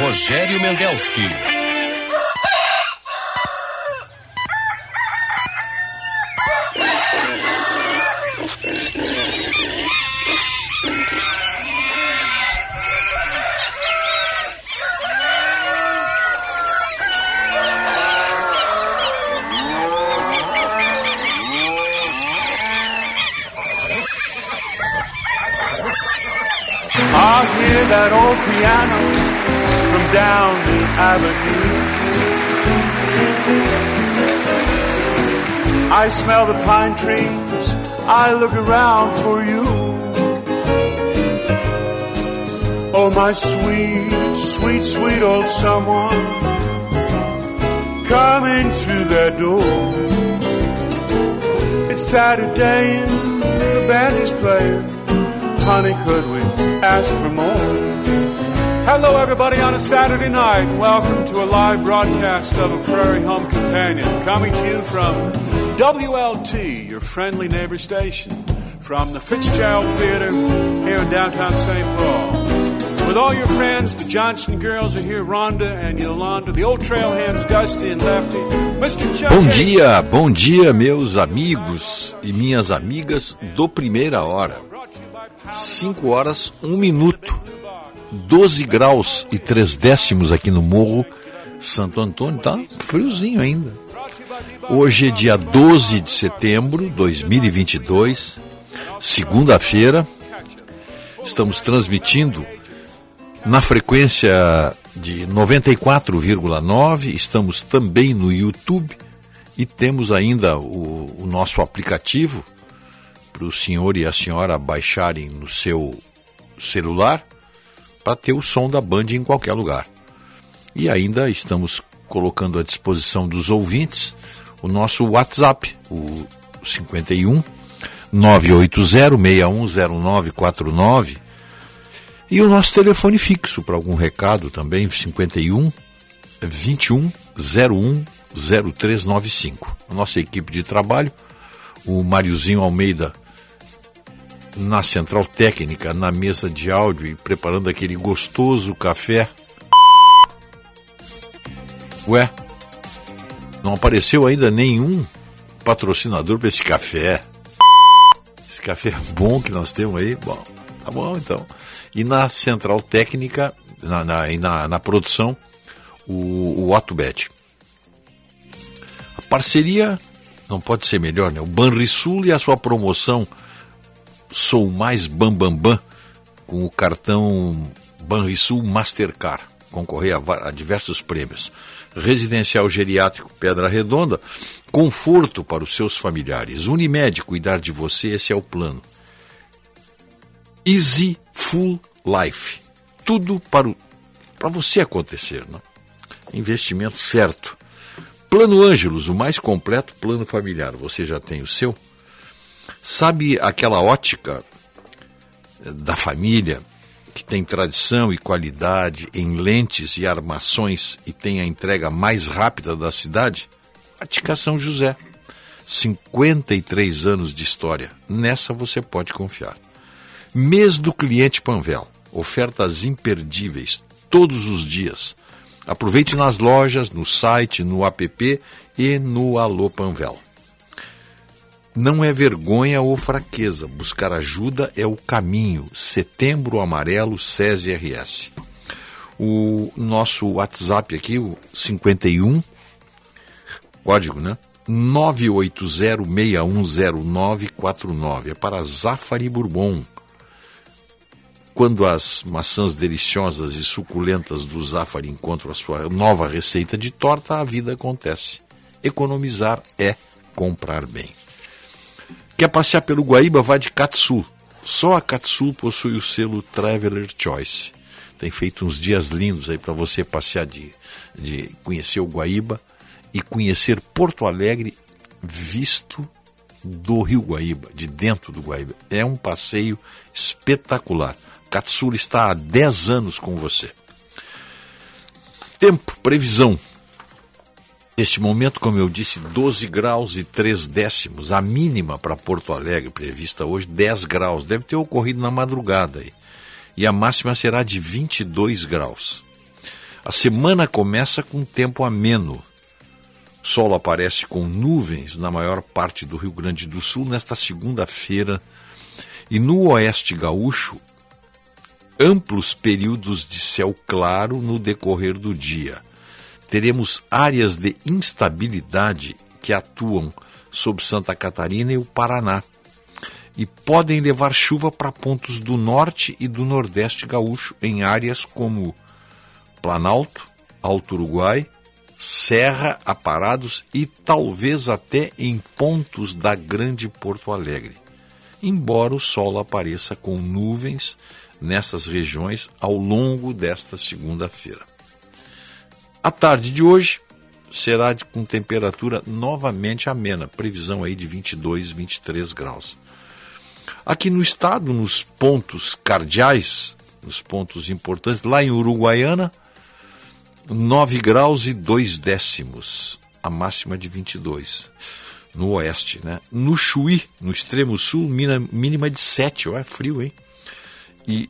Rogério Mendelski. I look around for you. Oh, my sweet, sweet, sweet old someone coming through that door. It's Saturday and the band is playing. Honey, could we ask for more? Hello, everybody, on a Saturday night. Welcome to a live broadcast of a Prairie Home Companion, coming to you from WLT, your friendly neighbor station, from the Fitzgerald Theater here in downtown St. Paul. With all your friends, the Johnson girls are here, Rhonda and Yolanda, the old trailhands, Dusty and Lefty, Mr. Chuck. Bom dia, bom dia, meus amigos e minhas amigas do Primeira Hora. 5 horas, 1 um minuto 12 graus e 3 décimos aqui no Morro Santo Antônio, tá friozinho ainda. Hoje é dia 12 de setembro de 2022, segunda-feira. Estamos transmitindo na frequência de 94,9. Estamos também no YouTube e temos ainda o, o nosso aplicativo para o senhor e a senhora baixarem no seu celular para ter o som da Band em qualquer lugar. E ainda estamos colocando à disposição dos ouvintes o nosso WhatsApp, o 51 980610949 e o nosso telefone fixo para algum recado também, 51 21 01 0395. A nossa equipe de trabalho, o Mariozinho Almeida na central técnica, na mesa de áudio e preparando aquele gostoso café. Ué, não apareceu ainda nenhum patrocinador para esse café. Esse café bom que nós temos aí, bom, tá bom então. E na central técnica, na, na, na, na produção, o, o. A parceria não pode ser melhor, né? O Banrisul e a sua promoção Sou Mais Bambambam Bam, Bam, com o cartão Banrisul Mastercard. Concorrer a, a diversos prêmios. Residencial Geriátrico Pedra Redonda, conforto para os seus familiares. Unimed, cuidar de você, esse é o plano. Easy Full Life. Tudo para, o, para você acontecer. Né? Investimento certo. Plano Ângelos, o mais completo plano familiar. Você já tem o seu? Sabe aquela ótica eh, da família que tem tradição e qualidade em lentes e armações e tem a entrega mais rápida da cidade? Ótica São José. 53 anos de história. Nessa você pode confiar. Mês do cliente Panvel. Ofertas imperdíveis todos os dias. Aproveite nas lojas, no site, no app e no Alô Panvel. Não é vergonha ou fraqueza. Buscar ajuda é o caminho. Setembro Amarelo SESI RS. O nosso WhatsApp aqui, o 51, código, né? 980610949. É para Zafari Bourbon. Quando as maçãs deliciosas e suculentas do Zafari encontram a sua nova receita de torta, a vida acontece. Economizar é comprar bem. Quer passear pelo Guaíba? Vá de Katsu. Só a Katsu possui o selo Traveler Choice. Tem feito uns dias lindos aí para você passear de, de conhecer o Guaíba e conhecer Porto Alegre visto do Rio Guaíba, de dentro do Guaíba. É um passeio espetacular. Katsu está há 10 anos com você. Tempo, previsão. Neste momento, como eu disse, 12 graus e 3 décimos. A mínima para Porto Alegre prevista hoje, 10 graus. Deve ter ocorrido na madrugada. Aí. E a máxima será de 22 graus. A semana começa com tempo ameno. Sol aparece com nuvens na maior parte do Rio Grande do Sul nesta segunda-feira. E no oeste gaúcho, amplos períodos de céu claro no decorrer do dia. Teremos áreas de instabilidade que atuam sobre Santa Catarina e o Paraná e podem levar chuva para pontos do norte e do nordeste gaúcho em áreas como Planalto, Alto Uruguai, Serra, Aparados e talvez até em pontos da Grande Porto Alegre. Embora o sol apareça com nuvens nessas regiões ao longo desta segunda-feira. A tarde de hoje será com temperatura novamente amena, previsão aí de 22, 23 graus. Aqui no estado, nos pontos cardeais, nos pontos importantes, lá em Uruguaiana, 9 graus e 2 décimos, a máxima de 22. No oeste, né? No Chuí, no extremo sul, mínima de 7, ó, é frio, hein? E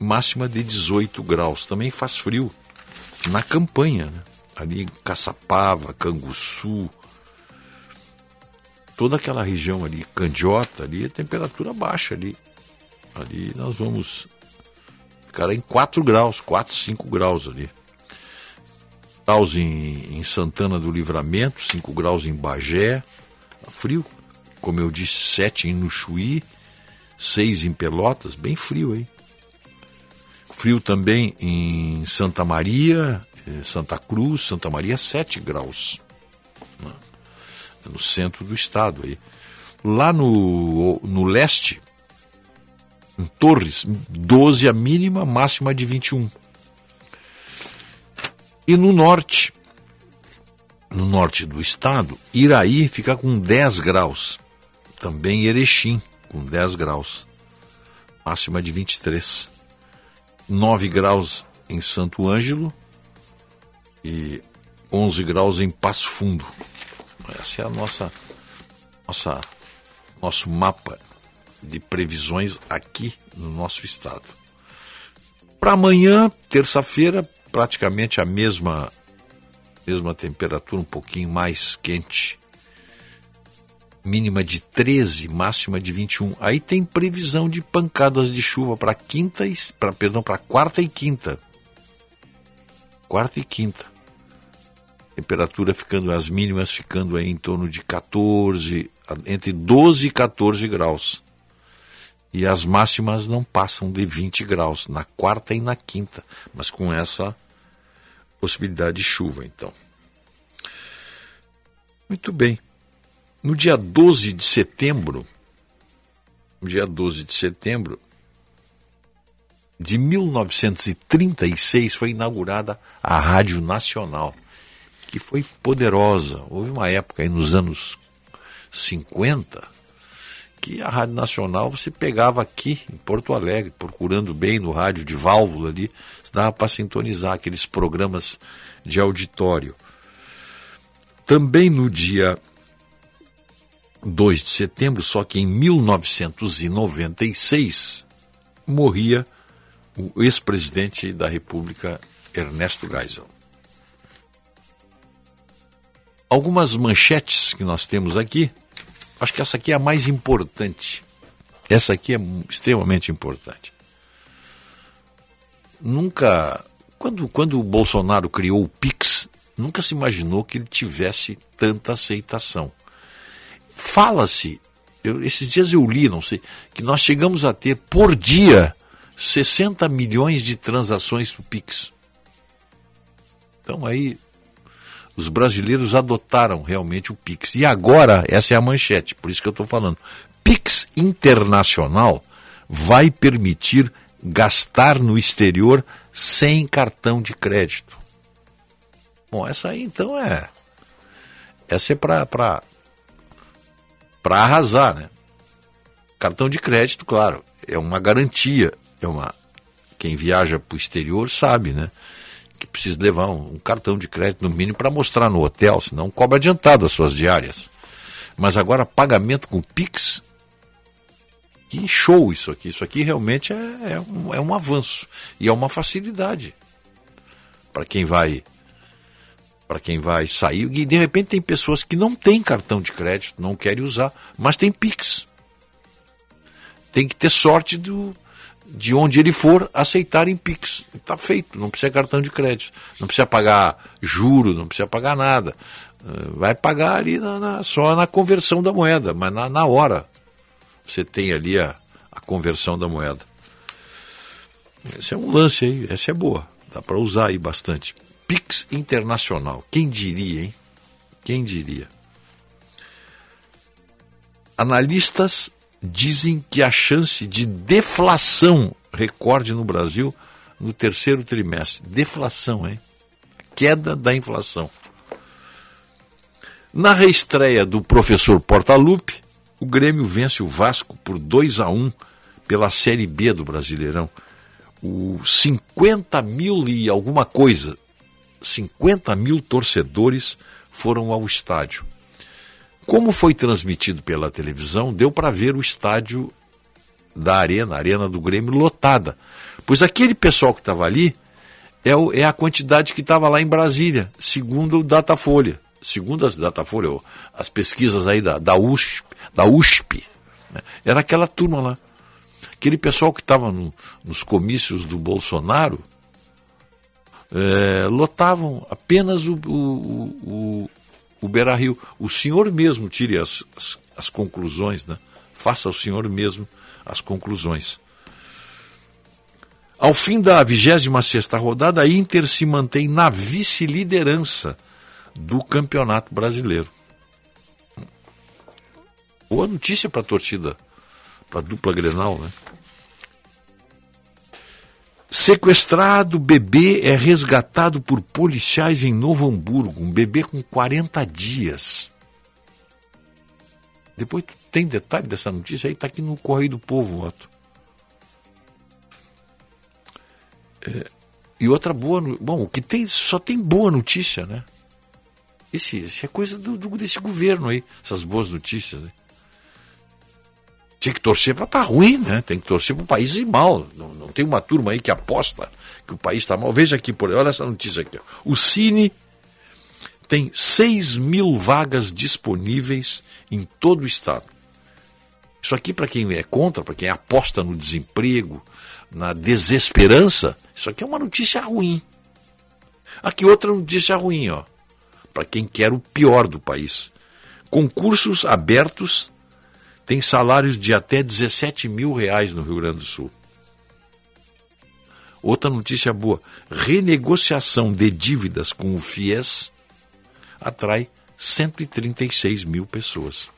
máxima de 18 graus, também faz frio. Na campanha, né? ali em Caçapava, Canguçu, toda aquela região ali, Candiota, ali, temperatura baixa ali. Ali nós vamos ficar em 4 graus, 4, 5 graus ali graus em, em Santana do Livramento, 5 graus em Bagé, frio. Como eu disse, 7 em Nuxuí, 6 em Pelotas, bem frio aí. Frio também em Santa Maria, eh, Santa Cruz, Santa Maria, 7 graus. Né? No centro do estado aí. Lá no, no leste, em Torres, 12 a mínima, máxima de 21. E no norte, no norte do estado, Iraí fica com 10 graus. Também Erechim, com 10 graus. Máxima de 23. 9 graus em Santo Ângelo e 11 graus em Passo Fundo. Essa é a nossa, nossa nosso mapa de previsões aqui no nosso estado. Para amanhã, terça-feira, praticamente a mesma mesma temperatura, um pouquinho mais quente. Mínima de 13, máxima de 21. Aí tem previsão de pancadas de chuva para quinta e para perdão, para quarta e quinta. Quarta e quinta. Temperatura ficando as mínimas ficando aí em torno de 14, entre 12 e 14 graus e as máximas não passam de 20 graus na quarta e na quinta, mas com essa possibilidade de chuva, então. Muito bem. No dia 12 de setembro, dia 12 de setembro de 1936 foi inaugurada a Rádio Nacional, que foi poderosa. Houve uma época aí nos anos 50 que a Rádio Nacional você pegava aqui em Porto Alegre, procurando bem no rádio de válvula ali, dava para sintonizar aqueles programas de auditório. Também no dia 2 de setembro, só que em 1996, morria o ex-presidente da República, Ernesto Geisel. Algumas manchetes que nós temos aqui Acho que essa aqui é a mais importante. Essa aqui é extremamente importante. Nunca. Quando, quando o Bolsonaro criou o Pix, nunca se imaginou que ele tivesse tanta aceitação. Fala-se, esses dias eu li, não sei, que nós chegamos a ter por dia 60 milhões de transações do Pix. Então aí os brasileiros adotaram realmente o Pix. E agora, essa é a manchete, por isso que eu estou falando. Pix internacional vai permitir gastar no exterior sem cartão de crédito. Bom, essa aí então é. Essa é para para arrasar, né? Cartão de crédito, claro, é uma garantia, é uma quem viaja para o exterior sabe, né? que precisa levar um, um cartão de crédito no mínimo para mostrar no hotel, senão cobra adiantado as suas diárias. Mas agora pagamento com Pix, que show isso aqui. Isso aqui realmente é, é, um, é um avanço e é uma facilidade. para quem vai para quem vai sair. E de repente tem pessoas que não têm cartão de crédito, não querem usar, mas tem Pix. Tem que ter sorte do, de onde ele for aceitarem Pix. Está feito, não precisa cartão de crédito, não precisa pagar juro, não precisa pagar nada. Eh, vai pagar ali na, na, só na conversão da moeda, mas na, na hora você tem ali a, a conversão da moeda. Esse é um lance aí, essa é boa, dá para usar aí bastante. Pix Internacional. Quem diria, hein? Quem diria? Analistas dizem que a chance de deflação recorde no Brasil no terceiro trimestre. Deflação, hein? Queda da inflação. Na reestreia do professor Portaluppi, o Grêmio vence o Vasco por 2 a 1 pela Série B do Brasileirão. O 50 mil e alguma coisa 50 mil torcedores foram ao estádio. Como foi transmitido pela televisão, deu para ver o estádio da Arena, a Arena do Grêmio, lotada. Pois aquele pessoal que estava ali é, o, é, a quantidade que estava lá em Brasília, segundo o Datafolha. Segundo as Datafolha, as pesquisas aí da, da USP, da USP né? era aquela turma lá. Aquele pessoal que estava no, nos comícios do Bolsonaro, é, lotavam apenas o, o, o, o Beira Rio. O senhor mesmo tire as, as, as conclusões, né? faça o senhor mesmo as conclusões. Ao fim da 26 rodada, a Inter se mantém na vice-liderança do Campeonato Brasileiro. Boa notícia para a torcida, para a dupla Grenal, né? Sequestrado, bebê é resgatado por policiais em Novo Hamburgo. Um bebê com 40 dias. Depois tem detalhe dessa notícia aí, está aqui no Correio do Povo, Otto. É, e outra boa. Bom, o que tem, só tem boa notícia, né? Esse, isso é coisa do, do, desse governo aí, essas boas notícias. Aí. Tem que torcer para estar tá ruim, né? Tem que torcer para o país ir mal. Não, não, tem uma turma aí que aposta que o país está mal. Veja aqui, por olha essa notícia aqui. O Cine tem 6 mil vagas disponíveis em todo o estado. Isso aqui, para quem é contra, para quem aposta no desemprego, na desesperança, isso aqui é uma notícia ruim. Aqui outra notícia ruim, ó. Para quem quer o pior do país. Concursos abertos tem salários de até 17 mil reais no Rio Grande do Sul. Outra notícia boa: renegociação de dívidas com o FIES atrai 136 mil pessoas.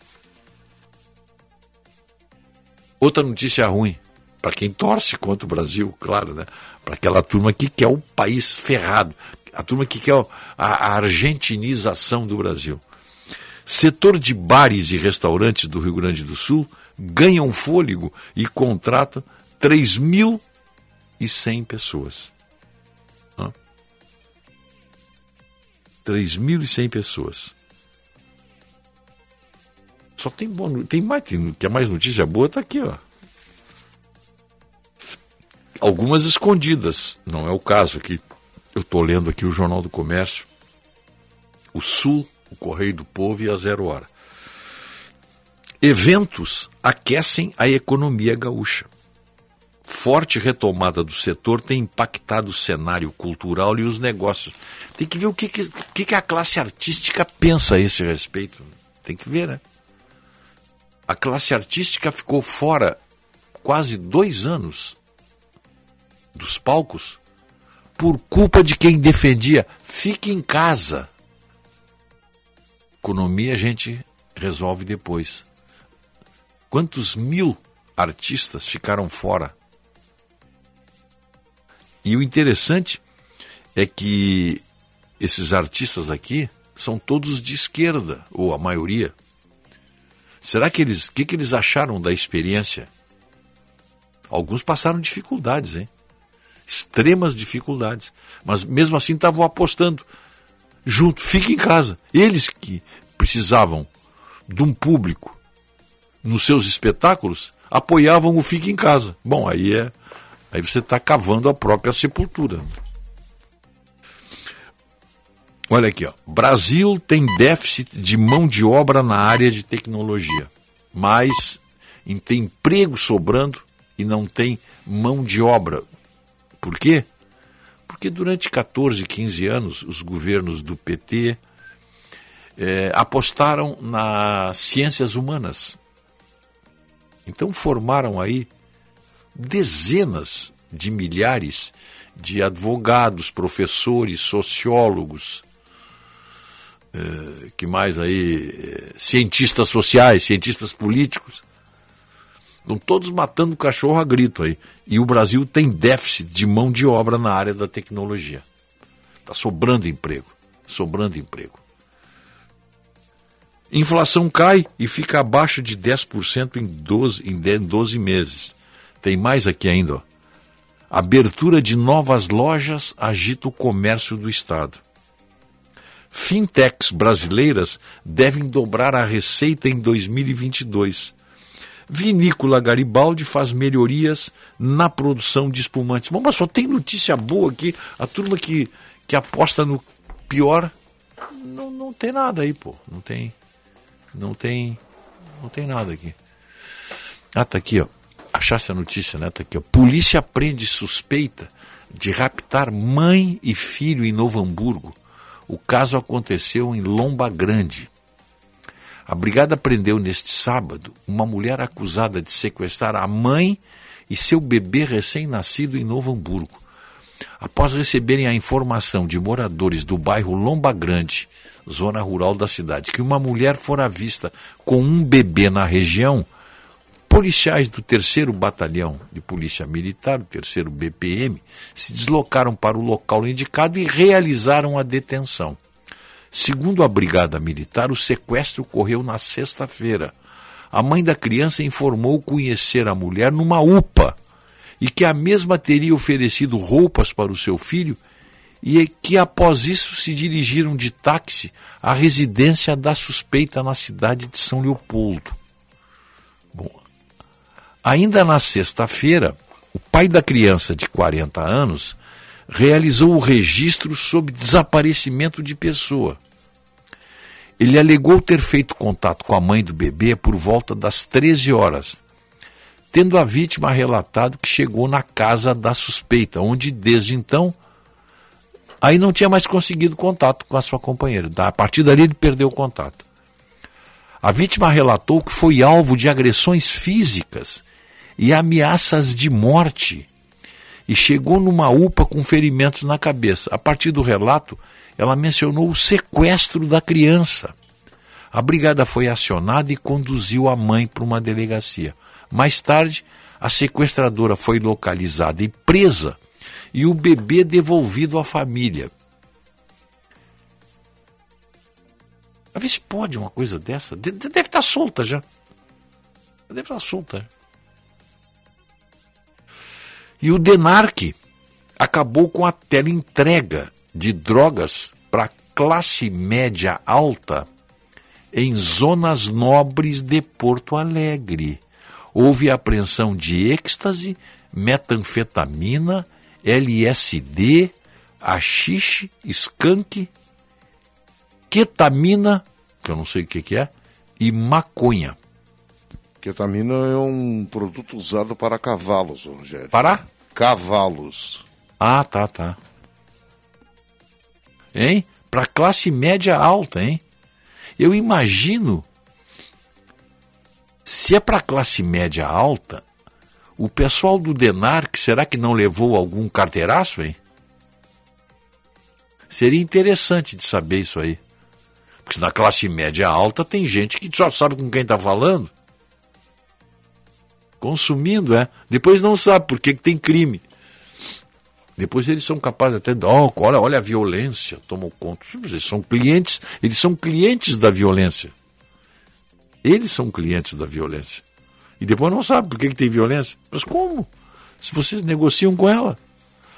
Outra notícia ruim, para quem torce contra o Brasil, claro, né? Para aquela turma que quer o país ferrado, a turma que quer a argentinização do Brasil. Setor de bares e restaurantes do Rio Grande do Sul ganha um fôlego e contrata 3.100 pessoas. Hã? 3.100 pessoas. Só tem boa, tem mais, tem, quer mais notícia boa, tá aqui, ó. Algumas escondidas, não é o caso aqui. Eu estou lendo aqui o Jornal do Comércio. O Sul o Correio do Povo e a Zero Hora. Eventos aquecem a economia gaúcha. Forte retomada do setor tem impactado o cenário cultural e os negócios. Tem que ver o que, que, que a classe artística pensa a esse respeito. Tem que ver, né? A classe artística ficou fora quase dois anos dos palcos por culpa de quem defendia fique em casa. Economia a gente resolve depois. Quantos mil artistas ficaram fora? E o interessante é que esses artistas aqui são todos de esquerda, ou a maioria. Será que eles, o que, que eles acharam da experiência? Alguns passaram dificuldades, hein? Extremas dificuldades. Mas mesmo assim estavam apostando junto, fique em casa. Eles que precisavam de um público nos seus espetáculos, apoiavam o Fique em Casa. Bom, aí é. Aí você está cavando a própria sepultura. Olha aqui, ó. Brasil tem déficit de mão de obra na área de tecnologia, mas tem emprego sobrando e não tem mão de obra. Por quê? Porque durante 14, 15 anos, os governos do PT eh, apostaram nas ciências humanas. Então formaram aí dezenas de milhares de advogados, professores, sociólogos, eh, que mais aí, eh, cientistas sociais, cientistas políticos. Estão todos matando cachorro a grito aí. E o Brasil tem déficit de mão de obra na área da tecnologia. Está sobrando emprego. Sobrando emprego. Inflação cai e fica abaixo de 10% em 12, em 12 meses. Tem mais aqui ainda. Ó. Abertura de novas lojas agita o comércio do Estado. Fintechs brasileiras devem dobrar a receita em 2022. Vinícola Garibaldi faz melhorias na produção de espumantes. Bom, mas só tem notícia boa aqui. A turma que, que aposta no pior não, não tem nada aí, pô. Não tem. Não tem. Não tem nada aqui. Ah, tá aqui, ó. Achasse a notícia, né? Tá aqui, ó. Polícia prende suspeita de raptar mãe e filho em Novo Hamburgo. O caso aconteceu em Lomba Grande. A brigada prendeu neste sábado uma mulher acusada de sequestrar a mãe e seu bebê recém-nascido em Novo Hamburgo. Após receberem a informação de moradores do bairro Lomba Grande, zona rural da cidade, que uma mulher fora vista com um bebê na região, policiais do 3 Batalhão de Polícia Militar, o 3 BPM, se deslocaram para o local indicado e realizaram a detenção. Segundo a Brigada Militar, o sequestro ocorreu na sexta-feira. A mãe da criança informou conhecer a mulher numa UPA e que a mesma teria oferecido roupas para o seu filho e que após isso se dirigiram de táxi à residência da suspeita na cidade de São Leopoldo. Bom, ainda na sexta-feira, o pai da criança de 40 anos realizou o registro sob desaparecimento de pessoa. Ele alegou ter feito contato com a mãe do bebê por volta das 13 horas, tendo a vítima relatado que chegou na casa da suspeita, onde desde então aí não tinha mais conseguido contato com a sua companheira. A partir dali ele perdeu o contato. A vítima relatou que foi alvo de agressões físicas e ameaças de morte e chegou numa UPA com ferimentos na cabeça. A partir do relato, ela mencionou o sequestro da criança. A brigada foi acionada e conduziu a mãe para uma delegacia. Mais tarde, a sequestradora foi localizada e presa e o bebê devolvido à família. A ver se pode uma coisa dessa. Deve estar solta já. Deve estar solta. E o DENARC acabou com a teleentrega de drogas para classe média alta em zonas nobres de Porto Alegre. Houve apreensão de êxtase, metanfetamina, LSD, haxixe, skunk, ketamina, que eu não sei o que, que é, e maconha. Ketamina é um produto usado para cavalos, Rogério. Para? Cavalos. Ah, tá, tá. Hein? Para classe média alta, hein? Eu imagino se é para classe média alta, o pessoal do Denarc, será que não levou algum carteiraço, hein? Seria interessante de saber isso aí. Porque na classe média alta tem gente que só sabe com quem está falando consumindo, é. Depois não sabe por que, que tem crime. Depois eles são capazes até de, oh, olha, olha a violência, tomam conta. Eles são clientes, eles são clientes da violência. Eles são clientes da violência. E depois não sabe por que, que tem violência. Mas como? Se vocês negociam com ela,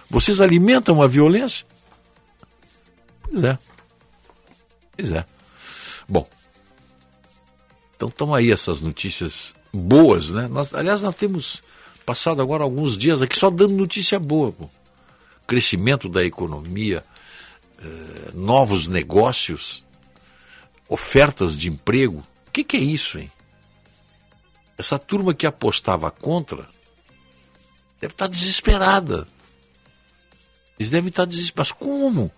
vocês alimentam a violência? Pois é. Pois é. Bom, então estão aí essas notícias boas, né? Nós, aliás, nós temos passado agora alguns dias aqui só dando notícia boa, pô. Crescimento da economia, eh, novos negócios, ofertas de emprego. O que, que é isso, hein? Essa turma que apostava contra deve estar desesperada. Eles devem estar desesperados. Mas como?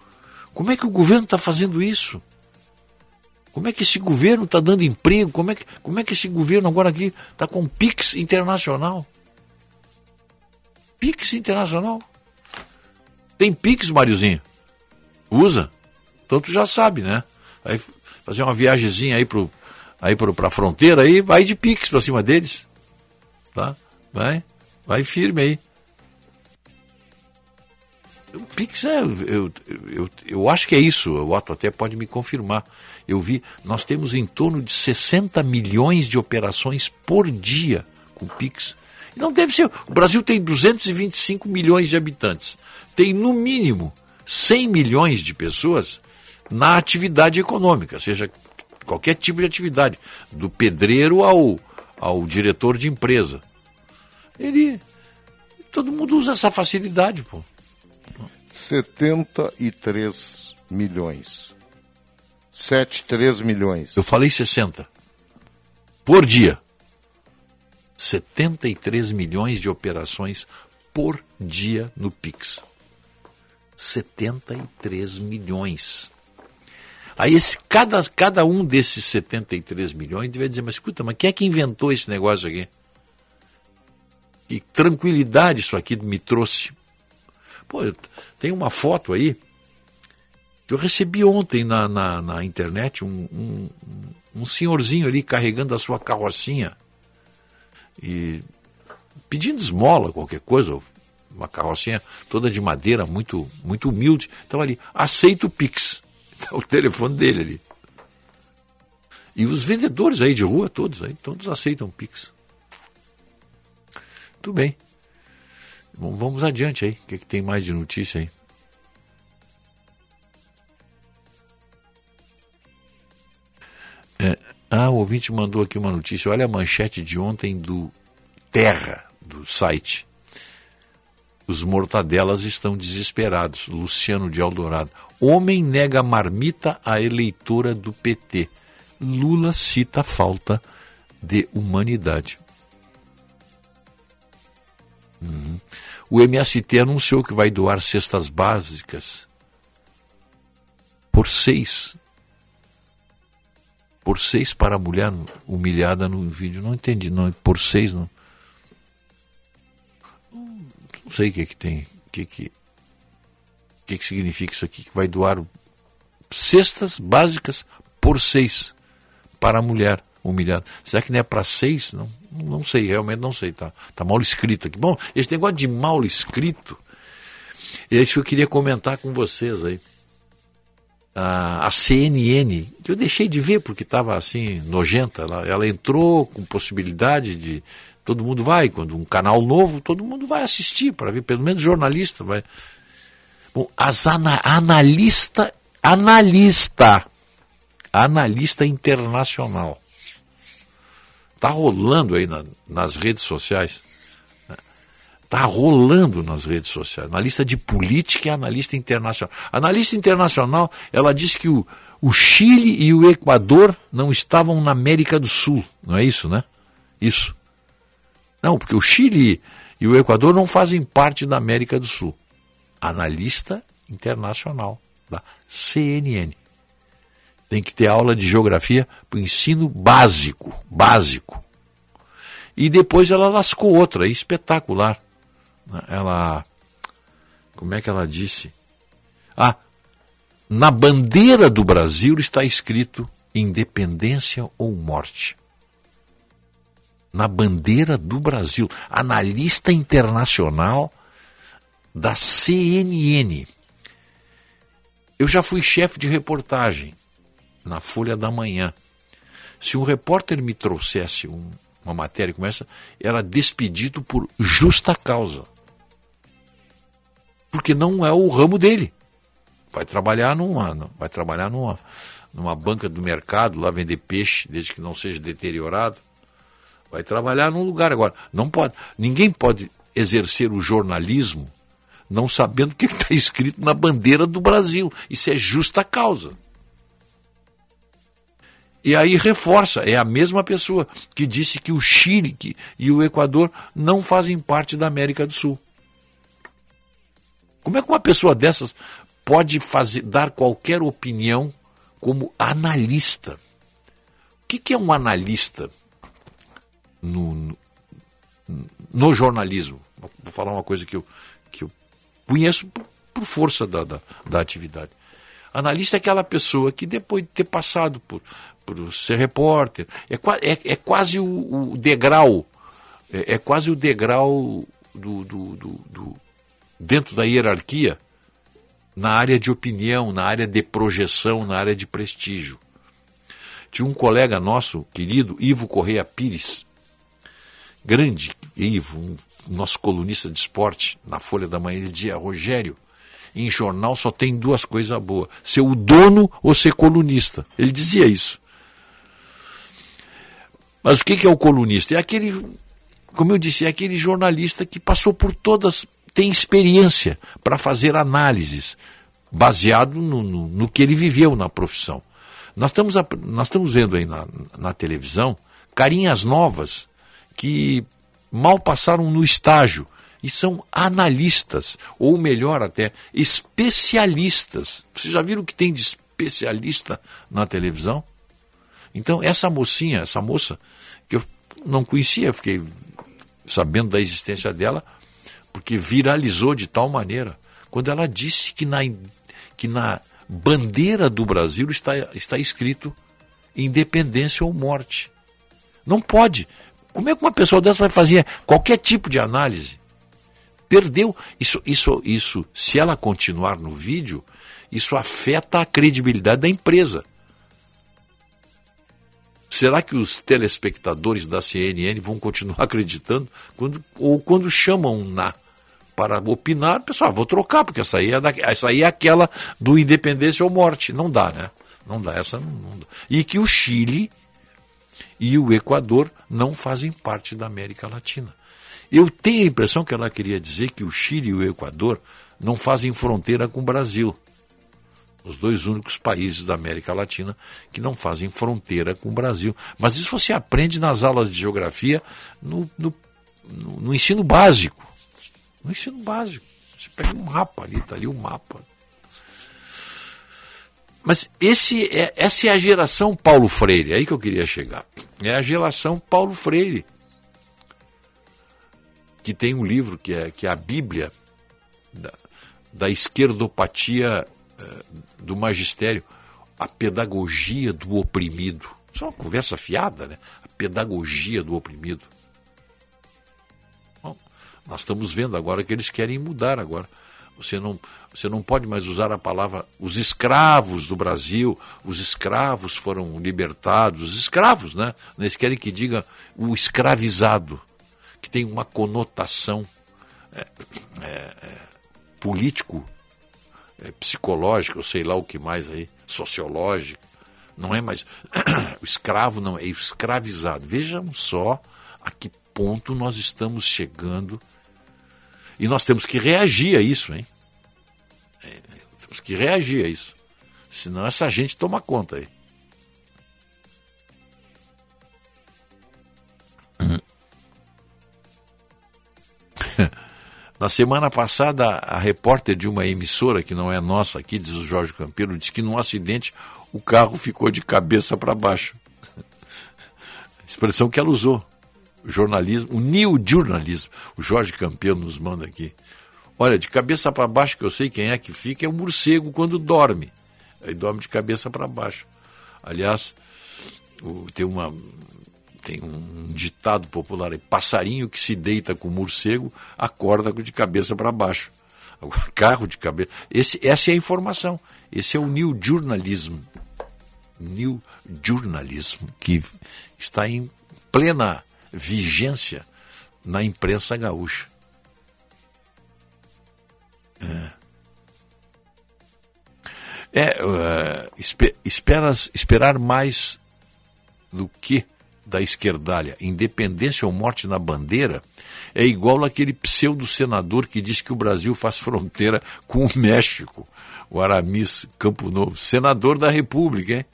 Como é que o governo está fazendo isso? Como é que esse governo está dando emprego? Como é, que, como é que esse governo agora aqui está com PIX internacional? PIX internacional. Tem Pix, Mariozinho? Usa? Então tu já sabe, né? Aí fazer uma viagemzinha aí pro aí pro, pra fronteira aí, vai de Pix pra cima deles. Tá? Vai, vai firme aí. O Pix é, eu, eu, eu acho que é isso, o Otto até pode me confirmar. Eu vi, nós temos em torno de 60 milhões de operações por dia com Pix. Não deve ser. O Brasil tem 225 milhões de habitantes. Tem, no mínimo, 100 milhões de pessoas na atividade econômica, seja qualquer tipo de atividade, do pedreiro ao, ao diretor de empresa. Ele. Todo mundo usa essa facilidade, pô. 73 milhões. 73 milhões. Eu falei 60. Por dia. 73 milhões de operações por dia no Pix. 73 milhões. Aí esse, cada, cada um desses 73 milhões deve dizer, mas escuta, mas quem é que inventou esse negócio aqui? Que tranquilidade isso aqui me trouxe. Pô, tem uma foto aí eu recebi ontem na, na, na internet um, um, um senhorzinho ali carregando a sua carrocinha e pedindo esmola, qualquer coisa, uma carrocinha toda de madeira, muito, muito humilde. Então ali, aceita o Pix. Tá o telefone dele ali. E os vendedores aí de rua, todos aí, todos aceitam Pix. Tudo bem. Vamos adiante aí. O que, é que tem mais de notícia aí? Ouvinte mandou aqui uma notícia. Olha a manchete de ontem do Terra, do site. Os mortadelas estão desesperados. Luciano de Eldorado. Homem nega marmita à eleitora do PT. Lula cita falta de humanidade. Uhum. O MST anunciou que vai doar cestas básicas por seis. Por seis para a mulher humilhada no vídeo. Não entendi, não. Por seis não. Não sei o que, que tem. O que, que, que, que significa isso aqui? Que vai doar cestas básicas por seis para a mulher humilhada. Será que não é para seis? Não, não sei, realmente não sei. Tá, tá mal escrito aqui. Bom, esse negócio de mal escrito, é isso que eu queria comentar com vocês aí. A, CNN, que eu deixei de ver porque estava assim, nojenta, ela, ela entrou com possibilidade de Todo mundo vai, quando um canal novo, todo mundo vai assistir para ver, pelo menos jornalista vai. Bom, as ana, analista, analista, analista internacional. Tá rolando aí na, nas redes sociais. Tá rolando nas redes sociais. Analista de política e analista internacional. Analista internacional, ela diz que o, o Chile e o Equador não estavam na América do Sul, não é isso, né? Isso. Não, porque o Chile e o Equador não fazem parte da América do Sul. Analista internacional da CNN. Tem que ter aula de geografia para o ensino básico, básico. E depois ela lascou outra, espetacular. Ela, como é que ela disse? Ah, na bandeira do Brasil está escrito independência ou morte na bandeira do Brasil, analista internacional da CNN. Eu já fui chefe de reportagem na Folha da Manhã. Se um repórter me trouxesse um, uma matéria como essa, era despedido por justa causa. Porque não é o ramo dele. Vai trabalhar numa, vai trabalhar numa, numa banca do mercado, lá vender peixe, desde que não seja deteriorado. Vai trabalhar num lugar agora. Não pode, ninguém pode exercer o jornalismo não sabendo o que está escrito na bandeira do Brasil. Isso é justa causa. E aí reforça, é a mesma pessoa que disse que o Chile e o Equador não fazem parte da América do Sul. Como é que uma pessoa dessas pode fazer, dar qualquer opinião como analista? O que, que é um analista no, no, no, jornalismo? Vou falar uma coisa que eu, que eu conheço por, força da, da, da atividade. Analista é aquela pessoa que depois de ter passado por, por ser repórter, é, é, é quase o, o degrau, é, é, quase o degrau do, do, do, dentro da hierarquia na área de opinião, na área de projeção, na área de prestígio. Tinha um colega nosso, querido, Ivo Correia Pires, grande Ivo, um, nosso colunista de esporte na Folha da Manhã, ele dizia, Rogério, em jornal só tem duas coisas boas: ser o dono ou ser colunista. Ele dizia isso. Mas o que é o colunista? É aquele, como eu disse, é aquele jornalista que passou por todas, tem experiência para fazer análises, baseado no, no, no, que ele viveu na profissão. Nós estamos, nós estamos vendo aí na, na televisão carinhas novas que mal passaram no estágio e são analistas, ou melhor até, especialistas. Vocês já viram o que tem de especialista na televisão? Então, essa mocinha, essa moça, que eu não conhecia, fiquei sabendo da existência dela porque viralizou de tal maneira, quando ela disse que na, que na bandeira do Brasil está, está escrito independência ou morte. Não pode. Como é que uma pessoa dessa vai fazer qualquer tipo de análise? Perdeu. Isso, isso, isso, se ela continuar no vídeo, isso afeta a credibilidade da empresa. Será que os telespectadores da CNN vão continuar acreditando quando, ou quando chamam na para opinar, pessoal, vou trocar, porque essa aí, é da, essa aí é aquela do independência ou morte. Não dá, né? Não dá, essa não, não dá. E que o Chile e o Equador não fazem parte da América Latina. Eu tenho a impressão que ela queria dizer que o Chile e o Equador não fazem fronteira com o Brasil. Os dois únicos países da América Latina que não fazem fronteira com o Brasil. Mas isso você aprende nas aulas de geografia no, no, no ensino básico. No ensino básico. Você pega um mapa ali, está ali o um mapa. Mas esse é, essa é a geração Paulo Freire, é aí que eu queria chegar. É a geração Paulo Freire. Que tem um livro que é, que é a Bíblia da, da esquerdopatia eh, do magistério, a pedagogia do oprimido. Isso é uma conversa fiada, né? A pedagogia do oprimido. Nós estamos vendo agora que eles querem mudar agora. Você não, você não pode mais usar a palavra os escravos do Brasil, os escravos foram libertados, os escravos, né? Eles querem que diga o escravizado, que tem uma conotação é, é, é, político, é, psicológica, ou sei lá o que mais aí, sociológica. Não é mais. o escravo não, é escravizado. Vejam só a que ponto nós estamos chegando e nós temos que reagir a isso, hein? É, temos que reagir a isso. Senão essa gente toma conta aí. Na semana passada, a repórter de uma emissora, que não é nossa aqui, diz o Jorge Campeiro, disse que num acidente o carro ficou de cabeça para baixo. Expressão que ela usou jornalismo, o new jornalismo. O Jorge Campeão nos manda aqui. Olha, de cabeça para baixo, que eu sei quem é que fica, é o morcego quando dorme. Aí dorme de cabeça para baixo. Aliás, tem uma tem um ditado popular aí, passarinho que se deita com morcego acorda de cabeça para baixo. Carro de cabeça. Esse, essa é a informação. Esse é o new jornalismo. New jornalismo, que está em plena vigência na imprensa gaúcha. É, é uh, esper, esperas, esperar mais do que da esquerdalha, independência ou morte na bandeira, É igual aquele pseudo-senador que diz que o Brasil faz fronteira com o México, o Aramis Campo Novo, senador da República, hein?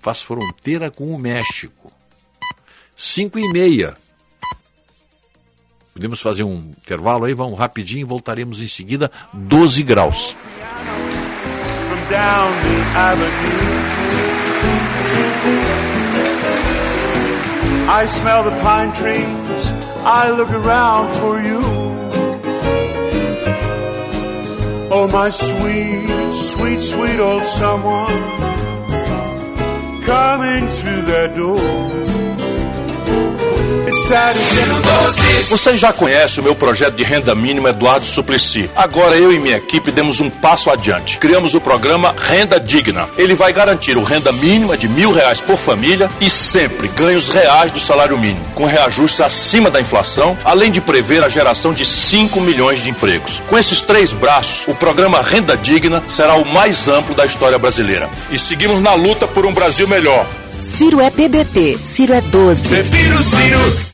Faz fronteira com o México. Cinco e meia. Podemos fazer um intervalo aí, vamos rapidinho e voltaremos em seguida, 12 graus. I smell the pine trees, I look around for you. Oh, my sweet, sweet, sweet old someone coming through that door. Você já conhece o meu projeto de renda mínima Eduardo Suplicy. Agora eu e minha equipe demos um passo adiante. Criamos o programa Renda Digna. Ele vai garantir o renda mínima de mil reais por família e sempre ganhos reais do salário mínimo, com reajustes acima da inflação, além de prever a geração de 5 milhões de empregos. Com esses três braços, o programa Renda Digna será o mais amplo da história brasileira. E seguimos na luta por um Brasil melhor. Ciro é PDT, Ciro é 12. Prefiro Ciro.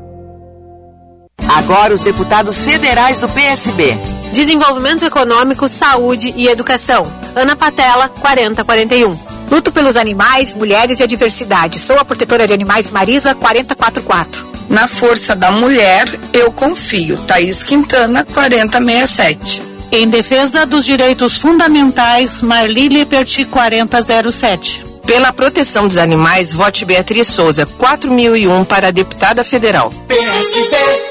Agora os deputados federais do PSB. Desenvolvimento Econômico, Saúde e Educação. Ana Patela, 4041. Luto pelos animais, mulheres e a diversidade. Sou a protetora de animais Marisa 444. Na força da mulher, eu confio. Thaís Quintana, 4067. Em defesa dos direitos fundamentais, Marlília Perti 4007. Pela proteção dos animais, vote Beatriz Souza, 4001 para a deputada federal. PSB.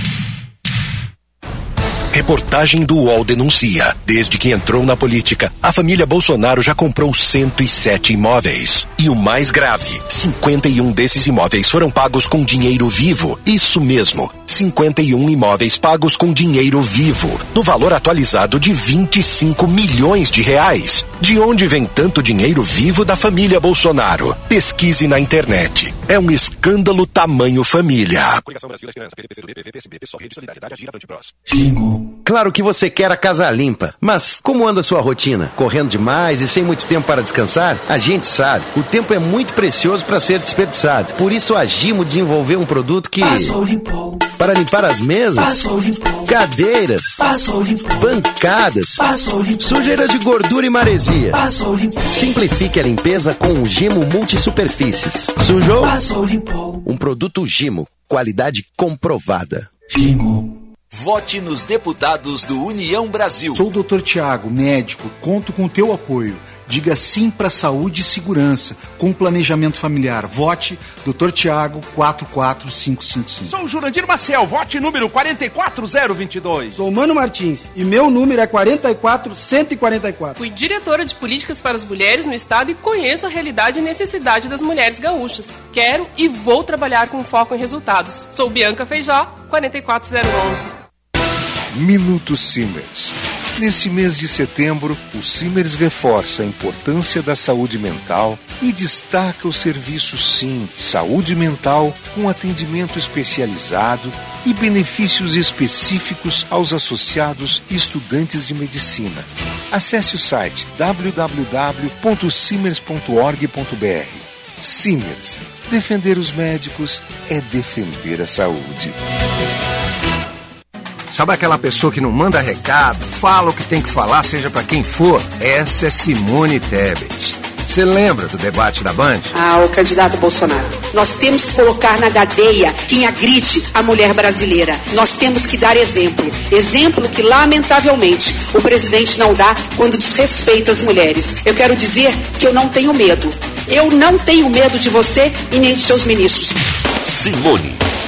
Reportagem do UOL denuncia. Desde que entrou na política, a família Bolsonaro já comprou 107 imóveis. E o mais grave, 51 desses imóveis foram pagos com dinheiro vivo. Isso mesmo, 51 imóveis pagos com dinheiro vivo, no valor atualizado de 25 milhões de reais. De onde vem tanto dinheiro vivo da família Bolsonaro? Pesquise na internet. É um escândalo tamanho família. Claro que você quer a casa limpa, mas como anda sua rotina? Correndo demais e sem muito tempo para descansar? A gente sabe, o tempo é muito precioso para ser desperdiçado. Por isso a Gimo desenvolveu um produto que para limpar as mesas, cadeiras, bancadas, sujeiras de gordura e maresia. Simplifique a limpeza com o Gimo Multisuperfícies. Sujou? Um produto Gimo, qualidade comprovada. Gimo. Vote nos deputados do União Brasil. Sou o Dr. Tiago, médico. Conto com o teu apoio. Diga sim para saúde e segurança, com planejamento familiar. Vote Dr. Tiago 44555. Sou o Jurandir Maciel, vote número 44022. Sou o Mano Martins e meu número é 44144. Fui diretora de políticas para as mulheres no estado e conheço a realidade e necessidade das mulheres gaúchas. Quero e vou trabalhar com foco em resultados. Sou Bianca Feijó, 44011. Minuto Simers. Nesse mês de setembro, o Simers reforça a importância da saúde mental e destaca o serviço Sim Saúde Mental com atendimento especializado e benefícios específicos aos associados e estudantes de medicina. Acesse o site www.simers.org.br. Simers. Defender os médicos é defender a saúde. Sabe aquela pessoa que não manda recado, fala o que tem que falar, seja para quem for? Essa é Simone Tebet. Você lembra do debate da Band? Ah, o candidato Bolsonaro. Nós temos que colocar na cadeia quem agride a mulher brasileira. Nós temos que dar exemplo. Exemplo que, lamentavelmente, o presidente não dá quando desrespeita as mulheres. Eu quero dizer que eu não tenho medo. Eu não tenho medo de você e nem dos seus ministros. Simone,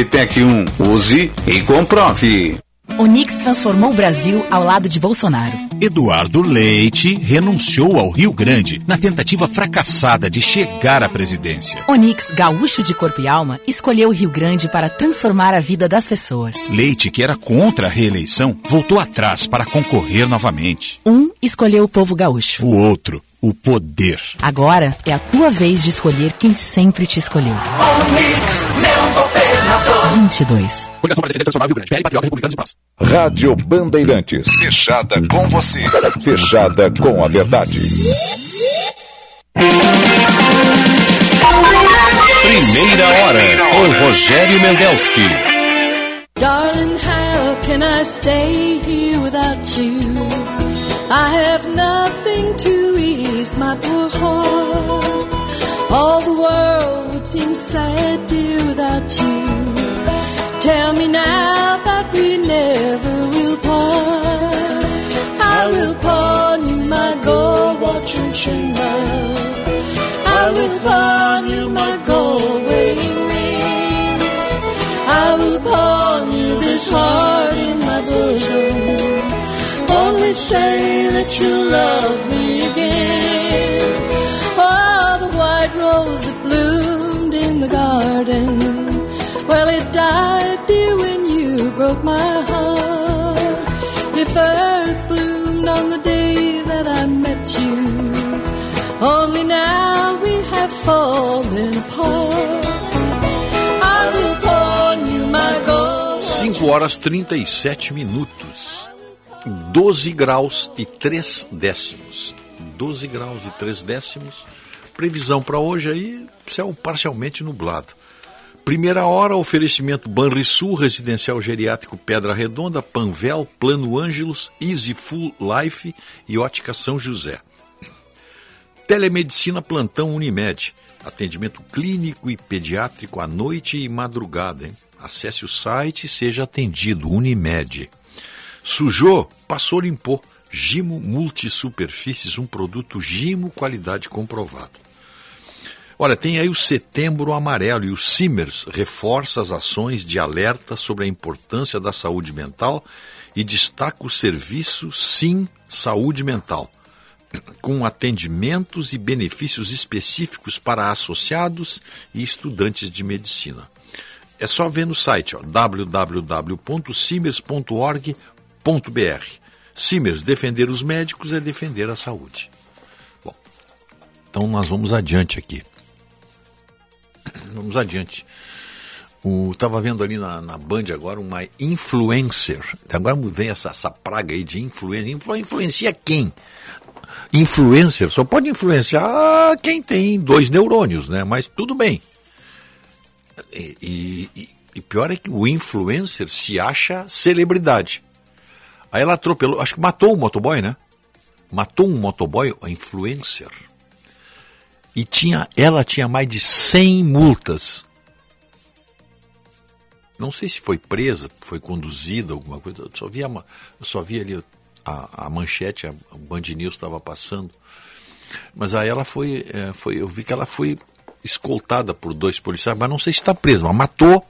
Militec 1. Use e comprove. Onix transformou o Brasil ao lado de Bolsonaro. Eduardo Leite renunciou ao Rio Grande na tentativa fracassada de chegar à presidência. Onix, gaúcho de corpo e alma, escolheu o Rio Grande para transformar a vida das pessoas. Leite, que era contra a reeleição, voltou atrás para concorrer novamente. Um escolheu o povo gaúcho. O outro, o poder. Agora é a tua vez de escolher quem sempre te escolheu. Onix, meu governador. 22. Coligação para defender transformar o Rio Grande. PL, Patriota, Republicanos e Prós. Rádio Bandeirantes. Fechada com você. Fechada com a verdade. Primeira hora com Rogério Mendelski. Darling, how can I stay here without you? I have nothing to ease my poor heart. All the world would seem sad, dear, without you. Tell me now that we never will part. I will pawn you my gold watch and chain. I will pawn you my gold wedding ring. I will pawn you this heart in my bosom. Only say that you love me again. Oh, the white rose that bloomed in the garden. Well, it died, dear, when you broke my heart. It first bloomed on the day that I met you. Only now we have fallen apart. I will pawn you my gold. 5 horas 37 minutos. 12 graus e 3 décimos. 12 graus e 3 décimos. Previsão para hoje aí, céu parcialmente nublado. Primeira hora, oferecimento Banrisul, Residencial Geriátrico Pedra Redonda, Panvel, Plano Ângelos, Easy Full Life e Ótica São José. Telemedicina Plantão Unimed. Atendimento clínico e pediátrico à noite e madrugada. Hein? Acesse o site e seja atendido. Unimed. Sujou? Passou, limpou. Gimo Multisuperfícies, um produto Gimo qualidade comprovada. Olha, tem aí o Setembro Amarelo e o Simers reforça as ações de alerta sobre a importância da saúde mental e destaca o serviço Sim Saúde Mental, com atendimentos e benefícios específicos para associados e estudantes de medicina. É só ver no site www.simers.org.br. Simers, defender os médicos é defender a saúde. Bom, então nós vamos adiante aqui. Vamos adiante. Estava vendo ali na, na Band agora uma influencer. Agora vem essa, essa praga aí de influência. Influ, influencia quem? Influencer só pode influenciar quem tem dois neurônios, né? Mas tudo bem. E, e, e pior é que o influencer se acha celebridade. Aí ela atropelou, acho que matou um motoboy, né? Matou um motoboy, a influencer e tinha, ela tinha mais de 100 multas. Não sei se foi presa, foi conduzida, alguma coisa. Eu só vi, a, eu só vi ali a, a manchete, a, a Band News estava passando. Mas aí ela foi, é, foi, eu vi que ela foi escoltada por dois policiais, mas não sei se está presa, mas matou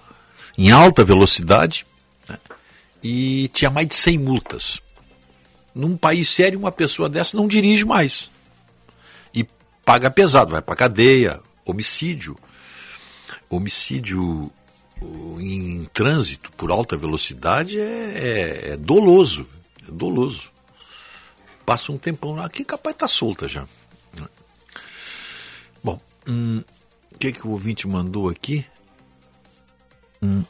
em alta velocidade né, e tinha mais de 100 multas. Num país sério, uma pessoa dessa não dirige mais paga pesado, vai para cadeia, homicídio. Homicídio em trânsito por alta velocidade é, é, é doloso, é doloso. Passa um tempão lá, aqui capaz tá solta já. Hum, o que, que o ouvinte mandou aqui? Hum.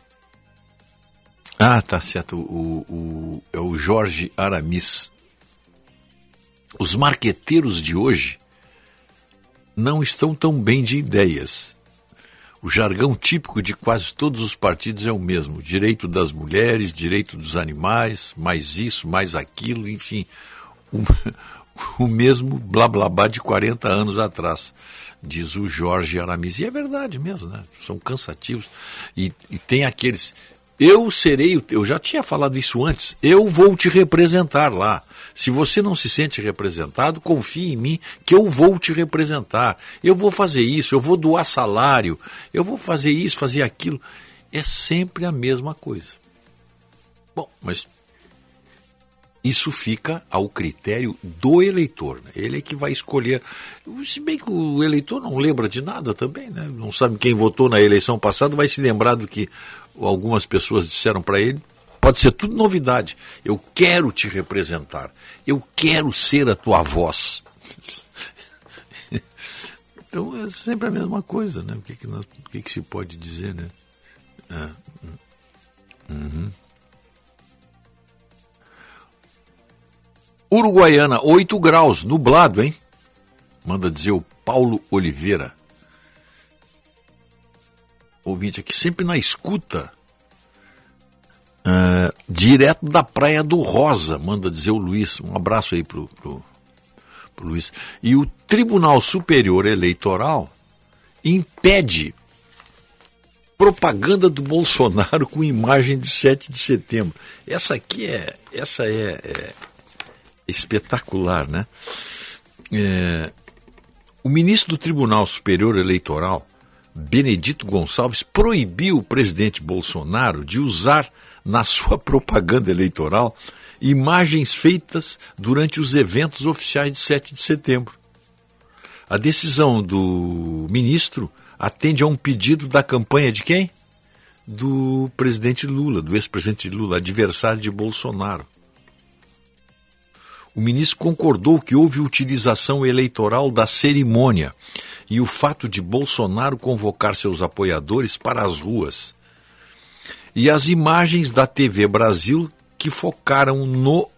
Ah, tá certo. O, o, é o Jorge Aramis. Os marqueteiros de hoje não estão tão bem de ideias. O jargão típico de quase todos os partidos é o mesmo: direito das mulheres, direito dos animais, mais isso, mais aquilo, enfim. O, o mesmo blá blá blá de 40 anos atrás, diz o Jorge Aramis. E é verdade mesmo, né? São cansativos. E, e tem aqueles. Eu serei, eu já tinha falado isso antes, eu vou te representar lá. Se você não se sente representado, confie em mim que eu vou te representar. Eu vou fazer isso, eu vou doar salário, eu vou fazer isso, fazer aquilo. É sempre a mesma coisa. Bom, mas isso fica ao critério do eleitor. Né? Ele é que vai escolher. Se bem que o eleitor não lembra de nada também, né? não sabe quem votou na eleição passada, vai se lembrar do que algumas pessoas disseram para ele. Pode ser tudo novidade. Eu quero te representar. Eu quero ser a tua voz. então é sempre a mesma coisa, né? O que, que, nós, o que, que se pode dizer, né? É. Uhum. Uruguaiana, 8 graus, nublado, hein? Manda dizer o Paulo Oliveira. Ouvinte aqui, sempre na escuta. Uh, direto da Praia do Rosa, manda dizer o Luiz. Um abraço aí pro, pro, pro Luiz. E o Tribunal Superior Eleitoral impede propaganda do Bolsonaro com imagem de 7 de setembro. Essa aqui é, essa é, é espetacular, né? É, o ministro do Tribunal Superior Eleitoral, Benedito Gonçalves, proibiu o presidente Bolsonaro de usar na sua propaganda eleitoral imagens feitas durante os eventos oficiais de 7 de setembro. A decisão do ministro atende a um pedido da campanha de quem? Do presidente Lula, do ex-presidente Lula, adversário de Bolsonaro o ministro concordou que houve utilização eleitoral da cerimônia e o fato de Bolsonaro convocar seus apoiadores para as ruas. E as imagens da TV Brasil que focaram no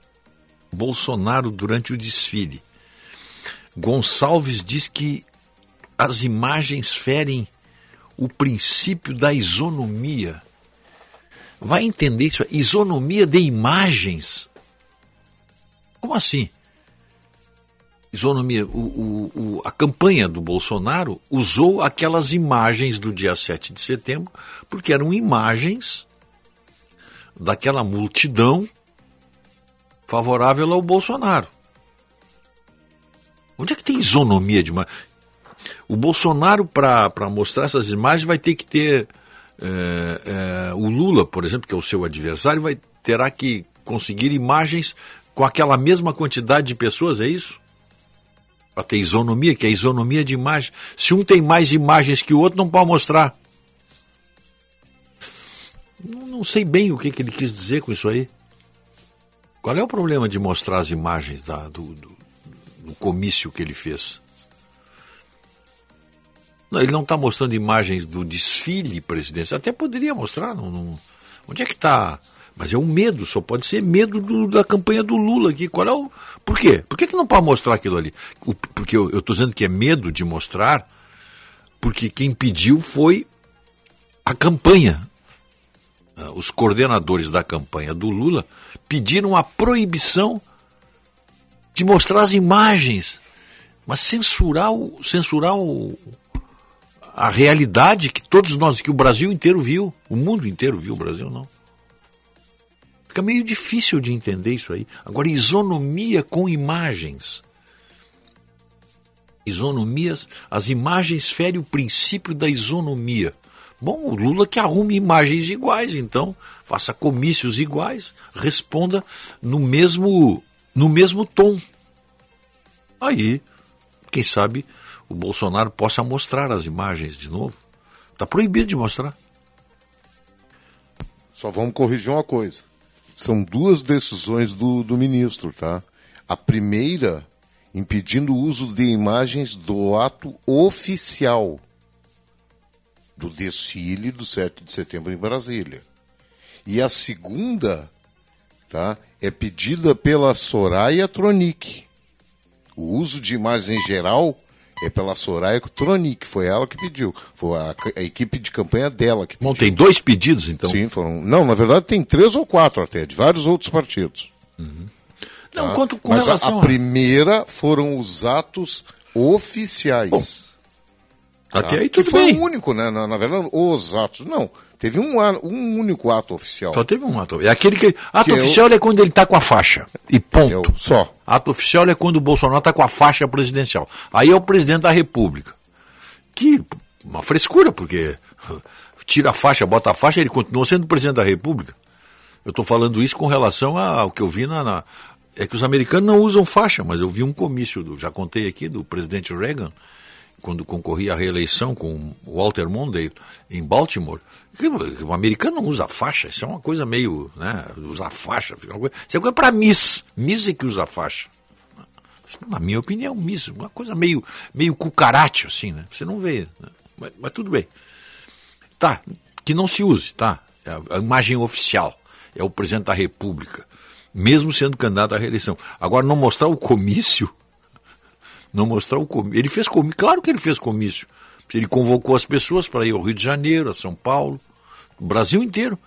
Bolsonaro durante o desfile. Gonçalves diz que as imagens ferem o princípio da isonomia. Vai entender isso? Isonomia de imagens como assim? Isonomia, o, o, o, a campanha do Bolsonaro usou aquelas imagens do dia 7 de setembro, porque eram imagens daquela multidão favorável ao Bolsonaro. Onde é que tem isonomia de imagem? O Bolsonaro, para mostrar essas imagens, vai ter que ter. É, é, o Lula, por exemplo, que é o seu adversário, vai, terá que conseguir imagens com aquela mesma quantidade de pessoas, é isso? Para ter isonomia, que é isonomia de imagem. Se um tem mais imagens que o outro, não pode mostrar. Não, sei bem o que, que, ele quis dizer com isso aí. Qual é o problema de mostrar as imagens da, do, do, do comício que ele fez? Não, ele não está mostrando imagens do desfile presidencial. Até poderia mostrar. Não, não... Onde é que está mas é um medo, só pode ser medo do, da campanha do Lula aqui. Qual é o. Por quê? Por que, que não pode mostrar aquilo ali? O, porque eu estou dizendo que é medo de mostrar, porque quem pediu foi a campanha. Ah, os coordenadores da campanha do Lula pediram a proibição de mostrar as imagens, mas censurar, o, censurar o, a realidade que todos nós, que o Brasil inteiro viu, o mundo inteiro viu, o Brasil não. Fica meio difícil de entender isso aí. Agora, isonomia com imagens. Isonomias, as imagens ferem o princípio da isonomia. Bom, o Lula que arrume imagens iguais, então, faça comícios iguais, responda no mesmo, no mesmo tom. Aí, quem sabe, o Bolsonaro possa mostrar as imagens de novo. Está proibido de mostrar. Só vamos corrigir uma coisa são duas decisões do, do ministro, tá? A primeira, impedindo o uso de imagens do ato oficial do desfile do 7 de setembro em Brasília. E a segunda tá, é pedida pela Soraya Tronic. O uso de imagens em geral é pela Soraya Tronic, foi ela que pediu. Foi a, a equipe de campanha dela que pediu. Bom, tem dois pedidos, então? Sim, foram. Não, na verdade tem três ou quatro até, de vários outros partidos. Uhum. Não, Tá? quanto com Mas a- relação a, a- primeira foram os atos oficiais. até Tá? aí que tudo foi bem. o único, né? Na, na verdade, os atos. Não, teve um, um único ato oficial. Só teve um ato. É aquele que. Ato Que é oficial é quando ele está com a faixa. E ponto. só. Ato oficial é quando o Bolsonaro está com a faixa presidencial. Aí é o presidente da República. Que uma frescura, porque tira a faixa, bota a faixa, ele continua sendo presidente da República. Eu estou falando isso com relação ao que eu vi na, na- É que os americanos não usam faixa, mas eu vi um comício, do, já contei aqui, do presidente Reagan, quando concorria à reeleição com Walter Mondale em Baltimore. O americano não usa faixa, isso é uma coisa meio. Né, usar faixa, fica uma isso é coisa para Miss. Miss é que usa faixa. Na minha opinião, Miss, uma coisa meio, meio cucarate, assim, né? Você não vê. né? Mas, mas tudo bem. Tá, que não se use, tá? É a imagem oficial. É o presidente da República, mesmo sendo candidato à reeleição. Agora, não mostrar o comício, não mostrar o comício. Ele fez comício, claro que ele fez comício. Ele convocou as pessoas para ir ao Rio de Janeiro, a São Paulo, o Brasil inteiro.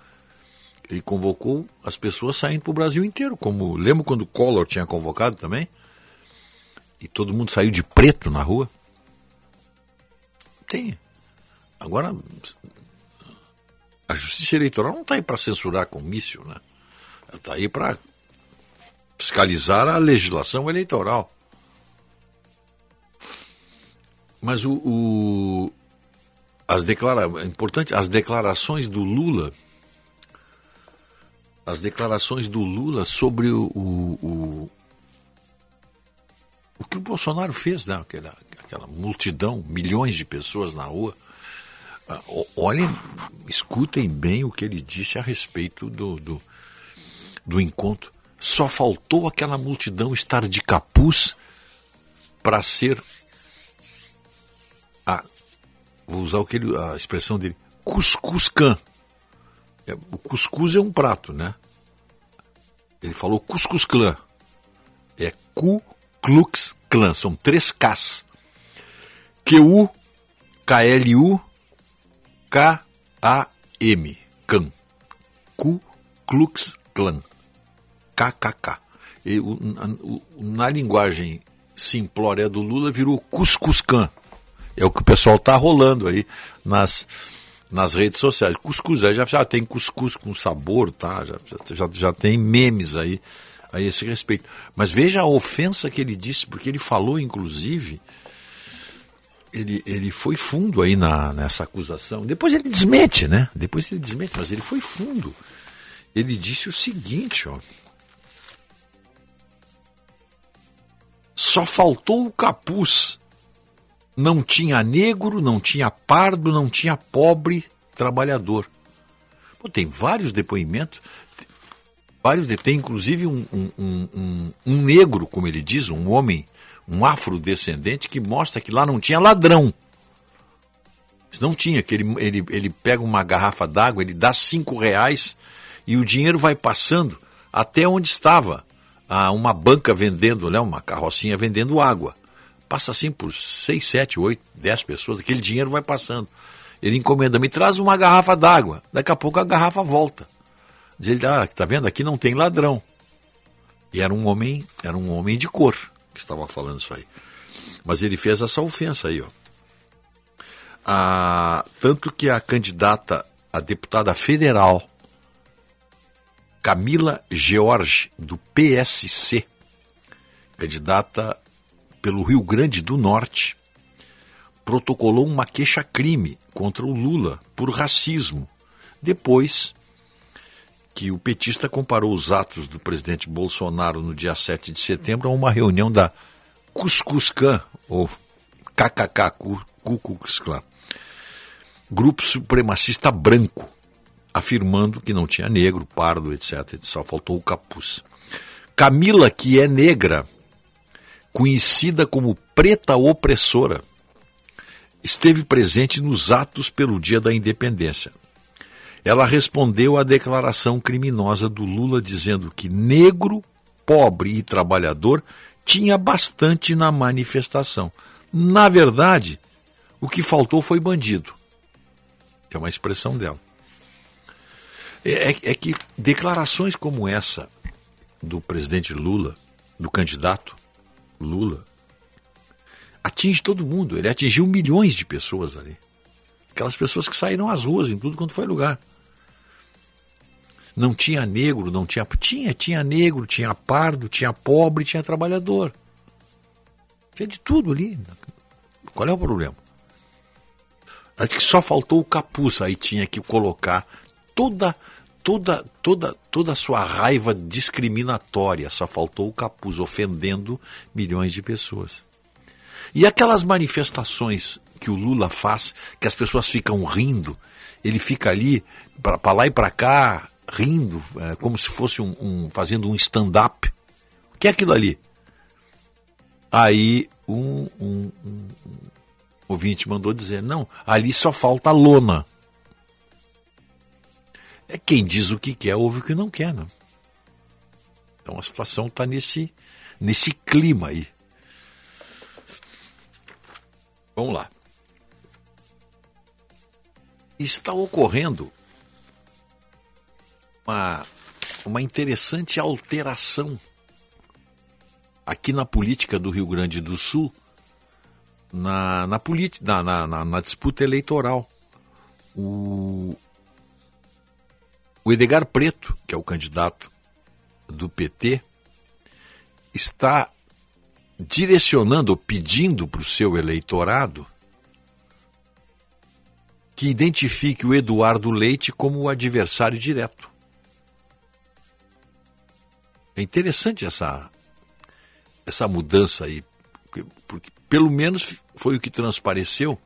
Ele convocou as pessoas saindo para o Brasil inteiro, como lembra quando o Collor tinha convocado também? E todo mundo saiu de preto na rua? Tem. Agora, a justiça eleitoral não está aí para censurar comício, né? Ela está aí para fiscalizar a legislação eleitoral. Mas o, o- as declara, é importante, as declarações do Lula, as declarações do Lula sobre o, o, o, o que o Bolsonaro fez, né? Aquela, aquela multidão, milhões de pessoas na rua. Ah, Olhem, escutem bem o que ele disse a respeito do, do, do encontro. Só faltou aquela multidão estar de capuz para ser vou usar o que ele, a expressão dele, cuscuzcan. É, o cuscuz é um prato, né? Ele falou cuscuz clã. É Ku Klux Klan. São três Ks. Q-U, K-L-U, K-A-M. Kan. Ku Klux Klan. KKK. E o- o- na linguagem simplória do Lula virou Cuscuzcan. É o que o pessoal está rolando aí nas, nas redes sociais. Cuscuz, aí já, já tem cuscuz com sabor, tá? Já, já, já, tem memes aí a esse respeito. Mas veja a ofensa que ele disse, porque ele falou, inclusive, ele, ele foi fundo aí na, nessa acusação. Depois ele desmente, né? Depois ele desmente, mas ele foi fundo. Ele disse o seguinte, ó. Só faltou o capuz. Não tinha negro, não tinha pardo, não tinha pobre trabalhador. Pô, tem vários depoimentos. Vários tem inclusive um, um, um, um- negro, como ele diz, um homem, um afrodescendente, que mostra que lá não tinha ladrão. Não tinha, que ele, ele, ele pega uma garrafa d'água, ele dá cinco reais e o dinheiro vai passando até onde estava ah, uma banca vendendo, né, uma carrocinha vendendo água. Passa assim por seis, sete, oito, dez pessoas, aquele dinheiro vai passando. Ele encomenda, me traz uma garrafa d'água. Daqui a pouco a garrafa volta. Diz ele, ah, tá vendo? Aqui não tem ladrão. E era um homem, era um homem de cor que estava falando isso aí. Mas ele fez essa ofensa aí, ó. Ah, tanto que a candidata a deputada federal Camila George, do PSC, candidata pelo Rio Grande do Norte, protocolou uma queixa-crime contra o Lula por racismo, depois que o petista comparou os atos do presidente Bolsonaro no dia 7 de setembro a uma reunião da Cuscuzcan, ou KKK, Klan, grupo supremacista branco, afirmando que não tinha negro, pardo, etc. Só faltou o capuz. Camila, que é negra, conhecida como preta opressora, esteve presente nos atos pelo dia da independência. Ela respondeu à declaração criminosa do Lula dizendo que negro, pobre e trabalhador tinha bastante na manifestação. Na verdade, o que faltou foi bandido. É uma expressão dela. É, é, é que declarações como essa do presidente Lula, do candidato Lula, atinge todo mundo. Ele atingiu milhões de pessoas ali. Aquelas pessoas que saíram às ruas em tudo quanto foi lugar. Não tinha negro, não tinha. Tinha, tinha negro, tinha pardo, tinha pobre, tinha trabalhador. Tinha de tudo ali. Qual é o problema? Acho que só faltou o capuz, aí tinha que colocar toda toda toda toda a sua raiva discriminatória, só faltou o capuz ofendendo milhões de pessoas. E aquelas manifestações que o Lula faz, que as pessoas ficam rindo, ele fica ali para lá e para cá rindo, é, como se fosse um, um fazendo um stand-up. O que é aquilo ali? Aí um, um, um, um ouvinte mandou dizer: não, ali só falta lona. É quem diz o que quer, ouve o que não quer, não. Então a situação está nesse, nesse clima aí. Vamos lá. Está ocorrendo uma, uma interessante alteração aqui na política do Rio Grande do Sul, na, na, na, na, na disputa eleitoral. O, o Edgar Preto, que é o candidato do PT, está direcionando, pedindo para o seu eleitorado que identifique o Eduardo Leite como o adversário direto. É interessante essa, essa mudança aí, porque, porque pelo menos foi o que transpareceu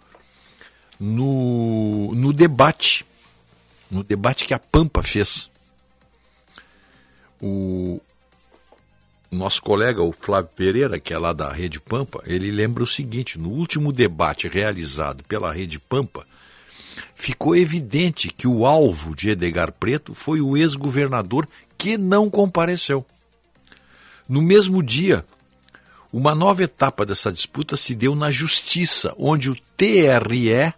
no, no debate no debate que a Pampa fez. O nosso colega, o Flávio Pereira, que é lá da Rede Pampa, ele lembra o seguinte: no último debate realizado pela Rede Pampa, ficou evidente que o alvo de Edgar Preto foi o ex-governador que não compareceu. No mesmo dia, uma nova etapa dessa disputa se deu na Justiça, onde o TRE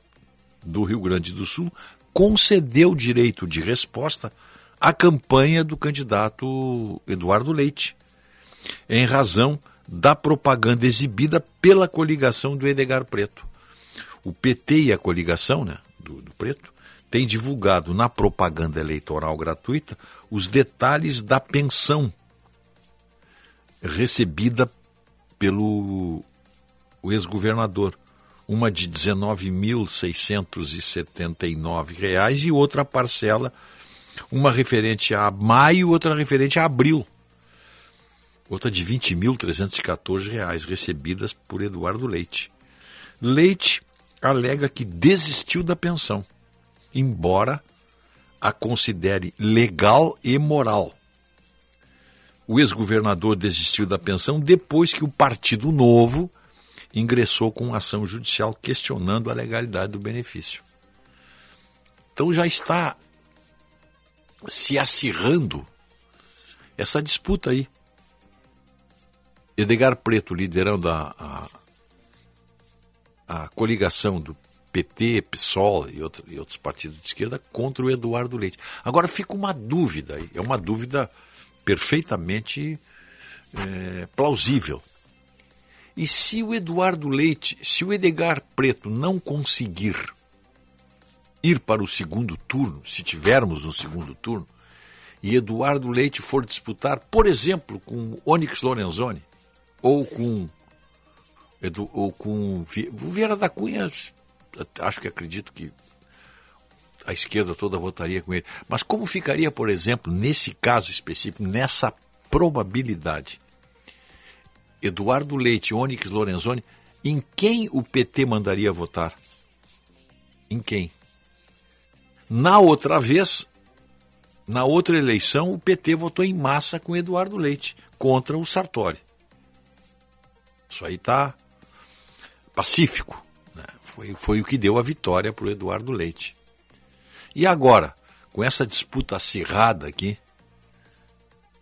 do Rio Grande do Sul concedeu direito de resposta à campanha do candidato Eduardo Leite, em razão da propaganda exibida pela coligação do Edgar Preto. O PT e a coligação né, do, do Preto têm divulgado na propaganda eleitoral gratuita os detalhes da pensão recebida pelo ex-governador uma de R$ 19.679 e outra parcela, uma referente a maio, outra referente a abril. Outra de R$ 20.314 recebidas por Eduardo Leite. Leite alega que desistiu da pensão, embora a considere legal e moral. O ex-governador desistiu da pensão depois que o Partido Novo ingressou com ação judicial questionando a legalidade do benefício. Então já está se acirrando essa disputa aí. Edgar Preto liderando a, a, a coligação do PT, PSOL e, outro, e, outros partidos de esquerda contra o Eduardo Leite. Agora fica uma dúvida aí, é uma dúvida perfeitamente é, plausível. E se o Eduardo Leite, se o Edgar Preto não conseguir ir para o segundo turno, se tivermos um segundo turno, e Eduardo Leite for disputar, por exemplo, com Onyx Lorenzoni, ou com, Edu, ou com Vieira da Cunha, acho que acredito que a esquerda toda votaria com ele. Mas como ficaria, por exemplo, nesse caso específico, nessa probabilidade? Eduardo Leite, Onyx Lorenzoni, em quem o PT mandaria votar? Em quem? Na outra vez, na outra eleição, o PT votou em massa com Eduardo Leite, contra o Sartori. Isso aí está pacífico. Né? Foi, foi o que deu a vitória para o Eduardo Leite. E agora, com essa disputa acirrada aqui,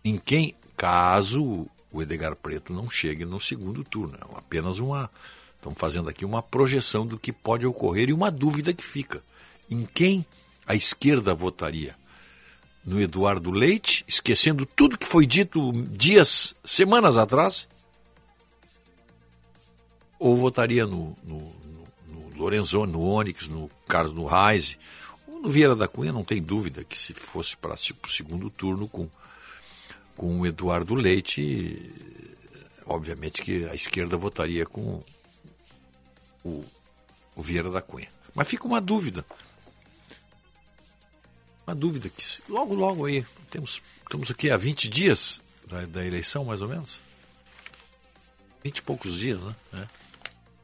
em quem, caso o Edgar Preto não chegue no segundo turno, é apenas uma. Estamos fazendo aqui uma projeção do que pode ocorrer e uma dúvida que fica. Em quem a esquerda votaria? No Eduardo Leite, esquecendo tudo que foi dito dias, semanas atrás? Ou votaria no, no, no, no Lorenzoni, no Onyx, no Carlos no Reis, no Vieira da Cunha, não tem dúvida que se fosse para o segundo turno com com o Eduardo Leite, obviamente que a esquerda votaria com o, o Vieira da Cunha. Mas fica uma dúvida. Uma dúvida que logo, logo aí, temos, estamos aqui há 20 dias da, da eleição, mais ou menos. 20 e poucos dias, né? É.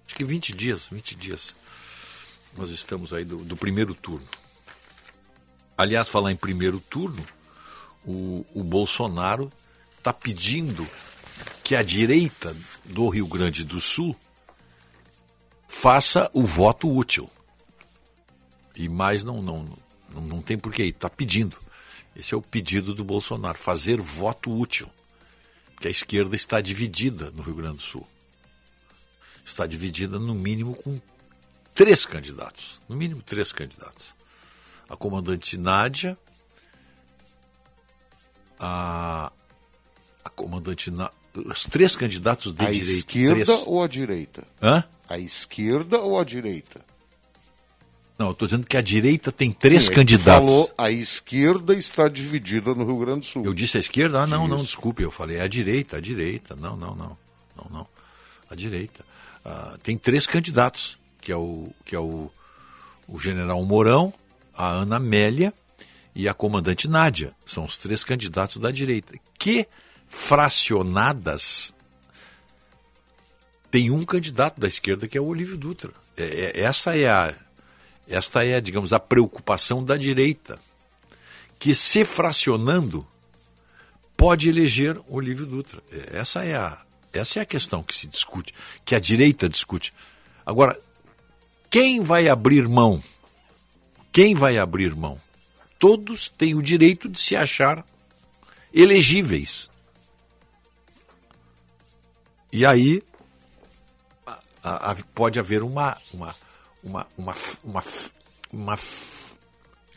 Acho que 20 dias, 20 dias. Nós estamos aí do, do primeiro turno. Aliás, falar em primeiro turno, o, o Bolsonaro está pedindo que a direita do Rio Grande do Sul faça o voto útil. E mais não, não, não, não tem porquê, está pedindo. Esse é o pedido do Bolsonaro, fazer voto útil. Porque a esquerda está dividida no Rio Grande do Sul. Está dividida, no mínimo, com três candidatos. No mínimo, três candidatos. A comandante Nádia, a, a comandante. Na, os três candidatos de a direita. A esquerda três... ou a direita? Hã? A esquerda ou a direita? Não, eu estou dizendo que a direita tem três Sim, candidatos. falou a esquerda está dividida no Rio Grande do Sul. Eu disse a esquerda? Ah, não, não, desculpe, eu falei a direita, a direita. Não, não, não. Não, não. A direita. Ah, tem três candidatos, que é o, que é o, o general Mourão, a Ana Amélia e a comandante Nádia. São os três candidatos da direita. Que fracionadas tem um candidato da esquerda que é o Olívio Dutra. É, é, essa é a esta é, digamos, a preocupação da direita, que se fracionando pode eleger Olívio Dutra. É, essa é a essa é a questão que se discute, que a direita discute. Agora, quem vai abrir mão? Quem vai abrir mão? Todos têm o direito de se achar elegíveis. E aí a, a, pode haver uma, uma, uma, uma, uma, uma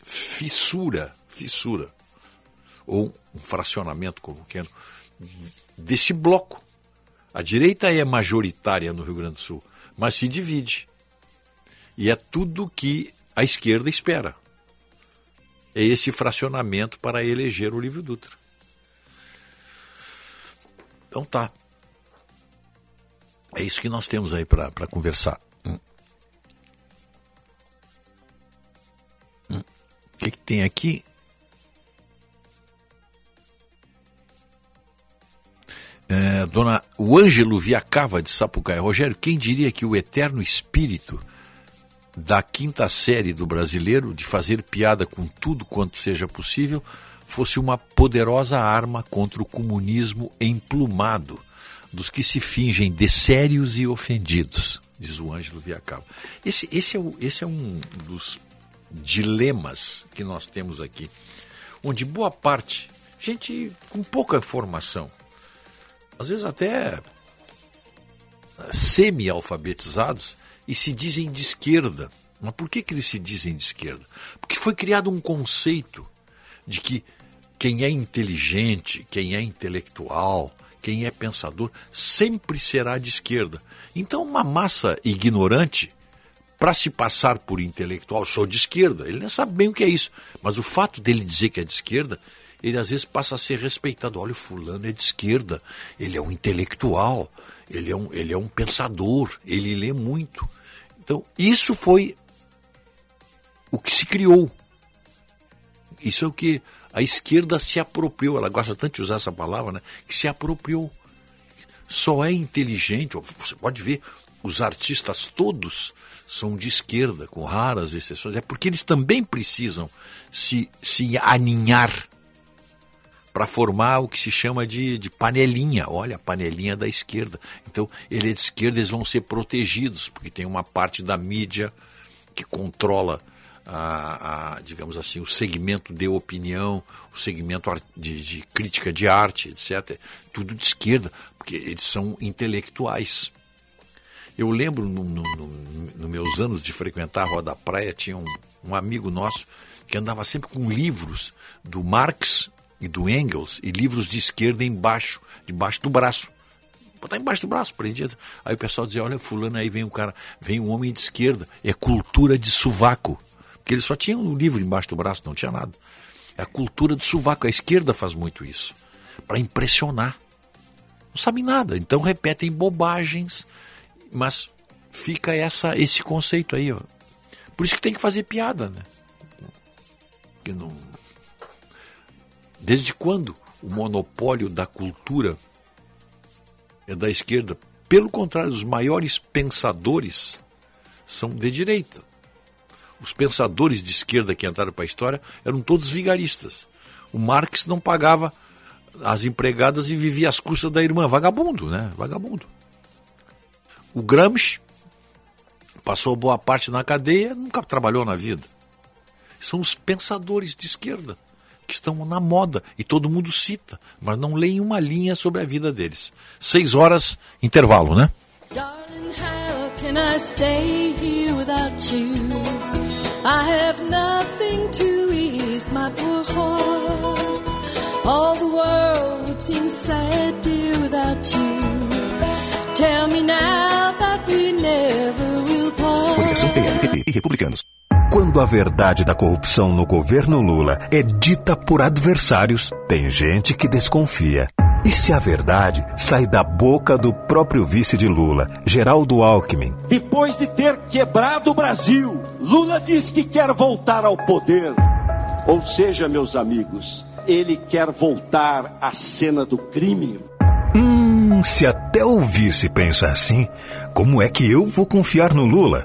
fissura, fissura, ou um fracionamento, como quero, desse bloco. A direita é majoritária no Rio Grande do Sul, mas se divide. E é tudo que a esquerda espera é esse fracionamento para eleger o Livro Dutra. Então tá. É isso que nós temos aí para conversar. Hum. Hum. O que, que tem aqui? É, dona o Ângelo Viacava de Sapucaí. Rogério, quem diria que o eterno espírito da quinta série do brasileiro, de fazer piada com tudo quanto seja possível, fosse uma poderosa arma contra o comunismo emplumado dos que se fingem de sérios e ofendidos, diz o Ângelo Viacava. Esse, esse, é o, esse é um dos dilemas que nós temos aqui, onde boa parte, gente com pouca formação, às vezes até semi-alfabetizados, e se dizem de esquerda. Mas por que, que eles se dizem de esquerda? Porque foi criado um conceito de que quem é inteligente, quem é intelectual, quem é pensador, sempre será de esquerda. Então, uma massa ignorante, para se passar por intelectual, sou de esquerda, ele não sabe bem o que é isso. Mas o fato dele dizer que é de esquerda, ele às vezes passa a ser respeitado. Olha, o fulano é de esquerda, ele é um intelectual, ele é um, ele é um pensador, ele lê muito. Então, isso foi o que se criou. Isso é o que a esquerda se apropriou. Ela gosta tanto de usar essa palavra, né? Que se apropriou. Só é inteligente. Você pode ver, os artistas todos são de esquerda, com raras exceções. É porque eles também precisam se, se aninhar para formar o que se chama de, de panelinha. Olha, a panelinha da esquerda. Então, ele é de esquerda, eles vão ser protegidos, porque tem uma parte da mídia que controla a, a, digamos assim, o segmento de opinião, o segmento de, de, crítica de arte, etc. Tudo de esquerda, porque eles são intelectuais. Eu lembro, nos no, no, no, meus anos de frequentar a Rua da Praia, tinha um, um amigo nosso que andava sempre com livros do Marx e do Engels e livros de esquerda embaixo, debaixo do braço. Botar embaixo do braço, prendido. Aí o pessoal dizia, olha, fulano, aí vem um cara, vem um homem de esquerda, é cultura de sovaco. Porque ele só tinha um livro embaixo do braço, não tinha nada. É a cultura do sovaco. A esquerda faz muito isso. Para impressionar. Não sabem nada. Então repetem bobagens. Mas fica essa, esse conceito aí. Ó. Por isso que tem que fazer piada, né? Que não... Desde quando o monopólio da cultura é da esquerda? Pelo contrário, os maiores pensadores são de direita os pensadores de esquerda que entraram para a história eram todos vigaristas. O Marx não pagava as empregadas e vivia às custas da irmã. Vagabundo, né? Vagabundo. O Gramsci passou boa parte na cadeia, nunca trabalhou na vida. São os pensadores de esquerda que estão na moda e todo mundo cita, mas não leem uma linha sobre a vida deles. Seis horas, intervalo, né? Darling, how can I stay here without you? I have nothing to ease my poor heart. All the world would seem sad, dear, without you. Tell me now that we never will part. Coligação PLPP e Republicanos. Quando a verdade da corrupção no governo Lula é dita por adversários, tem gente que desconfia. E se a verdade sai da boca do próprio vice de Lula, Geraldo Alckmin? Depois de ter quebrado o Brasil, Lula diz que quer voltar ao poder. Ou seja, meus amigos, ele quer voltar à cena do crime. Hum, se até o vice pensa assim, como é que eu vou confiar no Lula?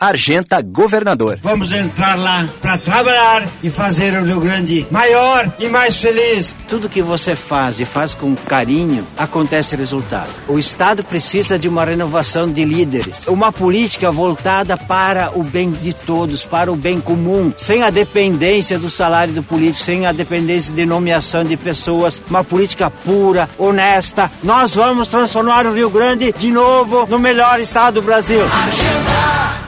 Argenta Governador. Vamos entrar lá para trabalhar e fazer o Rio Grande maior e mais feliz. Tudo que você faz e faz com carinho, acontece resultado. O Estado precisa de uma renovação de líderes, uma política voltada para o bem de todos, para o bem comum, sem a dependência do salário do político, sem a dependência de nomeação de pessoas, uma política pura, honesta. Nós vamos transformar o Rio Grande de novo no melhor estado do Brasil. Argenta.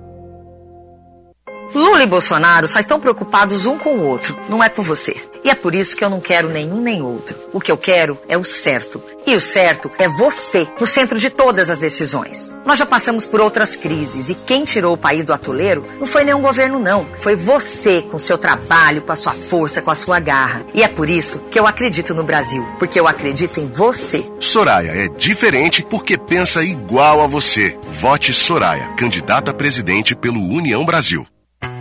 Lula e Bolsonaro só estão preocupados um com o outro, não é com você. E é por isso que eu não quero nenhum nem outro. O que eu quero é o certo. E o certo é você, no centro de todas as decisões. Nós já passamos por outras crises e quem tirou o país do atoleiro não foi nenhum governo, não. Foi você, com seu trabalho, com a sua força, com a sua garra. E é por isso que eu acredito no Brasil, porque eu acredito em você. Soraya é diferente porque pensa igual a você. Vote Soraya, candidata a presidente pelo União Brasil.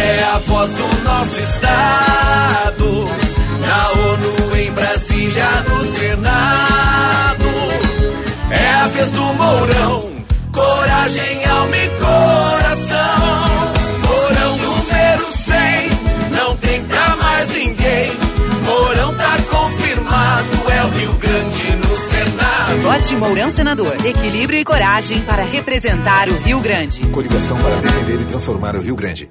é a voz do nosso estado. Na ONU, em Brasília, no Senado. É a vez do Mourão, coragem, alma e coração. Mourão número 100, não tem pra mais ninguém. Mourão tá confirmado, é o Rio Grande no Senado. Vote Mourão Senador. Equilíbrio e coragem para representar o Rio Grande. Coligação para defender e transformar o Rio Grande.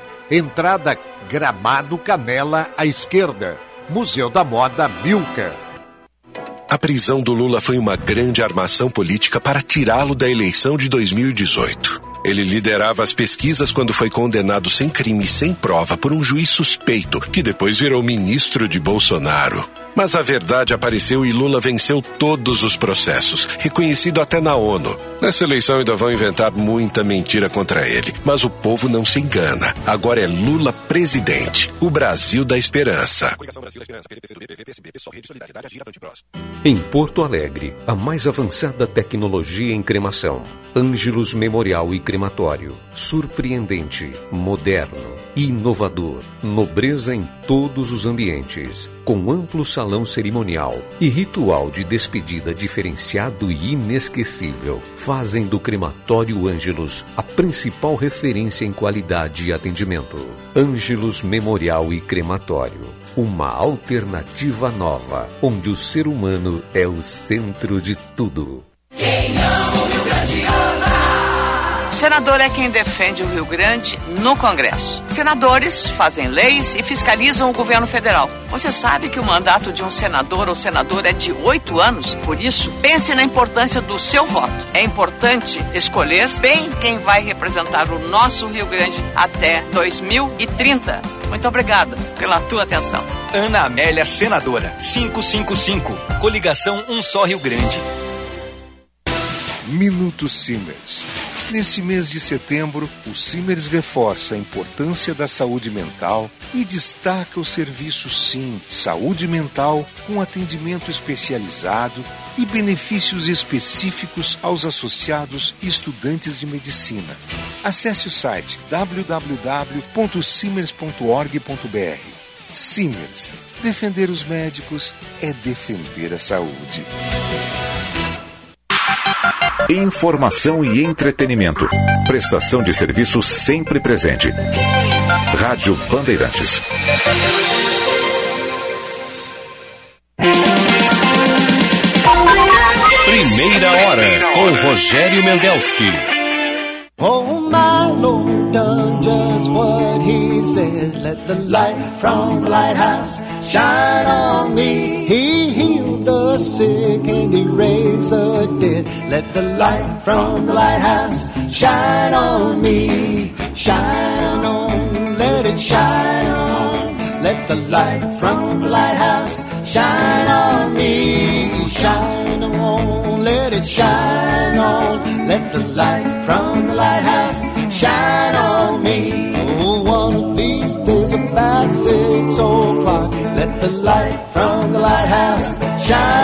Entrada Gramado Canela à esquerda. Museu da Moda Milka. A prisão do Lula foi uma grande armação política para tirá-lo da eleição de 2018. Ele liderava as pesquisas quando foi condenado sem crime e sem prova por um juiz suspeito, que depois virou ministro de Bolsonaro. Mas a verdade apareceu e Lula venceu todos os processos, reconhecido até na ONU. Nessa eleição ainda vão inventar muita mentira contra ele, mas o povo não se engana. Agora é Lula presidente, o Brasil da esperança. Em Porto Alegre, a mais avançada tecnologia em cremação. Ângelos Memorial e Crematório. Surpreendente, moderno, inovador, nobreza em todos os ambientes, com amplo salão cerimonial e ritual de despedida diferenciado e inesquecível, fazem do Crematório Ângelos a principal referência em qualidade e atendimento. Ângelos Memorial e Crematório. Uma alternativa nova, onde o ser humano é o centro de tudo. Quem ama o Rio Grande. Senador é quem defende o Rio Grande no Congresso. Senadores fazem leis e fiscalizam o governo federal. Você sabe que o mandato de um senador ou senadora é de oito anos? Por isso, pense na importância do seu voto. É importante escolher bem quem vai representar o nosso Rio Grande até 2030. Muito obrigada pela tua atenção. Ana Amélia Senadora, 555. Coligação Um Só Rio Grande. Minuto Simers. Nesse mês de setembro, o Simers reforça a importância da saúde mental e destaca o serviço Sim Saúde Mental com atendimento especializado e benefícios específicos aos associados e estudantes de medicina. Acesse o site www.simers.org.br. Simers. Defender os médicos é defender a saúde. Informação e entretenimento. Prestação de serviço sempre presente. Rádio Bandeirantes. Primeira hora com Rogério Mendelski. Oh, my Lord done just what he said. Let the light from the lighthouse shine on me. He the sick and he raised the dead. Let the light from the lighthouse shine on me. Shine on, let it shine on. Let the light from the lighthouse shine on me. Shine on, let it shine on. Let the light from the lighthouse shine on me. Oh, one of these days about six o'clock, let the light from the lighthouse shine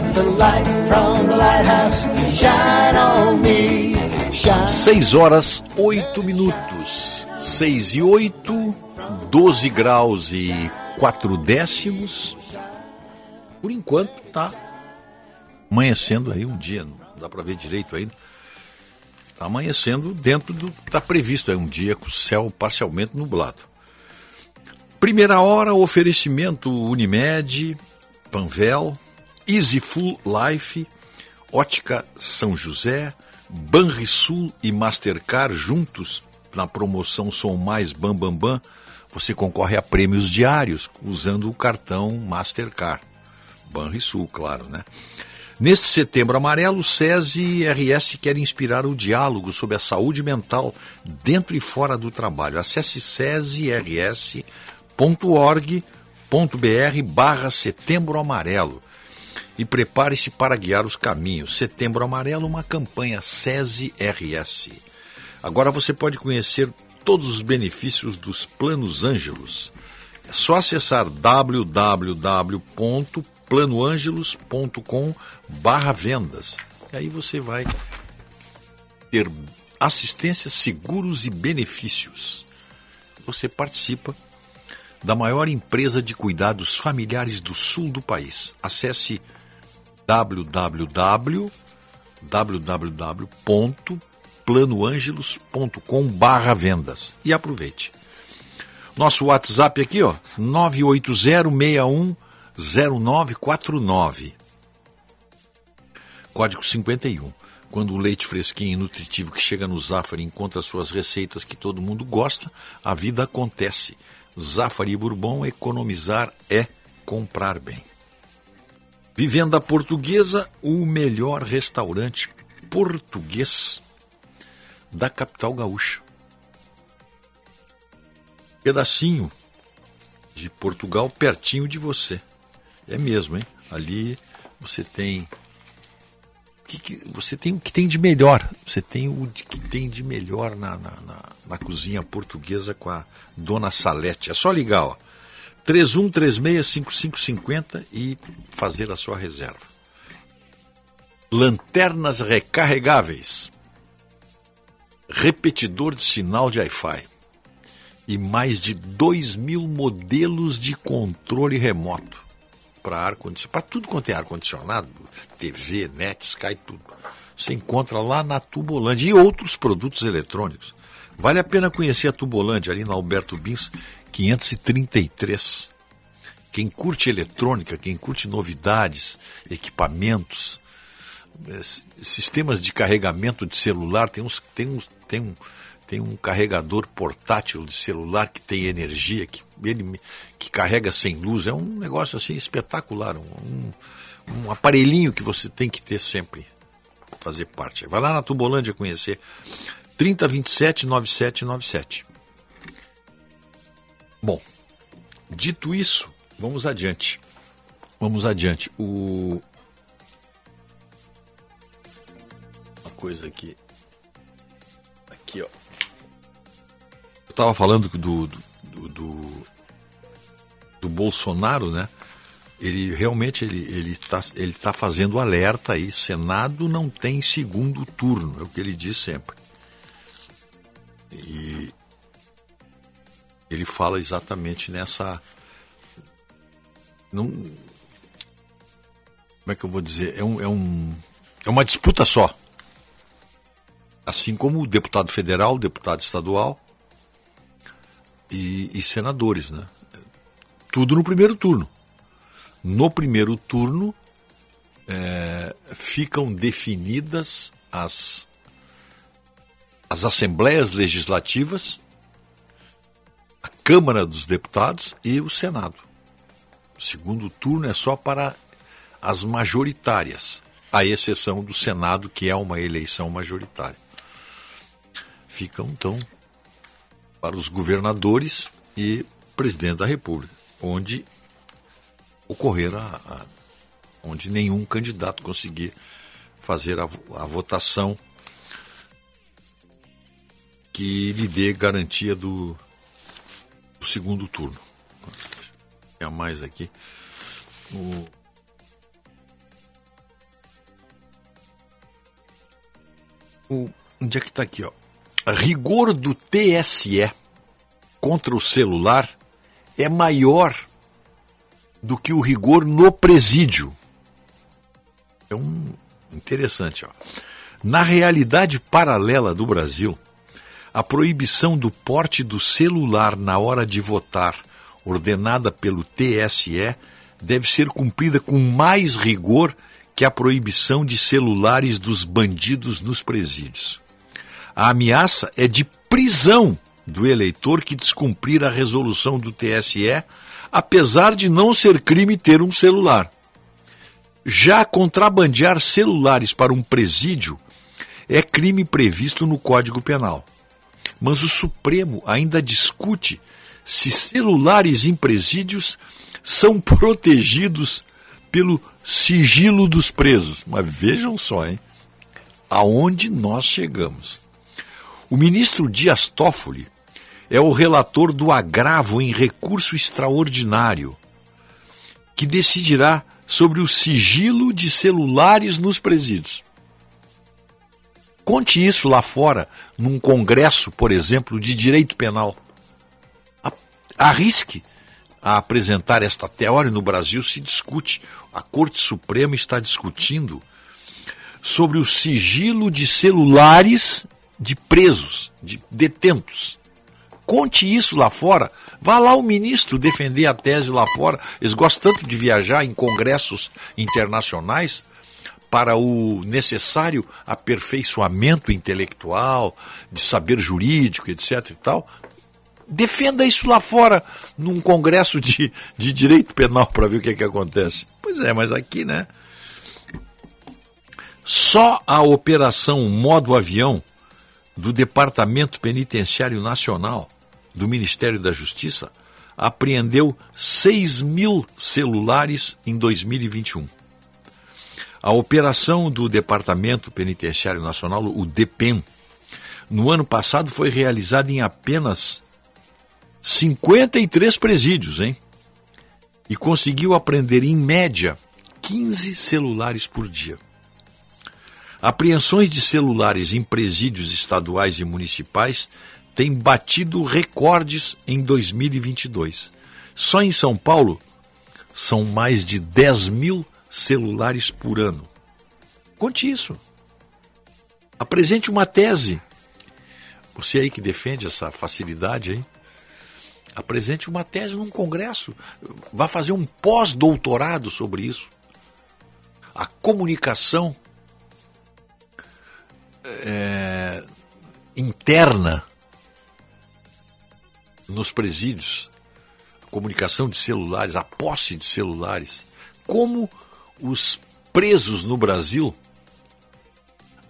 Let the light from the lighthouse shine on me. Shine. 6 horas 8 minutos. 6 e 8, 12 graus e 4 décimos. Por enquanto tá amanhecendo aí um dia, não dá para ver direito ainda. Está amanhecendo dentro do está previsto, é um dia com o céu parcialmente nublado. Primeira hora, oferecimento Unimed, Panvel, Easy Full Life, Ótica São José, Banrisul e Mastercard juntos na promoção Som Mais Bam Bam Bam. Você concorre a prêmios diários usando o cartão Mastercard. Banrisul, claro, né? Neste setembro amarelo, SESI e RS querem inspirar o diálogo sobre a saúde mental dentro e fora do trabalho. Acesse sesirs.org.br barra setembro amarelo e prepare-se para guiar os caminhos. Setembro Amarelo, uma campanha SESI RS. Agora você pode conhecer todos os benefícios dos planos Ângelos É só acessar www.planoangelos.com barra vendas. E aí você vai ter assistência, seguros e benefícios. Você participa da maior empresa de cuidados familiares do sul do país. Acesse www www.planoangelos.com barra vendas e aproveite. Nosso WhatsApp aqui, ó, 980610949. Código 51. Quando o leite fresquinho e nutritivo que chega no Zafari encontra suas receitas que todo mundo gosta, a vida acontece. Zafari Bourbon, economizar é comprar bem. Vivenda Portuguesa, o melhor restaurante português da capital gaúcha. Pedacinho de Portugal pertinho de você. É mesmo, hein? Ali você tem que, que, você tem o que tem de melhor. Você tem o que tem de melhor na, na, na, na cozinha portuguesa com a dona Salete. É só ligar, ó. 31365550 e fazer a sua reserva. Lanternas recarregáveis. Repetidor de sinal de Wi-Fi. E mais de 2 mil modelos de controle remoto para ar-condicionado, para tudo quanto é ar-condicionado, TV, net, Sky, tudo. Você encontra lá na Tubolândia e outros produtos eletrônicos. Vale a pena conhecer a Tubolândia, ali na Alberto Bins, 533. Quem curte eletrônica, quem curte novidades, equipamentos, eh, sistemas de carregamento de celular, tem, uns, tem, uns, tem, um, tem um carregador portátil de celular que tem energia, que, ele, que carrega sem luz. É um negócio assim espetacular, um, um, um aparelhinho que você tem que ter sempre fazer parte. Vai lá na Tubolândia conhecer. 3027 9797. Bom, dito isso, vamos adiante. Vamos adiante. O... Uma coisa aqui. Aqui, ó. Eu estava falando do, do, do, do, Bolsonaro, né? Ele realmente ele ele está ele tá fazendo alerta aí. Senado não tem segundo turno, é o que ele diz sempre. E ele fala exatamente nessa. Não, como é que eu vou dizer? É, um, é, um, é uma disputa só. Assim como o deputado federal, deputado estadual e, e senadores, né? Tudo no primeiro turno. No primeiro turno é, ficam definidas as, as assembleias legislativas Câmara dos Deputados e o Senado. O segundo turno é só para as majoritárias, à exceção do Senado, que é uma eleição majoritária. Ficam, então, para os governadores e presidente da República, onde ocorrer a, a onde nenhum candidato conseguir fazer a, a votação que lhe dê garantia do, o segundo turno. A mais aqui. O... o... Onde é que está aqui? Ó? Rigor do TSE contra o celular é maior do que o rigor no presídio. É um interessante. Ó. Na realidade paralela do Brasil, a proibição do porte do celular na hora de votar, ordenada pelo TSE, deve ser cumprida com mais rigor que a proibição de celulares dos bandidos nos presídios. A ameaça é de prisão do eleitor que descumprir a resolução do TSE, apesar de não ser crime ter um celular. Já contrabandear celulares para um presídio é crime previsto no Código Penal mas o Supremo ainda discute se celulares em presídios são protegidos pelo sigilo dos presos. Mas vejam só, hein? Aonde nós chegamos. O ministro Dias Toffoli é o relator do agravo em recurso extraordinário, que decidirá sobre o sigilo de celulares nos presídios. Conte isso lá fora, num congresso, por exemplo, de direito penal. Arrisque a apresentar esta teoria. No Brasil se discute, a Corte Suprema está discutindo sobre o sigilo de celulares de presos, de detentos. Conte isso lá fora. Vá lá o ministro defender a tese lá fora. Eles gostam tanto de viajar em congressos internacionais para o necessário aperfeiçoamento intelectual, de saber jurídico, etc. e tal. Defenda isso lá fora, num congresso de, de direito penal, para ver o que, é que acontece. Pois é, mas aqui, né? Só a operação modo avião do Departamento Penitenciário Nacional do Ministério da Justiça apreendeu 6 mil celulares em 2021. A operação do Departamento Penitenciário Nacional, o DEPEN, no ano passado foi realizada em apenas 53 presídios, hein? E conseguiu apreender, em média, 15 celulares por dia. Apreensões de celulares em presídios estaduais e municipais têm batido recordes em 2022. Só em São Paulo são mais de 10 mil celulares por ano. Conte isso. Apresente uma tese. Você aí que defende essa facilidade aí, apresente uma tese num congresso. Vá fazer um pós-doutorado sobre isso. A comunicação é, interna nos presídios, a comunicação de celulares, a posse de celulares, como os presos no Brasil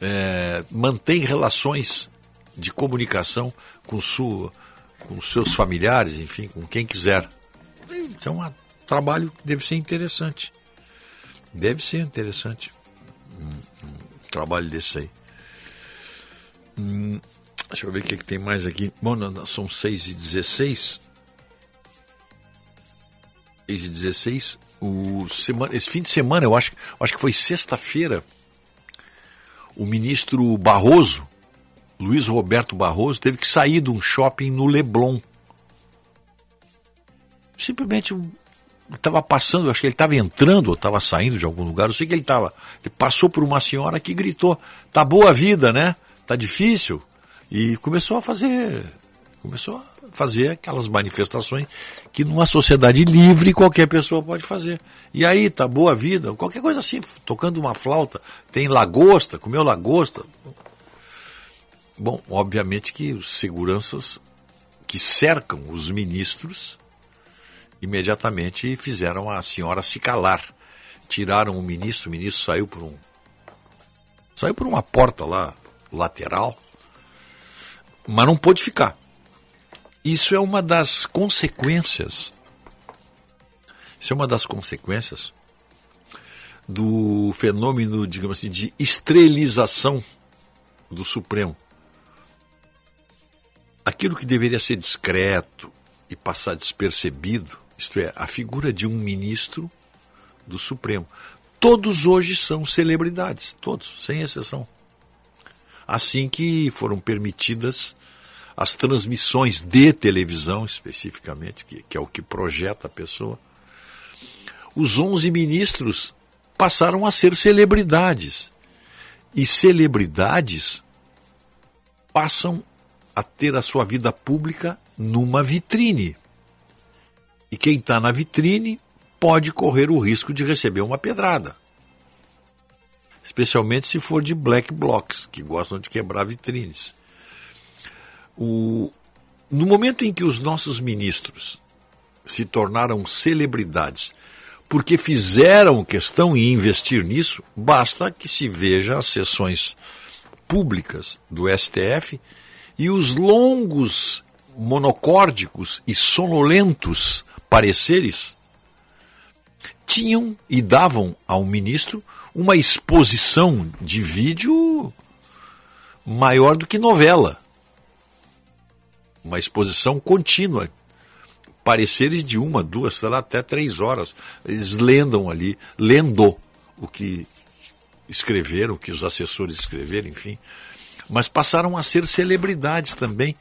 é, mantêm relações de comunicação com, sua, com seus familiares, enfim, com quem quiser. Então, é um trabalho que deve ser interessante. Deve ser interessante. Um, um trabalho desse aí. Hum, deixa eu ver o que, é que tem mais aqui. Bom, são 6 e 16. 6 e 16. O semana, esse fim de semana, eu acho, acho que foi sexta-feira, o ministro Barroso, Luiz Roberto Barroso, teve que sair de um shopping no Leblon. Simplesmente estava passando, acho que ele estava entrando ou estava saindo de algum lugar, eu sei que ele estava. Ele passou por uma senhora que gritou: Tá boa a vida, né? Tá difícil. E começou a fazer. Começou a fazer aquelas manifestações que numa sociedade livre qualquer pessoa pode fazer. E aí, tá boa vida, qualquer coisa assim, tocando uma flauta, tem lagosta, comeu lagosta. Bom, obviamente que os seguranças que cercam os ministros imediatamente fizeram a senhora se calar. Tiraram o ministro, o ministro saiu por um saiu por uma porta lá lateral, mas não pôde ficar. Isso é uma das consequências. Isso é uma das consequências do fenômeno, digamos assim, de estrelização do Supremo. Aquilo que deveria ser discreto e passar despercebido, isto é, a figura de um ministro do Supremo. Todos hoje são celebridades, todos, sem exceção. Assim que foram permitidas as transmissões de televisão, especificamente, que, que é o que projeta a pessoa, os 11 ministros passaram a ser celebridades. E celebridades passam a ter a sua vida pública numa vitrine. E quem está na vitrine pode correr o risco de receber uma pedrada. Especialmente se for de black blocs, que gostam de quebrar vitrines. O, no momento em que os nossos ministros se tornaram celebridades porque fizeram questão em investir nisso, basta que se veja as sessões públicas do STF e os longos, monocórdicos e sonolentos pareceres tinham e davam ao ministro uma exposição de vídeo maior do que novela uma exposição contínua. Pareceres de uma, duas, sei lá, até três horas. Eles lendam ali, lendo o que escreveram, o que os assessores escreveram, enfim. Mas passaram a ser celebridades também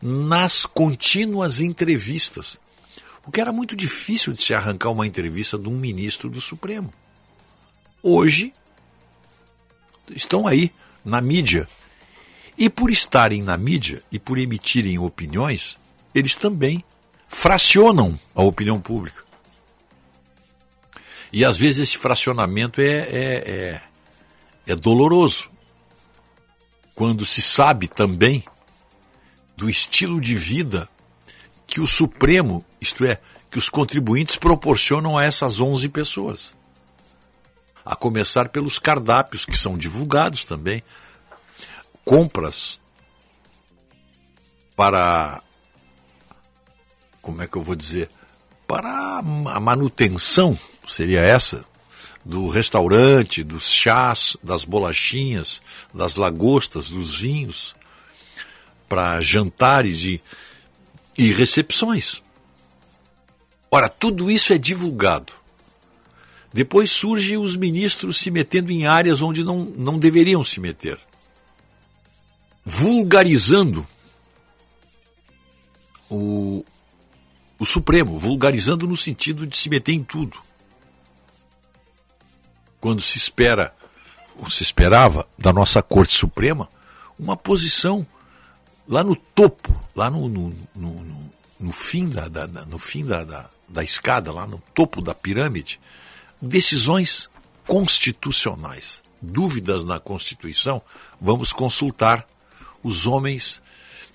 nas contínuas entrevistas. O que era muito difícil de se arrancar uma entrevista de um ministro do Supremo. Hoje, estão aí, na mídia. E por estarem na mídia e por emitirem opiniões, eles também fracionam a opinião pública. E às vezes esse fracionamento é, é, é, é doloroso. Quando se sabe também do estilo de vida que o Supremo, isto é, que os contribuintes proporcionam a essas 11 pessoas. A começar pelos cardápios que são divulgados também, compras para como é que eu vou dizer? Para a manutenção, seria essa, do restaurante, dos chás, das bolachinhas, das lagostas, dos vinhos, para jantares e, e recepções. Ora, tudo isso é divulgado. Depois surgem os ministros se metendo em áreas onde não, não deveriam se meter. Vulgarizando o, o Supremo, vulgarizando no sentido de se meter em tudo. Quando se espera, ou se esperava, da nossa Corte Suprema, uma posição lá no topo, lá no, no, no, no fim, da, da, no fim da, da, da escada, lá no topo da pirâmide, decisões constitucionais. Dúvidas na Constituição, vamos consultar os homens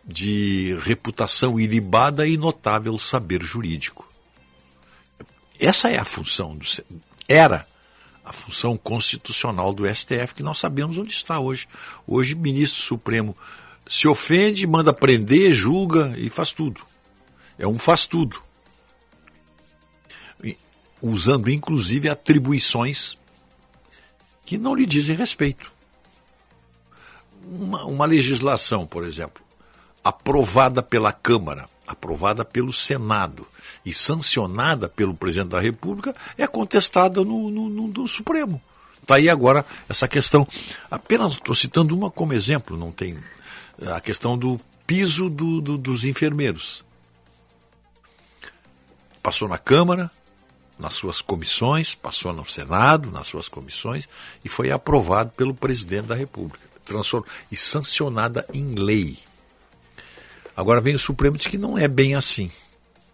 de reputação ilibada e notável saber jurídico. Essa é a função do era a função constitucional do STF que nós sabemos onde está hoje. Hoje, ministro supremo se ofende, manda prender, julga e faz tudo. É um faz tudo. Usando inclusive atribuições que não lhe dizem respeito. Uma, uma legislação, por exemplo, aprovada pela Câmara, aprovada pelo Senado e sancionada pelo presidente da República, é contestada no, no, no, no Supremo. Está aí agora essa questão. Apenas estou citando uma como exemplo, não tem a questão do piso do, do, dos enfermeiros. Passou na Câmara, nas suas comissões, passou no Senado, nas suas comissões, e foi aprovado pelo presidente da República. Transform... E sancionada em lei. Agora vem o Supremo e diz que não é bem assim.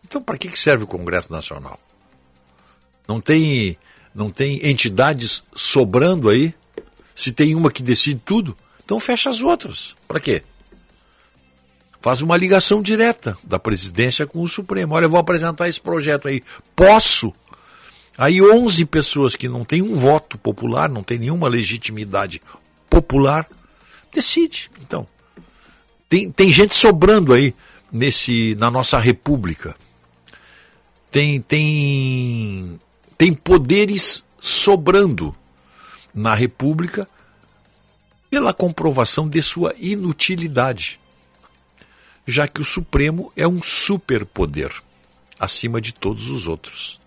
Então, para que serve o Congresso Nacional? Não tem, não tem entidades sobrando aí? Se tem uma que decide tudo, então fecha as outras. Para quê? Faz uma ligação direta da presidência com o Supremo. Olha, eu vou apresentar esse projeto aí. Posso? Aí 11 pessoas que não têm um voto popular, não têm nenhuma legitimidade popular, decide. Então, tem, tem gente sobrando aí nesse, na nossa república. Tem, tem, tem poderes sobrando na república pela comprovação de sua inutilidade, já que o Supremo é um superpoder acima de todos os outros.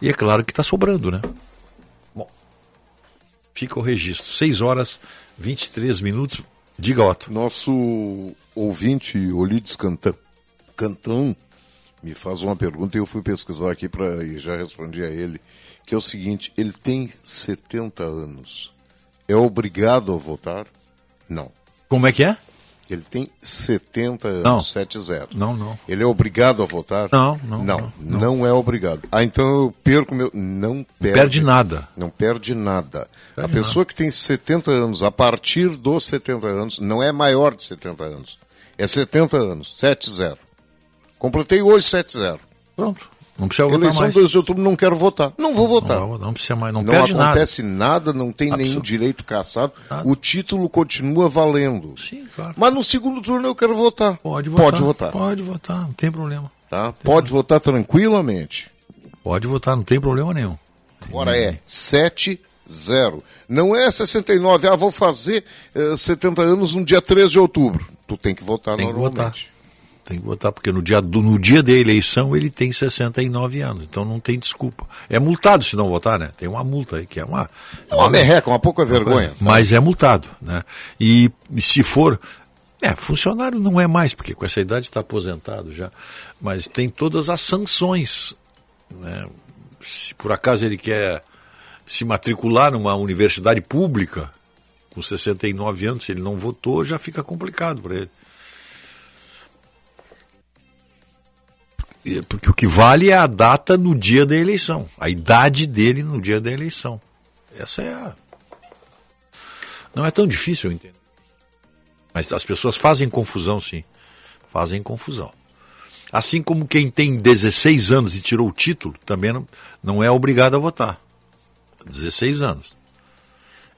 E é claro que está sobrando, né? Bom, fica o registro. 6 horas 23 minutos. Diga, Otto. Nosso ouvinte, Olides Cantão, Cantão, me faz uma pergunta e eu fui pesquisar aqui para e já respondi a ele, que é o seguinte, ele tem 70 anos. É obrigado a votar? Não. Como é que é? Ele tem 70 anos, Não. 7-0. Não, não. Ele é obrigado a votar? Não, não, Não, não, não, é obrigado. Ah, então eu perco meu. Não perde. perde nada. Não perde nada. Perde a pessoa que tem 70 anos, a partir dos 70 anos, não é maior de 70 anos. É 70 anos, 7-0. Completei hoje 7-0. Pronto. Não precisa votar Eleição mais. 2 de outubro, não quero votar. Não vou votar. Não, não precisa mais, não, Não, perde nada. acontece nada. não tem nenhum Absolut- direito caçado. O título continua valendo. Sim, claro. Mas no segundo turno eu quero votar. Pode votar. Pode votar. Pode votar, não tem problema. Tá? Pode votar tranquilamente. Pode votar, não tem problema nenhum. Agora é 7-0. Não é 69. Ah, vou fazer eh, 70 anos no dia 3 de outubro. Tu tem que votar Tem que normalmente. Tem que votar, porque no dia, do, no dia da eleição ele tem 69 anos, então não tem desculpa. É multado se não votar, né? Tem uma multa aí, que é uma. É uma merreca, uma pouca vergonha. Mas é multado, né? E, e se for. É, funcionário não é mais, porque com essa idade está aposentado já. Mas tem todas as sanções. Né? Se por acaso ele quer se matricular numa universidade pública, com 69 anos, se ele não votou, já fica complicado para ele. Porque o que vale é a data no dia da eleição, a idade dele no dia da eleição. Essa é a. Não é tão difícil entender. Mas as pessoas fazem confusão, sim. Fazem confusão. Assim como quem tem 16 anos e tirou o título, também não, não é obrigado a votar. 16 anos.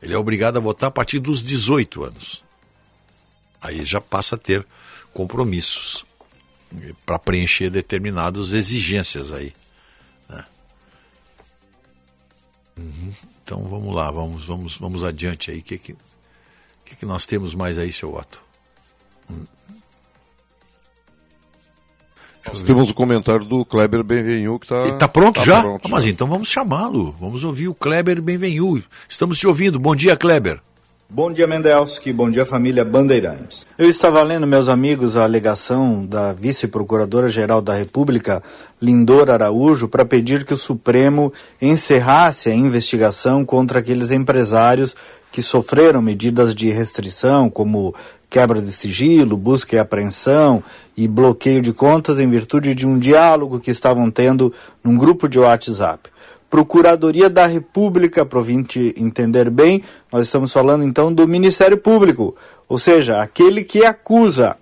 Ele é obrigado a votar a partir dos 18 anos. Aí já passa a ter compromissos para preencher determinadas exigências aí. Né? Uhum. Então vamos lá, vamos, vamos, vamos adiante aí. O que, que, que, que nós temos mais aí, seu Otto? Hum. Nós temos o comentário do Kleber Benvenu que está. Está pronto tá já? Pronto, Mas já. então vamos chamá-lo. Vamos ouvir o Kleber Benvenu. Estamos te ouvindo. Bom dia, Kleber. Bom dia, Mendelski. Bom dia, família Bandeirantes. Eu estava lendo, meus amigos, a alegação da vice-procuradora-geral da República, Lindor Araújo, para pedir que o Supremo encerrasse a investigação contra aqueles empresários que sofreram medidas de restrição, como quebra de sigilo, busca e apreensão e bloqueio de contas em virtude de um diálogo que estavam tendo num grupo de WhatsApp. Procuradoria da República, para o entender bem, nós estamos falando então do Ministério Público, ou seja, aquele que acusa.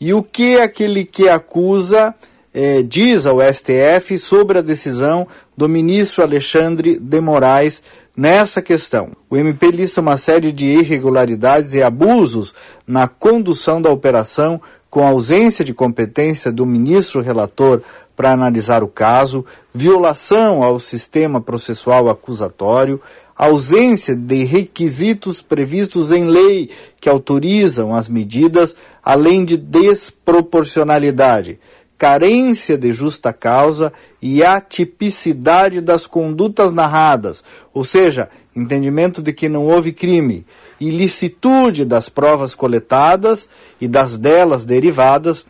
E o que aquele que acusa eh, diz ao STF sobre a decisão do ministro Alexandre de Moraes nessa questão. O MP lista uma série de irregularidades e abusos na condução da operação, com ausência de competência do ministro relator para analisar o caso, violação ao sistema processual acusatório, ausência de requisitos previstos em lei que autorizam as medidas, além de desproporcionalidade, carência de justa causa e atipicidade das condutas narradas, ou seja, entendimento de que não houve crime, ilicitude das provas coletadas e das delas derivadas,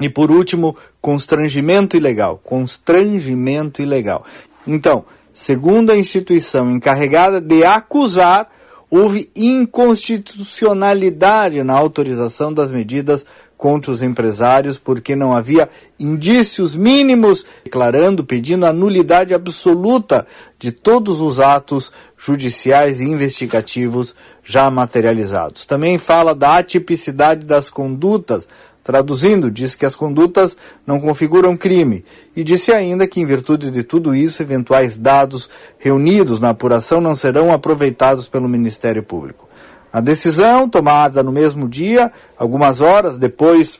e por último, constrangimento ilegal. Constrangimento ilegal. Então, segundo a instituição encarregada de acusar, houve inconstitucionalidade na autorização das medidas contra os empresários porque não havia indícios mínimos declarando, pedindo a nulidade absoluta de todos os atos judiciais e investigativos já materializados. Também fala da atipicidade das condutas Traduzindo, diz que as condutas não configuram crime e disse ainda que, em virtude de tudo isso, eventuais dados reunidos na apuração não serão aproveitados pelo Ministério Público. A decisão, tomada no mesmo dia, algumas horas depois,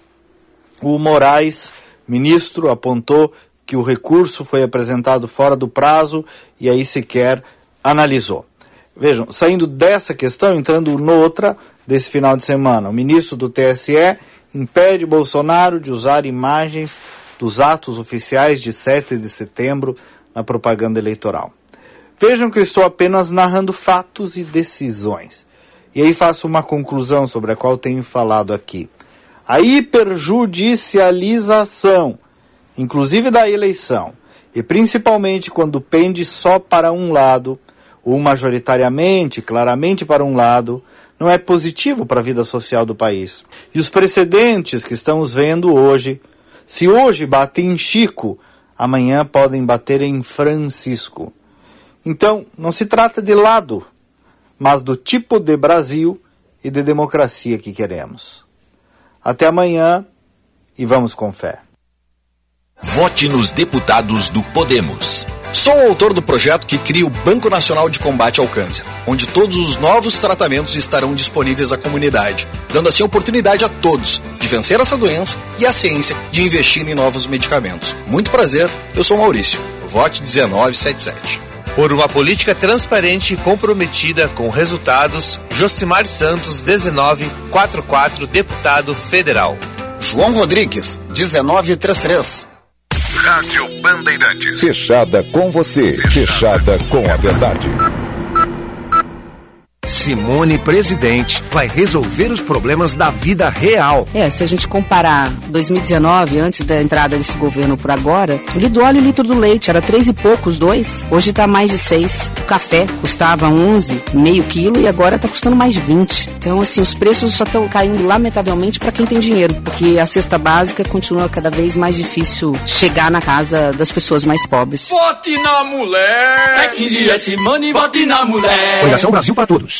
o Moraes, ministro, apontou que o recurso foi apresentado fora do prazo e aí sequer analisou. Vejam, saindo dessa questão, entrando noutra desse final de semana, o ministro do TSE impede Bolsonaro de usar imagens dos atos oficiais de 7 de setembro na propaganda eleitoral. Vejam que eu estou apenas narrando fatos e decisões. E aí faço uma conclusão sobre a qual tenho falado aqui. A hiperjudicialização, inclusive da eleição, e principalmente quando pende só para um lado, ou majoritariamente, claramente para um lado, não é positivo para a vida social do país. E os precedentes que estamos vendo hoje, se hoje batem em Chico, amanhã podem bater em Francisco. Então, não se trata de lado, mas do tipo de Brasil e de democracia que queremos. Até amanhã e vamos com fé. Vote nos deputados do Podemos. Sou o autor do projeto que cria o Banco Nacional de Combate ao Câncer, onde todos os novos tratamentos estarão disponíveis à comunidade, dando assim oportunidade a todos de vencer essa doença e a ciência de investir em novos medicamentos. Muito prazer, eu sou Maurício. Vote 1977. Por uma política transparente e comprometida com resultados, Josimar Santos, 1944, deputado federal. João Rodrigues, 1933. Rádio Bandeirantes. Fechada com você. Fechada com a verdade. Simone Presidente vai resolver os problemas da vida real. É, se a gente comparar 2019, antes da entrada desse governo por agora, o litro do óleo e o litro do leite era três e poucos, dois. Hoje está mais de seis. O café custava 11, meio quilo e agora está custando mais de 20. Então, assim, os preços só estão caindo lamentavelmente para quem tem dinheiro, porque a cesta básica continua cada vez mais difícil chegar na casa das pessoas mais pobres. Vote na mulher! É 15 é Simone, vote na mulher! Fundação Brasil para Todos.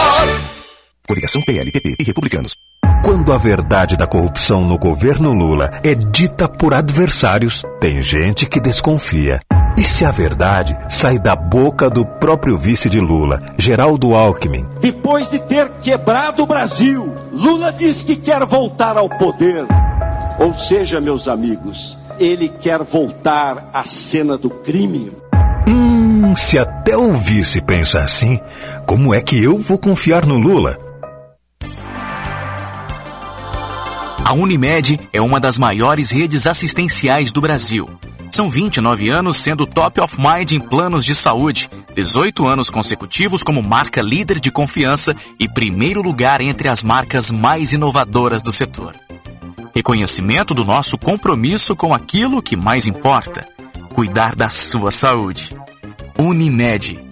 Coligação PLPP e Republicanos. Quando a verdade da corrupção no governo Lula é dita por adversários, tem gente que desconfia. E se a verdade sai da boca do próprio vice de Lula, Geraldo Alckmin? Depois de ter quebrado o Brasil, Lula diz que quer voltar ao poder. Ou seja, meus amigos, ele quer voltar à cena do crime. Hum, se até o vice pensa assim, como é que eu vou confiar no Lula? A Unimed é uma das maiores redes assistenciais do Brasil. São 29 anos sendo top of mind em planos de saúde, 18 anos consecutivos como marca líder de confiança e primeiro lugar entre as marcas mais inovadoras do setor. Reconhecimento do nosso compromisso com aquilo que mais importa: cuidar da sua saúde. Unimed.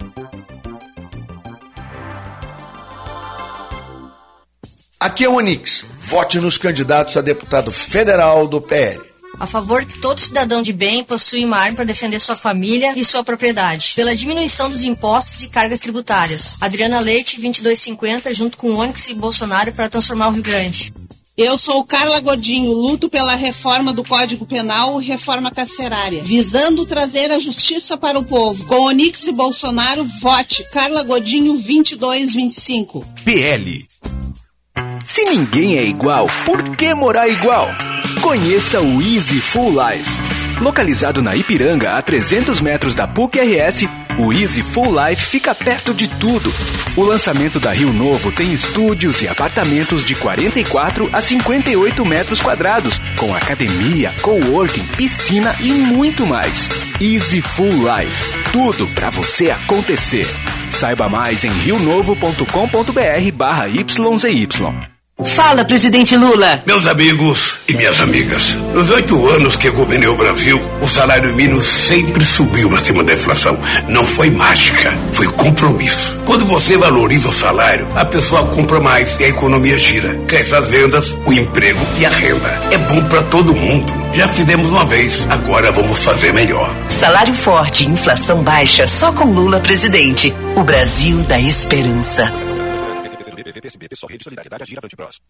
Aqui é o Onix. Vote nos candidatos a deputado federal do PL. A favor que todo cidadão de bem possui uma arma para defender sua família e sua propriedade. Pela diminuição dos impostos e cargas tributárias. Adriana Leite, 2250, junto com Onyx e Bolsonaro para transformar o Rio Grande. Eu sou Carla Godinho, luto pela reforma do Código Penal, reforma carcerária, visando trazer a justiça para o povo. Com Onix e Bolsonaro, vote Carla Godinho 2225. PL. Se ninguém é igual, por que morar igual? Conheça o Easy Full Life. Localizado na Ipiranga, a 300 metros da PUC-RS, o Easy Full Life fica perto de tudo. O lançamento da Rio Novo tem estúdios e apartamentos de 44 a 58 metros quadrados, com academia, coworking, piscina e muito mais. Easy Full Life. Tudo para você acontecer. Saiba mais em rionovo.com.br barra YZY. Fala, presidente Lula. Meus amigos e minhas amigas, nos oito anos que governei o Brasil, o salário mínimo sempre subiu acima da inflação. Não foi mágica, foi compromisso. Quando você valoriza o salário, a pessoa compra mais e a economia gira. Cresce as vendas, o emprego e a renda. É bom para todo mundo. Já fizemos uma vez, agora vamos fazer melhor. Salário forte e inflação baixa só com Lula presidente. O Brasil da esperança. PSB, Pessoal, Rede Solidariedade, Agir, Avante Próximo.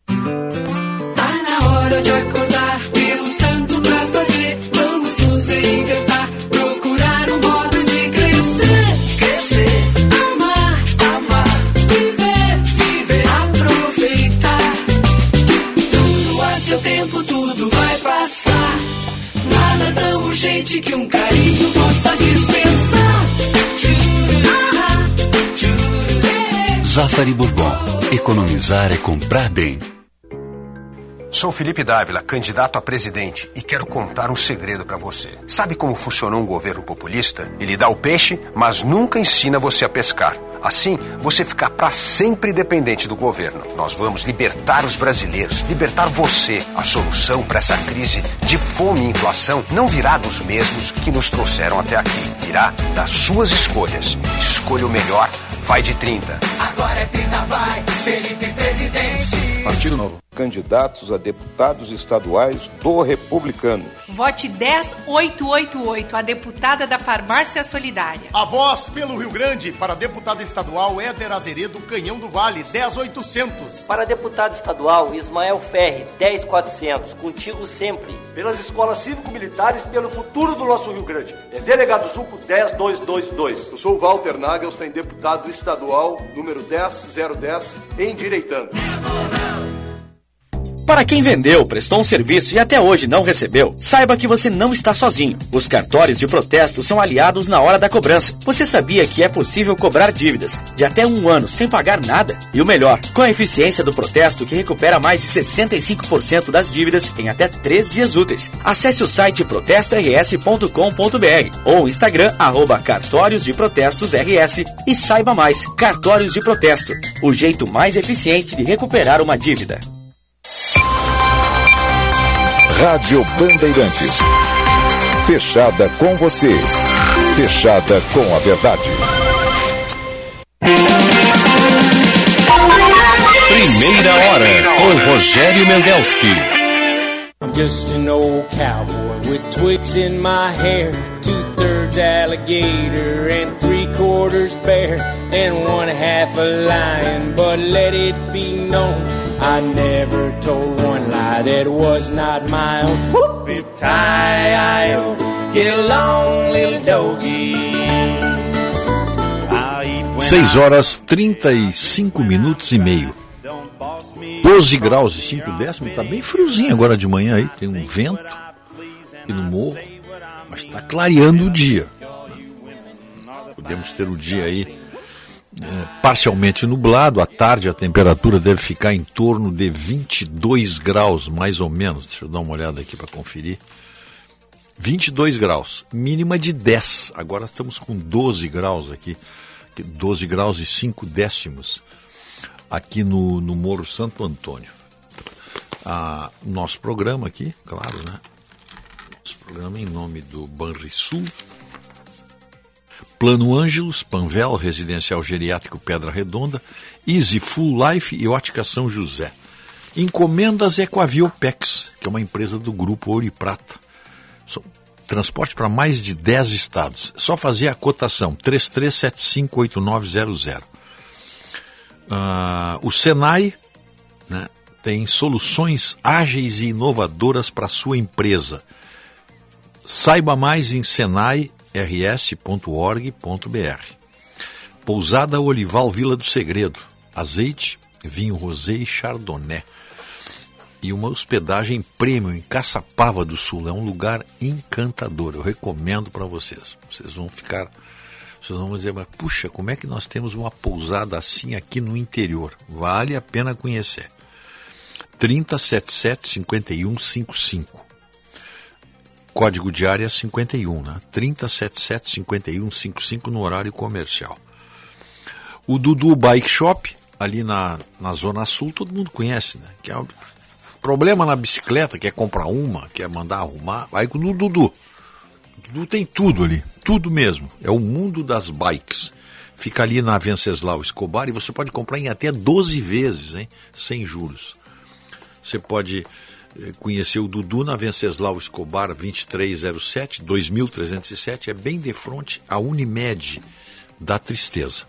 Tá na hora de acordar, temos tanto pra fazer. Vamos nos reinventar, procurar um modo de crescer. Crescer, seu tempo, tudo vai passar. Nada tão urgente que um carinho possa dispensar. Zafari Bourbon. Economizar é comprar bem. Sou Felipe Dávila, candidato a presidente, e quero contar um segredo para você. Sabe como funciona um governo populista? Ele dá o peixe, mas nunca ensina você a pescar. Assim, você fica para sempre dependente do governo. Nós vamos libertar os brasileiros, libertar você. A solução para essa crise de fome e inflação não virá dos mesmos que nos trouxeram até aqui. Virá das suas escolhas. Escolha o melhor. Vai de 30. Agora é 30, vai, Felipe presidente. Partido Novo. Candidatos a deputados estaduais do Republicano. Vote 10888, a deputada da Farmácia Solidária. A voz pelo Rio Grande para a deputada estadual Éder Azeredo Canhão do Vale, 10800. Para deputado estadual Ismael Ferre, 10400. Contigo sempre. Pelas escolas cívico-militares, pelo futuro do nosso Rio Grande. É delegado Zuco 10222. Eu sou o Walter Nagelstein, deputado estadual, número 10010, endireitando. Para quem vendeu, prestou um serviço e até hoje não recebeu, saiba que você não está sozinho. Os cartórios de protesto são aliados na hora da cobrança. Você sabia que é possível cobrar dívidas de até um ano sem pagar nada? E o melhor, com a eficiência do protesto que recupera mais de 65% das dívidas em até três dias úteis. Acesse o site protestors.com.br ou o Instagram arroba cartórios de protestos RS e saiba mais. Cartórios de protesto, o jeito mais eficiente de recuperar uma dívida. Rádio Bandeirantes. Fechada com você. Fechada com a verdade. Primeira hora com Rogério Mendelski. Just an old cowboy with twigs in my hair, thirds alligator and three quarters bear, and one half a lion. But let it be known, I never told one lie that was not my own. Whoopie tie, get along, little doggy. 6 horas 35 minutos e meio. 12 graus e 5 décimos, tá bem friozinho agora de manhã aí, tem um vento aqui no morro, mas está clareando o dia. Podemos ter o dia aí é, parcialmente nublado, à tarde a temperatura deve ficar em torno de 22 graus, mais ou menos. Deixa eu dar uma olhada aqui para conferir. 22 graus, mínima de 10. Agora estamos com 12 graus aqui, 12 graus e 5 décimos aqui no, no Morro Santo Antônio. Ah, nosso programa aqui, claro, né? Programa em nome do Banrisul, Plano Ângelos, Panvel, Residencial Geriátrico Pedra Redonda, Easy Full Life e Ótica São José. Encomendas é com a Viopex, que é uma empresa do grupo Ouro e Prata. Transporte para mais de 10 estados. É só fazer a cotação 33758900. Uh, o Senai né, tem soluções ágeis e inovadoras para a sua empresa. Saiba mais em senai.rs.org.br. Pousada Olival Vila do Segredo. Azeite, vinho rosé e chardonnay. E uma hospedagem premium em Caçapava do Sul. É um lugar encantador. Eu recomendo para vocês. Vocês vão ficar vocês vão dizer, mas puxa, como é que nós temos uma pousada assim aqui no interior? Vale a pena conhecer. 3077-5155. Código de área 51, né? 3077-5155 no horário comercial. O Dudu Bike Shop, ali na, na Zona Sul, todo mundo conhece, né? Que é um problema na bicicleta, quer comprar uma, quer mandar arrumar, vai com o Dudu. Dudu tem tudo ali, tudo mesmo. É o mundo das bikes. Fica ali na Venceslau Escobar e você pode comprar em até 12 vezes, hein? sem juros. Você pode eh, conhecer o Dudu na Venceslau Escobar 2307, 2307, é bem de frente à Unimed da Tristeza.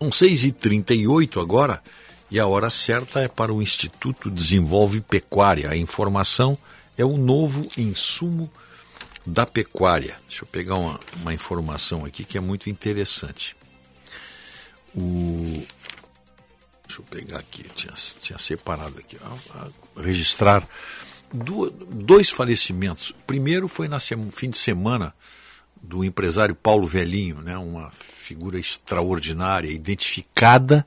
São 6h38 agora e a hora certa é para o Instituto Desenvolve Pecuária. A informação é o novo insumo da pecuária. Deixa eu pegar uma, uma informação aqui que é muito interessante. O, deixa eu pegar aqui, tinha, tinha separado aqui, registrar dois falecimentos. Primeiro foi no fim de semana do empresário Paulo Velhinho, né, uma figura extraordinária, identificada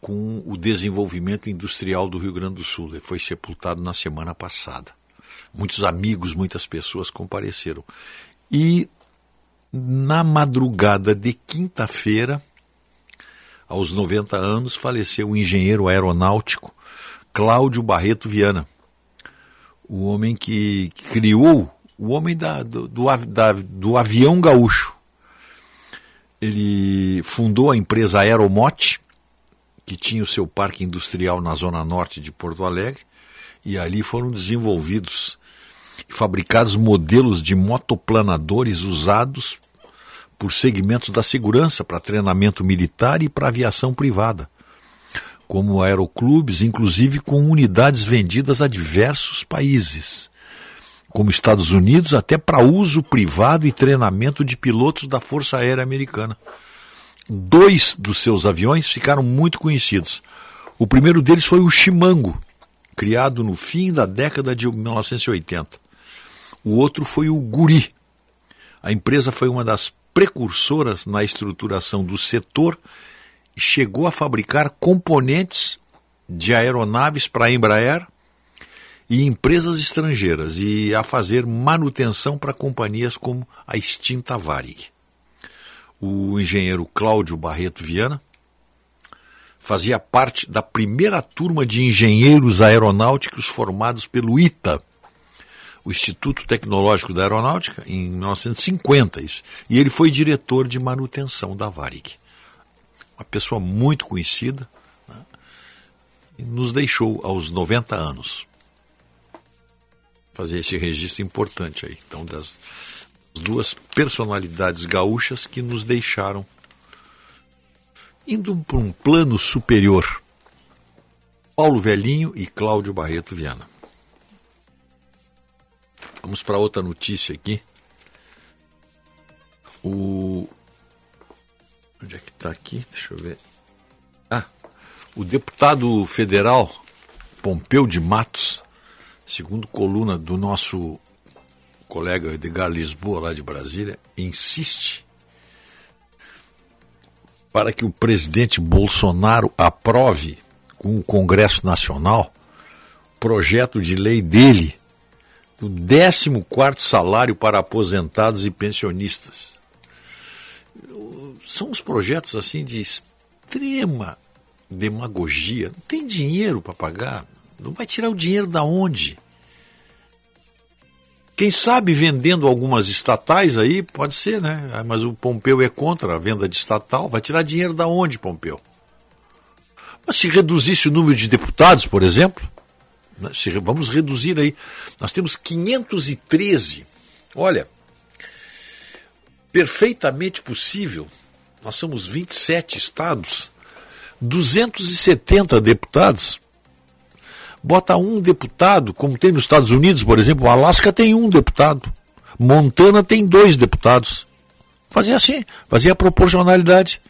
com o desenvolvimento industrial do Rio Grande do Sul. Ele foi sepultado na semana passada. Muitos amigos, muitas pessoas compareceram. E na madrugada de quinta-feira, aos 90 anos, faleceu o engenheiro aeronáutico Cláudio Barreto Viana, o homem que criou, o homem da, do, do, da, do avião gaúcho. Ele fundou a empresa Aeromote, que tinha o seu parque industrial na zona norte de Porto Alegre, e ali foram desenvolvidos e fabricados modelos de motoplanadores usados por segmentos da segurança para treinamento militar e para aviação privada, como aeroclubes, inclusive com unidades vendidas a diversos países, como Estados Unidos, até para uso privado e treinamento de pilotos da Força Aérea Americana. Dois dos seus aviões ficaram muito conhecidos. O primeiro deles foi o Chimango, criado no fim da década de 1980. O outro foi o Guri. A empresa foi uma das precursoras na estruturação do setor chegou a fabricar componentes de aeronaves para a Embraer e empresas estrangeiras e a fazer manutenção para companhias como a extinta Varig. O engenheiro Cláudio Barreto Viana fazia parte da primeira turma de engenheiros aeronáuticos formados pelo ITA, o Instituto Tecnológico da Aeronáutica, em 1950, isso. E ele foi diretor de manutenção da Varig. Uma pessoa muito conhecida, né? e nos deixou aos 90 anos. Fazer esse registro importante aí. Então, das duas personalidades gaúchas que nos deixaram indo para um plano superior. Paulo Velhinho e Cláudio Barreto Viana. Vamos para outra notícia aqui. O. Onde é que está aqui? Deixa eu ver. Ah, o deputado federal Pompeu de Matos, segundo coluna do nosso colega Edgar Lisboa, lá de Brasília, insiste para que o presidente Bolsonaro aprove com o Congresso Nacional projeto de lei dele do 14 salário para aposentados e pensionistas. São uns projetos assim de extrema demagogia. Não tem dinheiro para pagar. Não vai tirar o dinheiro da onde? Quem sabe vendendo algumas estatais aí, pode ser, né? Ah, mas o Pompeu é contra a venda de estatal. Vai tirar dinheiro da onde, Pompeu? Mas se reduzisse o número de deputados, por exemplo, vamos reduzir aí. Nós temos 513. Olha, perfeitamente possível. Nós somos 27 estados, 270 deputados bota um deputado, como tem nos Estados Unidos, por exemplo, Alasca tem um deputado, Montana tem dois deputados. Fazia assim, fazia a proporcionalidade.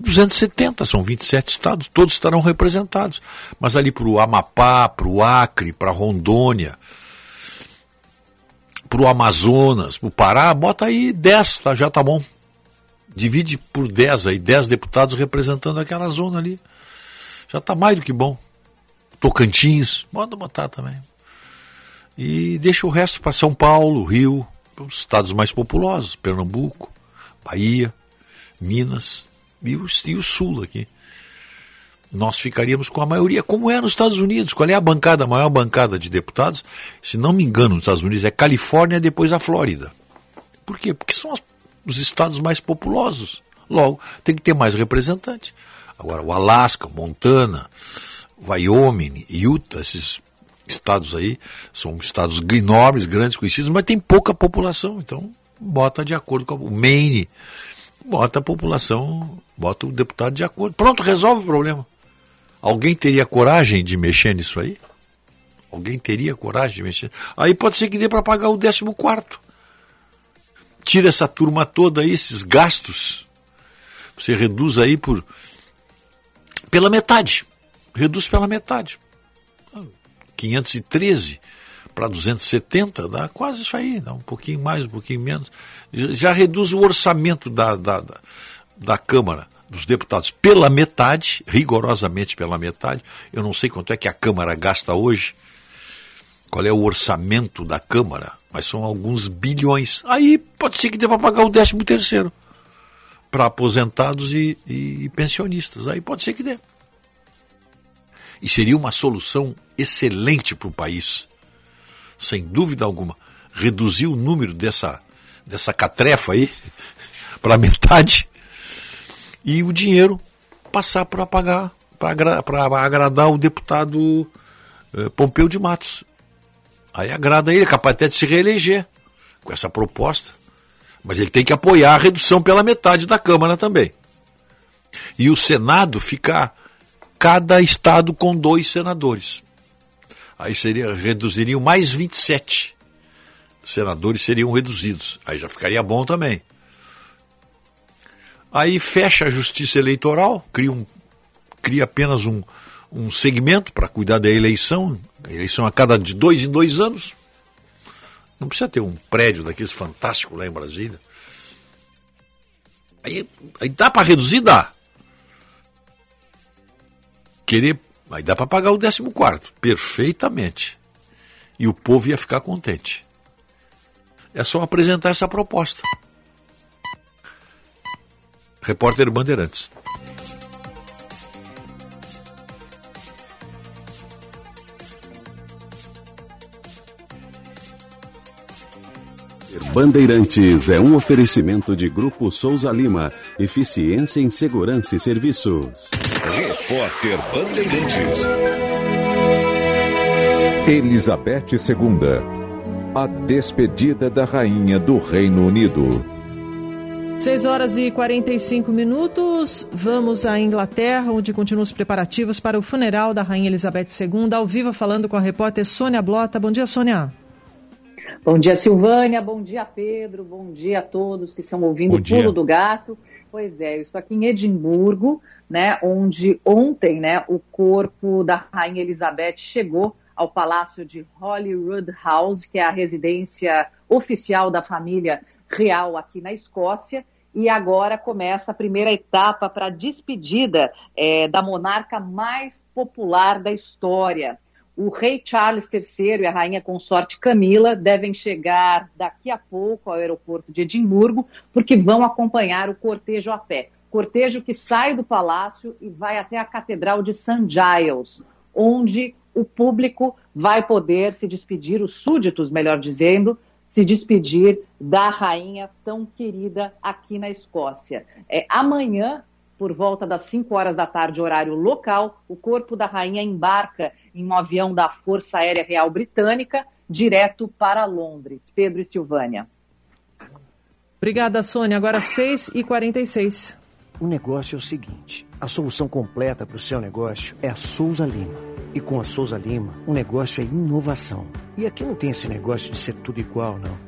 270, são 27 estados, todos estarão representados. Mas ali para o Amapá, para o Acre, para Rondônia, para o Amazonas, para o Pará, bota aí 10, tá, já tá bom. Divide por 10 aí, 10 deputados representando aquela zona ali. Já está mais do que bom. Tocantins, pode botar também. E deixa o resto para São Paulo, Rio, os estados mais populosos, Pernambuco, Bahia, Minas e o, e o Sul aqui. Nós ficaríamos com a maioria, como é nos Estados Unidos. Qual é a bancada, a maior bancada de deputados? Se não me engano, nos Estados Unidos é Califórnia, depois a Flórida. Por quê? Porque são os estados mais populosos. Logo, tem que ter mais representante. Agora, o Alasca, Montana, Wyoming, Utah, esses estados aí, são estados enormes, grandes, conhecidos, mas tem pouca população. Então, bota de acordo com o Maine, bota a população, bota o deputado de acordo. Pronto, resolve o problema. Alguém teria coragem de mexer nisso aí? Alguém teria coragem de mexer? Aí pode ser que dê para pagar o 14 quarto. Tira essa turma toda aí, esses gastos. Você reduz aí por pela metade reduz pela metade. 513 para 270, dá quase isso aí, dá um pouquinho mais, um pouquinho menos. Já reduz o orçamento da, da, da, da Câmara dos Deputados pela metade, rigorosamente pela metade. Eu não sei quanto é que a Câmara gasta hoje, qual é o orçamento da Câmara, mas são alguns bilhões. Aí pode ser que dê para pagar o 13 terceiro para aposentados e, e, e pensionistas. Aí pode ser que dê e seria uma solução excelente para o país, sem dúvida alguma. Reduzir o número dessa, dessa catrefa aí para metade e o dinheiro passar para pagar, para agra agradar o deputado eh, Pompeu de Matos. Aí agrada ele, é capaz até de se reeleger com essa proposta. Mas ele tem que apoiar a redução pela metade da Câmara também. E o Senado ficar cada estado com dois senadores. Aí seria, reduziriam mais 27 senadores seriam reduzidos. Aí já ficaria bom também. Aí fecha a justiça eleitoral, cria, um, cria apenas um, um segmento para cuidar da eleição, eleição a cada de dois em dois anos. Não precisa ter um prédio daqueles fantástico lá em Brasília. Aí, aí dá para reduzir? Dá. Querer. Aí dá para pagar o 14 quarto, perfeitamente. E o povo ia ficar contente. É só apresentar essa proposta. Repórter Bandeirantes. Bandeirantes é um oferecimento de Grupo Souza Lima. Eficiência em Segurança e Serviços. Repórter Bandeirantes. Elizabeth II. A despedida da rainha do Reino Unido. 6 horas e 45 minutos. Vamos à Inglaterra, onde continuam os preparativos para o funeral da Rainha Elizabeth II, ao vivo falando com a repórter Sônia Blota. Bom dia, Sônia. Bom dia, Silvânia. Bom dia, Pedro. Bom dia a todos que estão ouvindo o Pulo do Gato. Pois é, eu estou aqui em Edimburgo, né, onde ontem, né, o corpo da Rainha Elizabeth chegou ao Palácio de Holyrood House, que é a residência oficial da família real aqui na Escócia. E agora começa a primeira etapa para a despedida é, da monarca mais popular da história. O rei Charles III e a rainha consorte Camila devem chegar daqui a pouco ao aeroporto de Edimburgo, porque vão acompanhar o cortejo a pé. Cortejo que sai do palácio e vai até a Catedral de St. Giles, onde o público vai poder se despedir, os súditos, melhor dizendo, se despedir da rainha tão querida aqui na Escócia. É, amanhã, por volta das 5 horas da tarde, horário local, o corpo da rainha embarca em um avião da Força Aérea Real Britânica, direto para Londres. Pedro e Silvânia. Obrigada, Sônia. Agora 6h46. O negócio é o seguinte: a solução completa para o seu negócio é a Souza Lima. E com a Souza Lima, o negócio é inovação. E aqui não tem esse negócio de ser tudo igual, não.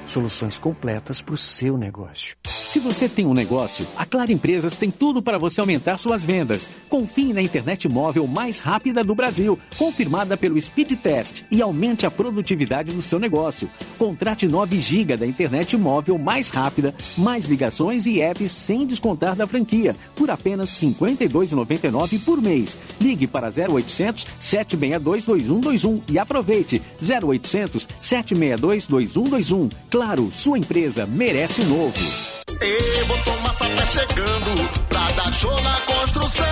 Soluções completas para o seu negócio. Se você tem um negócio, a Claro Empresas tem tudo para você aumentar suas vendas. Confie na internet móvel mais rápida do Brasil, confirmada pelo Speed Test e aumente a produtividade do seu negócio. Contrate 9 GB da internet móvel mais rápida, mais ligações e apps sem descontar da franquia, por apenas R$ 52,99 por mês. Ligue para 0800 762 2121 e aproveite 0800 762 2121. Claro, sua empresa merece o novo. E botou massa tá chegando pra dar show na construção.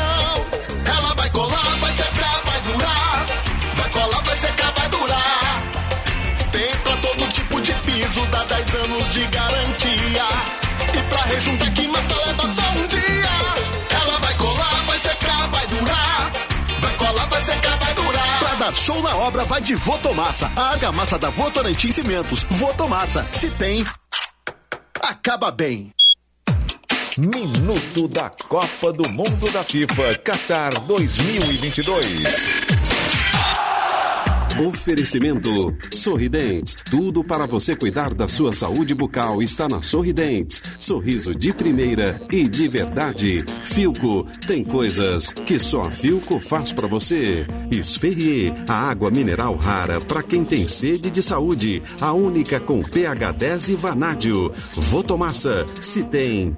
Ela vai colar, vai secar, vai durar. Vai colar, vai secar, vai durar. Tem pra todo tipo de piso, dá 10 anos de garantia. E pra rejuntar que massa show na obra, vai de Votomassa. A argamassa da Votorantim Cimentos. Votomassa. Se tem, acaba bem. Minuto da Copa do Mundo da FIFA Qatar 2022. Oferecimento Sorridentes. Tudo para você cuidar da sua saúde bucal está na Sorridentes. Sorriso de primeira e de verdade. Filco tem coisas que só a Filco faz para você. Esferrier, a água mineral rara para quem tem sede de saúde. A única com pH 10 e vanádio. Votomassa, se tem.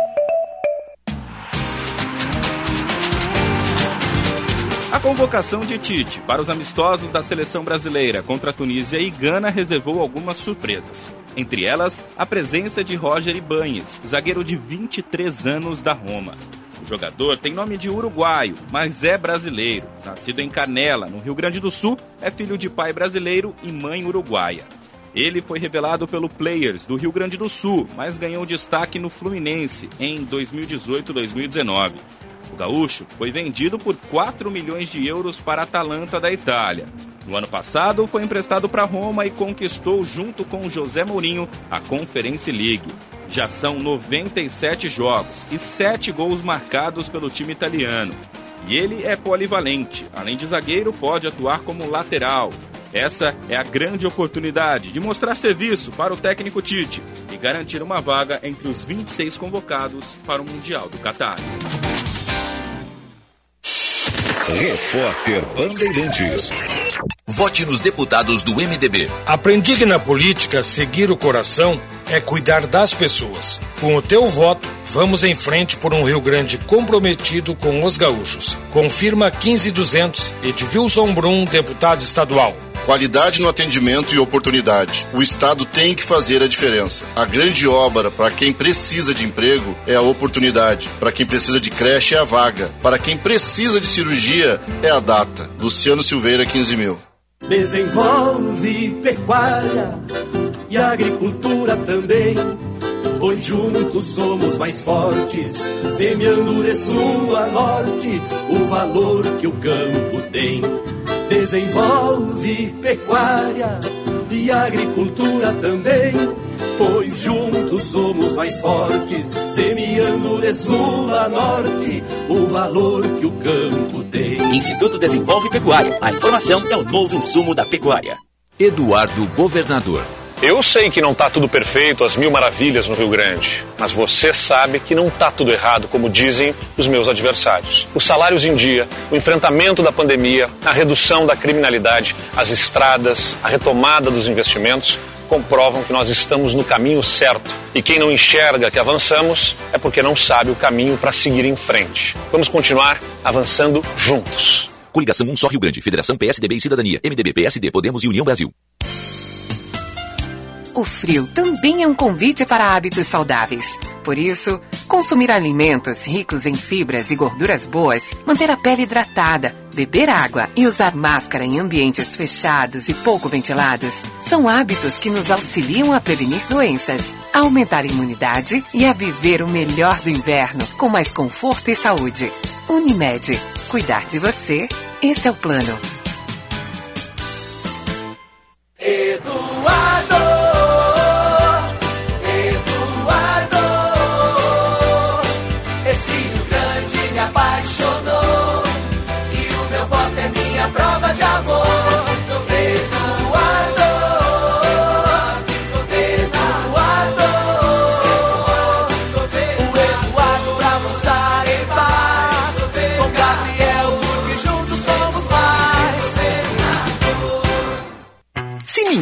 convocação de Tite para os amistosos da seleção brasileira contra Tunísia e Gana reservou algumas surpresas. Entre elas, a presença de Roger Ibanes, zagueiro de 23 anos da Roma. O jogador tem nome de uruguaio, mas é brasileiro. Nascido em Canela, no Rio Grande do Sul, é filho de pai brasileiro e mãe uruguaia. Ele foi revelado pelo Players do Rio Grande do Sul, mas ganhou destaque no Fluminense em 2018-2019. O gaúcho foi vendido por 4 milhões de euros para a Atalanta da Itália. No ano passado, foi emprestado para Roma e conquistou, junto com José Mourinho, a Conference League. Já são 97 jogos e 7 gols marcados pelo time italiano. E ele é polivalente. Além de zagueiro, pode atuar como lateral. Essa é a grande oportunidade de mostrar serviço para o técnico Tite e garantir uma vaga entre os 26 convocados para o Mundial do Catar. Repórter Bandeirantes. Vote nos deputados do MDB. Aprendi que na política seguir o coração é cuidar das pessoas. Com o teu voto, vamos em frente por um Rio Grande comprometido com os gaúchos. Confirma 15200 Edvilson Brum, deputado estadual. Qualidade no atendimento e oportunidade. O Estado tem que fazer a diferença. A grande obra para quem precisa de emprego é a oportunidade. Para quem precisa de creche é a vaga. Para quem precisa de cirurgia é a data. Luciano Silveira, 15 mil. Desenvolve pecuária e agricultura também. Pois juntos somos mais fortes, semeando de sul a norte o valor que o campo tem. Desenvolve pecuária e agricultura também. Pois juntos somos mais fortes, semeando de sul a norte o valor que o campo tem. Instituto Desenvolve Pecuária. A informação é o novo insumo da pecuária. Eduardo Governador. Eu sei que não está tudo perfeito, as mil maravilhas no Rio Grande, mas você sabe que não está tudo errado, como dizem os meus adversários. Os salários em dia, o enfrentamento da pandemia, a redução da criminalidade, as estradas, a retomada dos investimentos comprovam que nós estamos no caminho certo. E quem não enxerga que avançamos é porque não sabe o caminho para seguir em frente. Vamos continuar avançando juntos. Coligação Um Só Rio Grande, Federação PSDB e Cidadania, MDB, PSD, Podemos e União Brasil. O frio também é um convite para hábitos saudáveis. Por isso, consumir alimentos ricos em fibras e gorduras boas, manter a pele hidratada, beber água e usar máscara em ambientes fechados e pouco ventilados são hábitos que nos auxiliam a prevenir doenças, a aumentar a imunidade e a viver o melhor do inverno com mais conforto e saúde. Unimed. Cuidar de você, esse é o plano. Eduardo,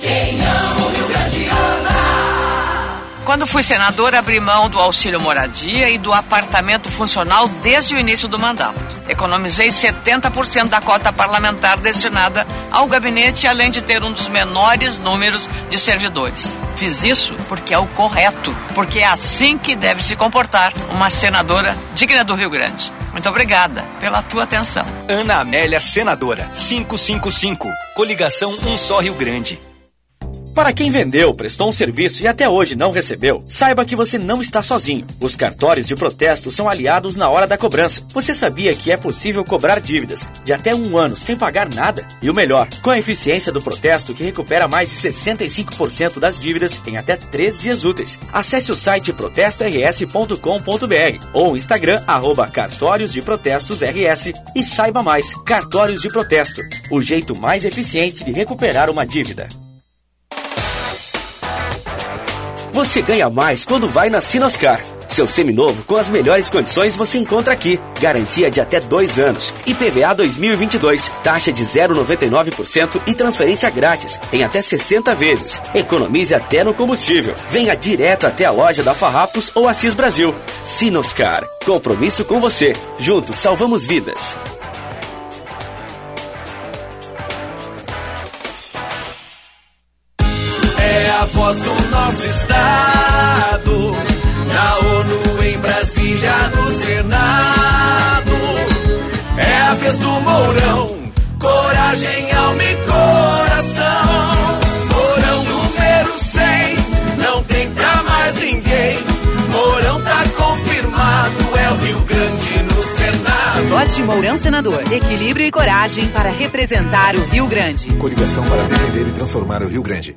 Quem ama o Rio Grande ama. Quando fui senadora, abri mão do auxílio moradia e do apartamento funcional desde o início do mandato. Economizei 70% da cota parlamentar destinada ao gabinete, além de ter um dos menores números de servidores. Fiz isso porque é o correto, porque é assim que deve se comportar uma senadora digna do Rio Grande. Muito obrigada pela tua atenção. Ana Amélia Senadora, 555. Coligação Um Só Rio Grande. Para quem vendeu, prestou um serviço e até hoje não recebeu, saiba que você não está sozinho. Os cartórios de protesto são aliados na hora da cobrança. Você sabia que é possível cobrar dívidas de até um ano sem pagar nada? E o melhor, com a eficiência do protesto que recupera mais de 65% das dívidas em até 3 dias úteis. Acesse o site protestors.com.br ou o Instagram arroba cartórios de protestos RS e saiba mais. Cartórios de protesto, o jeito mais eficiente de recuperar uma dívida. Você ganha mais quando vai na Sinoscar. Seu seminovo com as melhores condições você encontra aqui. Garantia de até dois anos. IPVA 2022. Taxa de 0,99% e transferência grátis em até 60 vezes. Economize até no combustível. Venha direto até a loja da Farrapos ou Assis Brasil. Sinoscar. Compromisso com você. Juntos salvamos vidas. Voz do nosso estado. Na ONU, em Brasília, no Senado. É a vez do Mourão. Coragem, alma e coração. Mourão número 100. Não tem pra mais ninguém. Mourão tá confirmado. É o Rio Grande no Senado. Vote Mourão Senador. Equilíbrio e coragem para representar o Rio Grande. Coligação para defender e transformar o Rio Grande.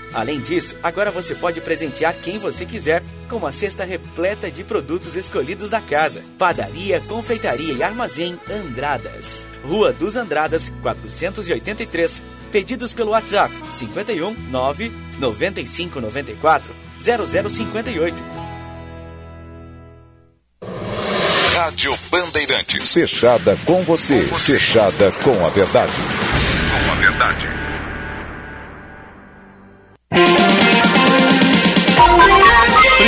Além disso, agora você pode presentear quem você quiser com uma cesta repleta de produtos escolhidos da casa. Padaria, Confeitaria e Armazém Andradas. Rua dos Andradas, 483. Pedidos pelo WhatsApp 51 9 95 94 0058. Rádio Bandeirantes. Fechada com você. Fechada com a verdade. Com a verdade.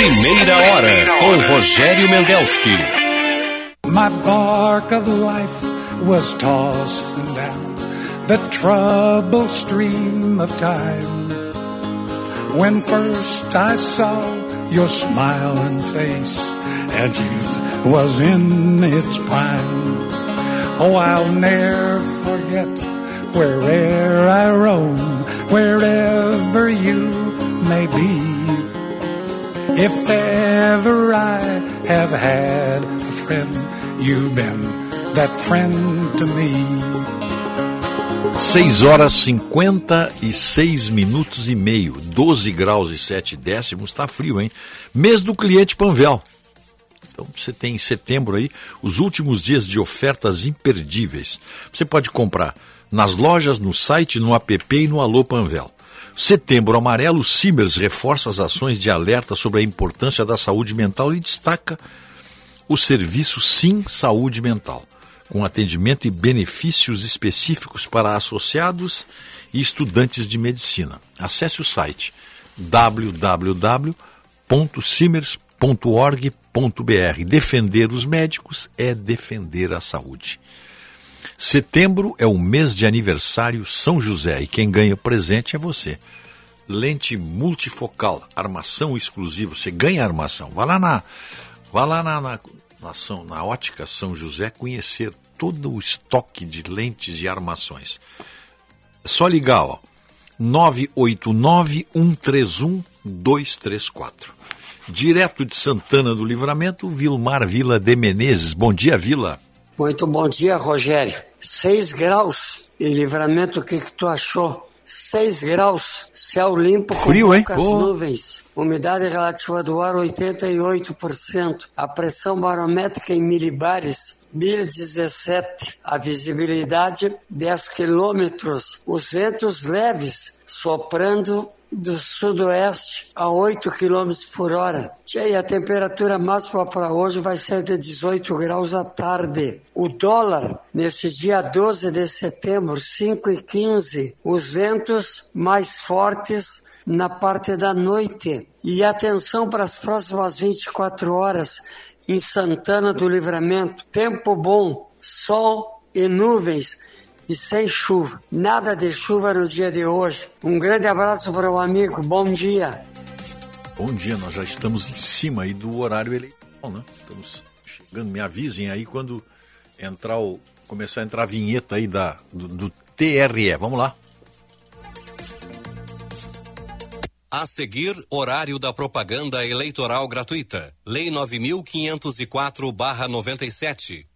Primeira hora com Rogério Mendelski. My bark of life was tossing down the troubled stream of time. When first I saw your smiling face, and youth was in its prime. Oh, I'll never forget where'er I roam, wherever you may be. If ever I have had a friend, you've been that friend to me. 6 horas 56 minutos e meio, 12 graus e 7 décimos, tá frio, hein? Mês do cliente Panvel. Então você tem em setembro aí os últimos dias de ofertas imperdíveis. Você pode comprar nas lojas, no site, no app e no Alô Panvel. Setembro Amarelo, Simers reforça as ações de alerta sobre a importância da saúde mental e destaca o serviço Sim Saúde Mental, com atendimento e benefícios específicos para associados e estudantes de medicina. Acesse o site www.simers.org.br. Defender os médicos é defender a saúde. Setembro é o mês de aniversário São José e quem ganha presente é você. Lente multifocal, armação exclusiva, você ganha armação. Vá lá na, vá lá na, na, na, na ótica São José conhecer todo o estoque de lentes e armações. É só ligar, ó. 989-131-234. Direto de Santana do Livramento, Vilmar Vila de Menezes. Bom dia, Vila. Muito bom dia, Rogério. 6 graus em livramento, o que, que tu achou? 6 graus, céu limpo com Frio, hein? poucas Oh. nuvens, umidade relativa do ar 88%, a pressão barométrica em milibares 1017, a visibilidade 10 quilômetros, os ventos leves soprando do sudoeste a 8 km por hora. E a temperatura máxima para hoje vai ser de 18 graus à tarde. O dólar, nesse dia 12 de setembro, 5 e 15, os ventos mais fortes na parte da noite. E atenção para as próximas 24 horas. em Santana do Livramento. Tempo bom, sol e nuvens e sem chuva. Nada de chuva no dia de hoje. Um grande abraço para o amigo. Bom dia. Bom dia, nós já estamos em cima aí do horário eleitoral, né? Estamos chegando. Me avisem aí quando entrar o, começar a entrar a vinheta aí da, do, do TRE. Vamos lá. A seguir, horário da propaganda eleitoral gratuita. Lei 9504-97.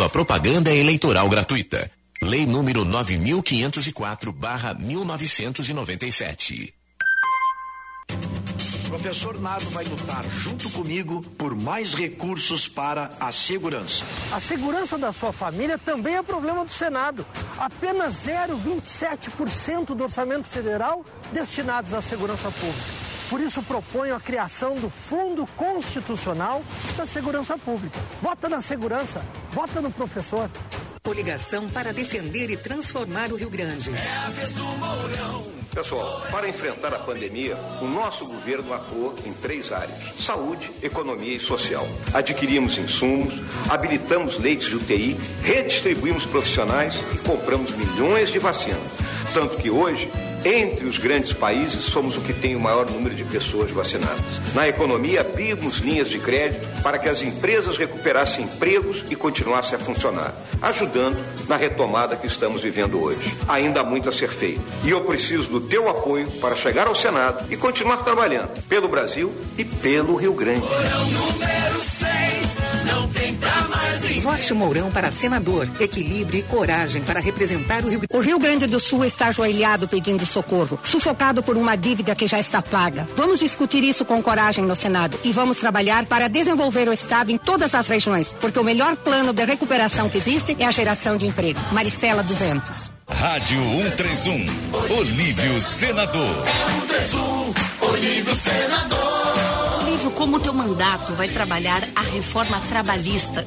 À propaganda eleitoral gratuita. Lei número 9504/1997. Professor Nado vai lutar junto comigo por mais recursos para a segurança. A segurança da sua família também é problema do Senado. Apenas 0,27% do orçamento federal destinados à segurança pública. Por isso proponho a criação do Fundo Constitucional da Segurança Pública. Vota na segurança, vota no professor. Coligação para defender e transformar o Rio Grande. É a vez do Mourão. Pessoal, para enfrentar a pandemia, o nosso governo atuou em três áreas: saúde, economia e social. Adquirimos insumos, habilitamos leitos de UTI, redistribuímos profissionais e compramos milhões de vacinas. Tanto que hoje entre os grandes países, somos o que tem o maior número de pessoas vacinadas. Na economia, abrimos linhas de crédito para que as empresas recuperassem empregos e continuassem a funcionar, ajudando na retomada que estamos vivendo hoje. Ainda há muito a ser feito. E eu preciso do teu apoio para chegar ao Senado e continuar trabalhando pelo Brasil e pelo Rio Grande. Vote Mourão para senador. Equilíbrio e coragem para representar o Rio O Rio Grande do Sul está ajoelhado pedindo socorro, sufocado por uma dívida que já está paga. Vamos discutir isso com coragem no Senado e vamos trabalhar para desenvolver o Estado em todas as regiões, porque o melhor plano de recuperação que existe é a geração de emprego. Maristela 200. Rádio 131. Olívio Senador. É 131, Olívio Senador. Olívio, como o teu mandato vai trabalhar a reforma trabalhista?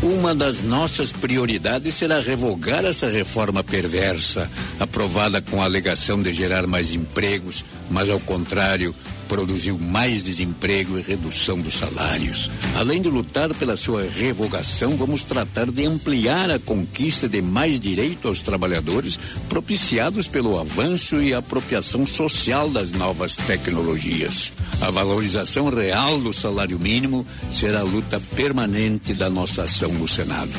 Uma das nossas prioridades será revogar essa reforma perversa, aprovada com a alegação de gerar mais empregos, mas ao contrário, produziu mais desemprego e redução dos salários. Além de lutar pela sua revogação, vamos tratar de ampliar a conquista de mais direito aos trabalhadores, propiciados pelo avanço e apropriação social das novas tecnologias. A valorização real do salário mínimo será a luta permanente da nossa ação no Senado.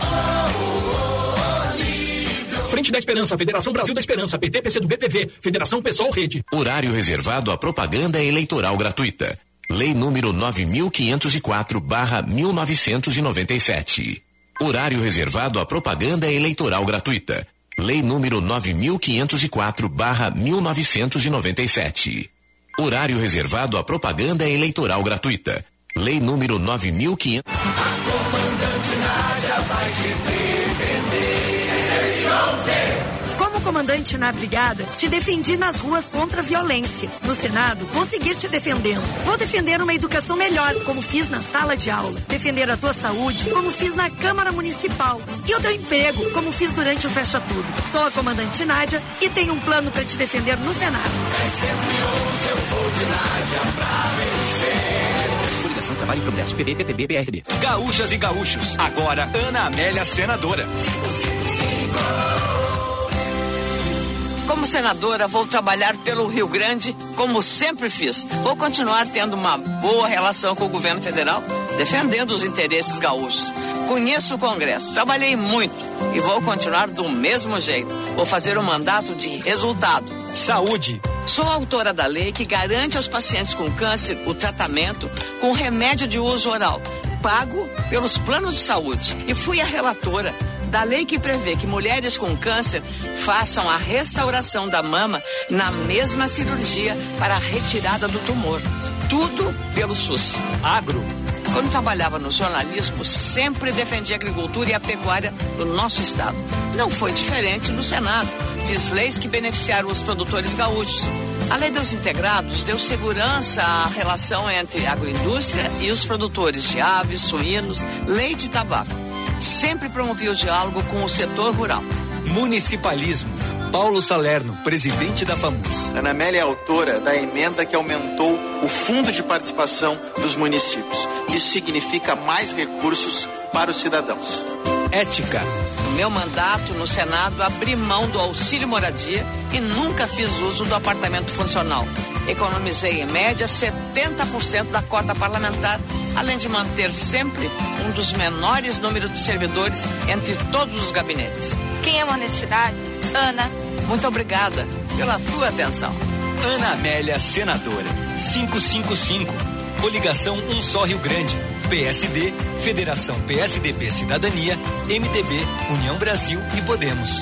Frente da Esperança, Federação Brasil da Esperança, PT, PC do BPV, Federação Pessoal Rede. Horário reservado à propaganda eleitoral gratuita. Lei número 9504/1997. Horário reservado à propaganda eleitoral gratuita. Lei número 9504/1997. Horário reservado à propaganda eleitoral gratuita. Lei número 9500. A comandante Nádia vai te. Comandante na brigada, te defendi nas ruas contra a violência. No Senado, vou seguir te defendendo. Vou defender uma educação melhor, como fiz na sala de aula. Defender a tua saúde, como fiz na Câmara Municipal. E o teu emprego, como fiz durante o Fecha Tudo. Sou a comandante Nádia e tenho um plano para te defender no Senado. É sempre eu vou de Nádia pra vencer. Coligação Trabalho e Progresso, PB, PTB, BRD. Gaúchas e gaúchos, agora Ana Amélia Senadora. Como senadora, vou trabalhar pelo Rio Grande, como sempre fiz. Vou continuar tendo uma boa relação com o governo federal, defendendo os interesses gaúchos. Conheço o Congresso, trabalhei muito e vou continuar do mesmo jeito. Vou fazer um mandato de resultado. Saúde. Sou autora da lei que garante aos pacientes com câncer o tratamento com remédio de uso oral, pago pelos planos de saúde. E fui a relatora da lei que prevê que mulheres com câncer façam a restauração da mama na mesma cirurgia para a retirada do tumor. Tudo pelo SUS. Agro. Quando trabalhava no jornalismo, sempre defendi a agricultura e a pecuária do nosso estado. Não foi diferente no Senado. Fiz leis que beneficiaram os produtores gaúchos. A Lei dos Integrados deu segurança à relação entre a agroindústria e os produtores de aves, suínos, leite e tabaco. Sempre promovi o diálogo com o setor rural. Municipalismo. Paulo Salerno, presidente da FAMUS. Ana Amélia é autora da emenda que aumentou o fundo de participação dos municípios. Isso significa mais recursos para os cidadãos. Ética. No meu mandato no Senado, abri mão do auxílio moradia e nunca fiz uso do apartamento funcional. Economizei em média 70% da cota parlamentar, além de manter sempre um dos menores números de servidores entre todos os gabinetes. Quem ama honestidade? Ana. Muito obrigada pela tua atenção. Ana Amélia, senadora. 555. Coligação Um Só Rio Grande. PSD, Federação PSDB Cidadania, MDB, União Brasil e Podemos.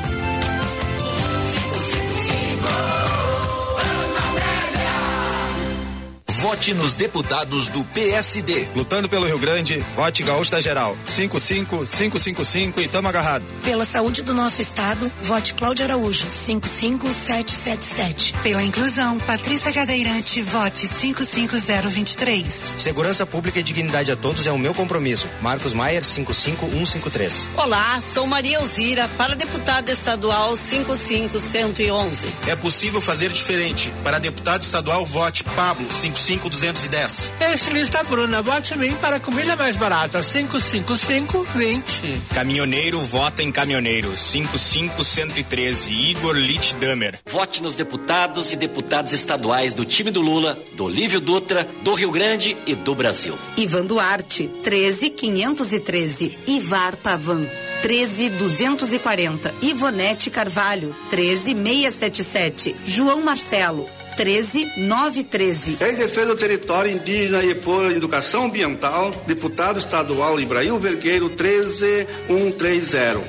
Vote nos deputados do PSD. Lutando pelo Rio Grande, vote Gaúcho da Geral. 55555 e tamo agarrado. Pela saúde do nosso estado, vote Cláudio Araújo. 55777. Pela inclusão, Patrícia Cadeirante, vote 55023. Segurança pública e dignidade a todos é o meu compromisso. Marcos Maier, 55153. Olá, sou Maria Elzira, para deputada estadual 55111. É possível fazer diferente. Para deputado estadual, vote Pablo, 55 5210. Estilista Bruna, vote em mim para comida mais barata, 55520. Caminhoneiro, vota em caminhoneiro, 55113, Igor Litdamer. Vote nos deputados e deputadas estaduais do time do Lula, do Olívio Dutra, do Rio Grande e do Brasil. Ivan Duarte, 13513, Ivar Pavan. 13240, Ivonete Carvalho, 13677, João Marcelo, 13913. Em defesa do território indígena e por educação ambiental, deputado estadual Ibrahim Vergueiro 13130.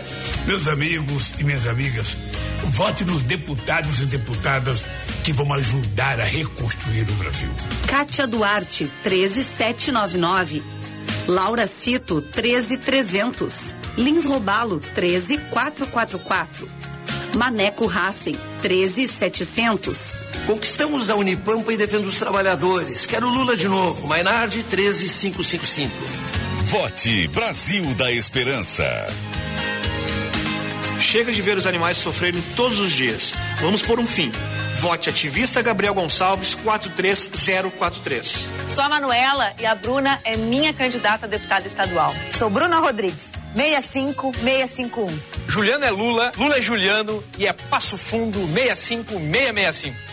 Meus amigos e minhas amigas, vote nos deputados e deputadas que vão ajudar a reconstruir o Brasil. Kátia Duarte 13799. Laura Cito 13300. Lins Robalo 13444. Maneco Racing 13700. Conquistamos a Unipampa e defendo os trabalhadores. Quero Lula de novo. Mainardi 13555. Vote Brasil da Esperança. Chega de ver os animais sofrerem todos os dias. Vamos por um fim. Vote ativista Gabriel Gonçalves 43043. Sou a Manuela e a Bruna é minha candidata a deputada estadual. Sou Bruna Rodrigues, 65651. Juliano é Lula, Lula é Juliano e é Passo Fundo 65665.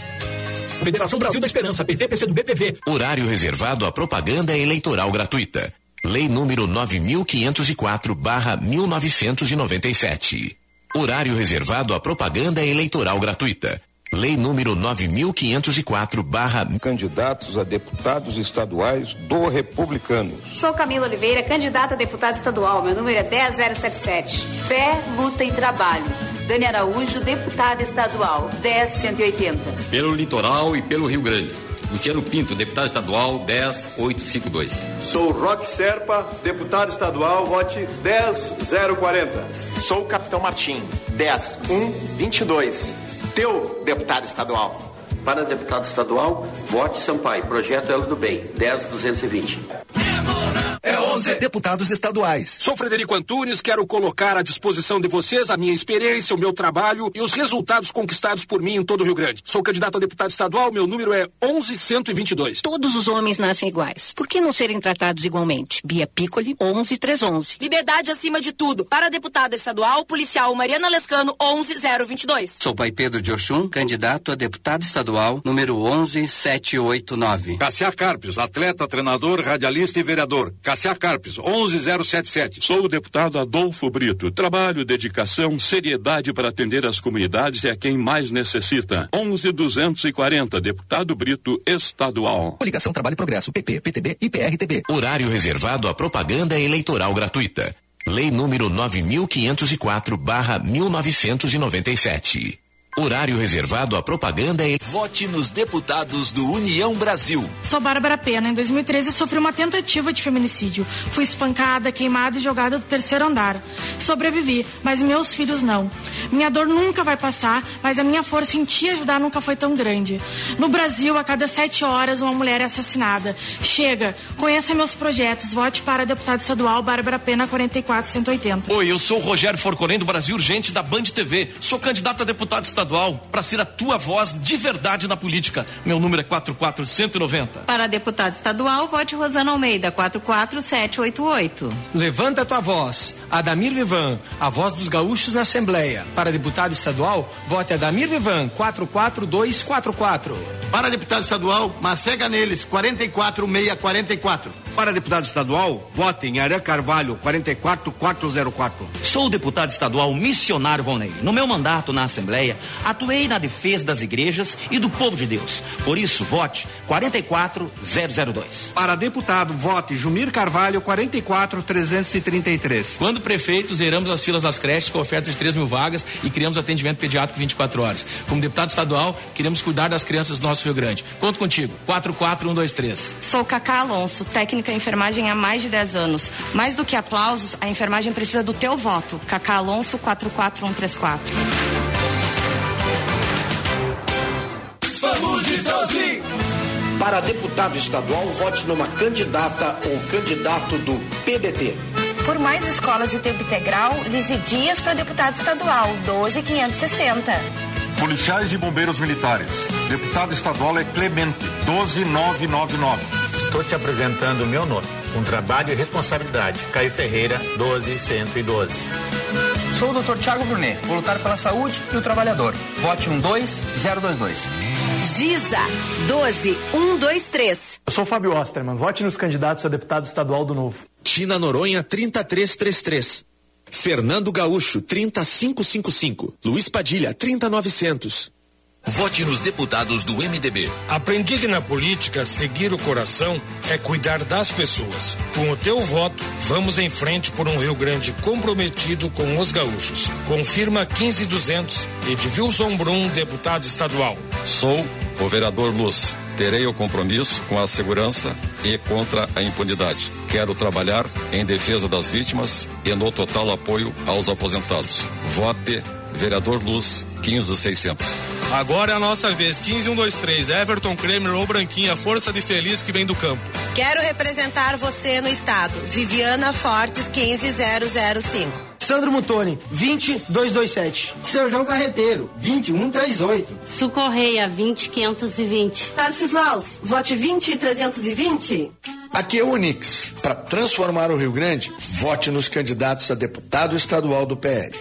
Federação Brasil da Esperança, PT, PC do BPV. Horário reservado à propaganda eleitoral gratuita. Lei número 9504/1997. Horário reservado à propaganda eleitoral gratuita. Lei número 9504 barra... Candidatos a deputados estaduais do Republicanos. Sou Camila Oliveira, candidata a deputada estadual. Meu número é 10077. Fé, luta e trabalho. Dani Araújo, deputada estadual, 10180. Pelo litoral e pelo Rio Grande. Luciano Pinto, deputado estadual, 10852. Sou Roque Serpa, deputado estadual, vote 10040. Sou o Capitão Martim, 10122. Teu deputado estadual. Para deputado estadual, vote Sampaio, projeto Elo do Bem, 10220. É 11 deputados estaduais. Sou Frederico Antunes, quero colocar à disposição de vocês a minha experiência, o meu trabalho e os resultados conquistados por mim em todo o Rio Grande. Sou candidato a deputado estadual, meu número é 11122. Todos os homens nascem iguais. Por que não serem tratados igualmente? Bia Piccoli, 11311. Liberdade acima de tudo. Para deputada estadual, policial Mariana Lescano, 11022. Sou pai Pedro de Oxum, candidato a deputado estadual, número 11789. Cassia Carpes, atleta, treinador, radialista e vereador. Cassia Carpes, 11077. Sou o deputado Adolfo Brito. Trabalho, dedicação, seriedade para atender as comunidades e a quem mais necessita. 11240, deputado Brito estadual. Coligação Trabalho e Progresso, PP, PTB e PRTB. Horário reservado à propaganda eleitoral gratuita. Lei número 9504/1997. Horário reservado à propaganda e vote nos deputados do União Brasil. Sou Bárbara Pena. Em 2013 sofri uma tentativa de feminicídio. Fui espancada, queimada e jogada do terceiro andar. Sobrevivi, mas meus filhos não. Minha dor nunca vai passar, mas a minha força em te ajudar nunca foi tão grande. No Brasil, a cada sete horas, uma mulher é assassinada. Chega, conheça meus projetos. Vote para deputado estadual Bárbara Pena 44180. Oi, eu sou o Rogério Forcolém do Brasil Urgente da Band TV. Sou candidato a deputado estadual estadual para ser a tua voz de verdade na política. Meu número é 44190. Para deputado estadual, vote Rosana Almeida, 44788. Levanta a tua voz. Adamir Vivan, a voz dos gaúchos na Assembleia. Para deputado estadual, vote Adamir Vivan, 44244. Para deputado estadual, Macega neles, 44644. Para deputado estadual, vote em Arã Carvalho, 44404. Sou o deputado estadual missionário Volney. No meu mandato na Assembleia, atuei na defesa das igrejas e do povo de Deus. Por isso, vote 44002. Para deputado, vote Jumir Carvalho, 44333. Quando prefeito, zeramos as filas das creches com oferta de 3 mil vagas e criamos atendimento pediátrico 24 horas. Como deputado estadual, queremos cuidar das crianças do nosso Rio Grande. Conto contigo. 44123. Sou Cacá Alonso, técnico técnica em enfermagem há mais de 10 anos. Mais do que aplausos, a enfermagem precisa do teu voto. Cacá Alonso 44134. Vamos de 12. Para deputado estadual, vote numa candidata ou candidato do PDT. Por mais escolas de tempo integral, lise dias para deputado estadual, 12560. Policiais e bombeiros militares. Deputado estadual é Clemente, 12999. Estou te apresentando o meu nome, com trabalho e responsabilidade. Caio Ferreira, 12112. Sou o Dr. Tiago Brunet, vou lutar pela saúde e o trabalhador. Vote 12022. Giza 12123. Eu sou o Fábio Osterman, vote nos candidatos a deputado estadual do Novo. Tina Noronha 3333. Fernando Gaúcho 30555. Luiz Padilha 30900. Vote nos deputados do MDB. Aprendi que na política seguir o coração é cuidar das pessoas. Com o teu voto, vamos em frente por um Rio Grande comprometido com os gaúchos. Confirma 15200 Edvilson Brum, deputado estadual. Sou o vereador Luz. Terei o compromisso com a segurança e contra a impunidade. Quero trabalhar em defesa das vítimas e no total apoio aos aposentados. Vote vereador Luz 15600. Agora é a nossa vez. 15 1 2 3. Everton Kremer ou Branquinha, força de feliz que vem do campo. Quero representar você no estado. Viviana Fortes 15005. Sandro Mutoni, 20227. Sérgio Carreteiro, 2138. Sucorreia, 20520. Tarcis Laus, vote 20320. Aqui é o Unix. Para transformar o Rio Grande, vote nos candidatos a deputado estadual do PL.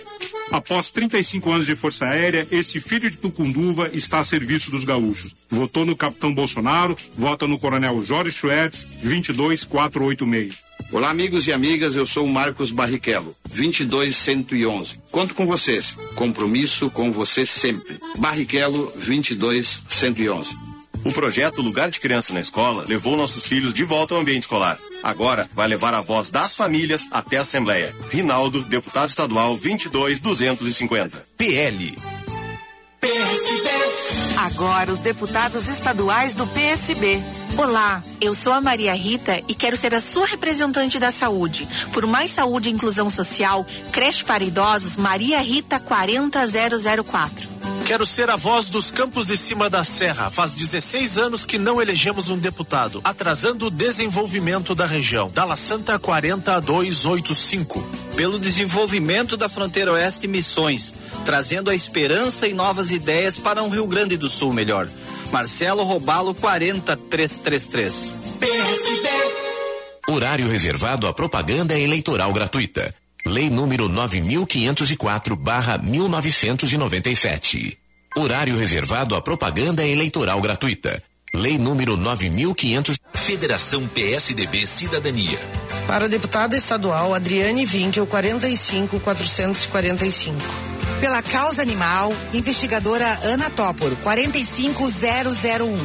Após 35 anos de Força Aérea, este filho de Tucunduva está a serviço dos gaúchos. Votou no capitão Bolsonaro, vota no coronel Jorge Schwertz, 22486. Olá, amigos e amigas, eu sou o Marcos Barrichello, 22111. Conto com vocês. Compromisso com você sempre. Barrichello, 22111. O projeto Lugar de Criança na Escola levou nossos filhos de volta ao ambiente escolar. Agora vai levar a voz das famílias até a Assembleia. Rinaldo, deputado estadual 22250. PL. PSB. Agora os deputados estaduais do PSB. Olá, eu sou a Maria Rita e quero ser a sua representante da saúde. Por mais saúde e inclusão social, creche para idosos Maria Rita 40004. Quero ser a voz dos campos de cima da serra. Faz 16 anos que não elegemos um deputado, atrasando o desenvolvimento da região. Dala Santa 40285. Pelo desenvolvimento da fronteira oeste Missões, trazendo a esperança e novas ideias para um Rio Grande do Sul melhor. Marcelo Robalo 40333. PSB. Horário reservado à propaganda eleitoral gratuita. Lei número 9504/1997. Horário reservado à propaganda eleitoral gratuita. Lei número 9500. Federação PSDB Cidadania. Para deputada estadual Adriane Vinkel 45445. Pela causa animal, investigadora Ana Tóporo 45001.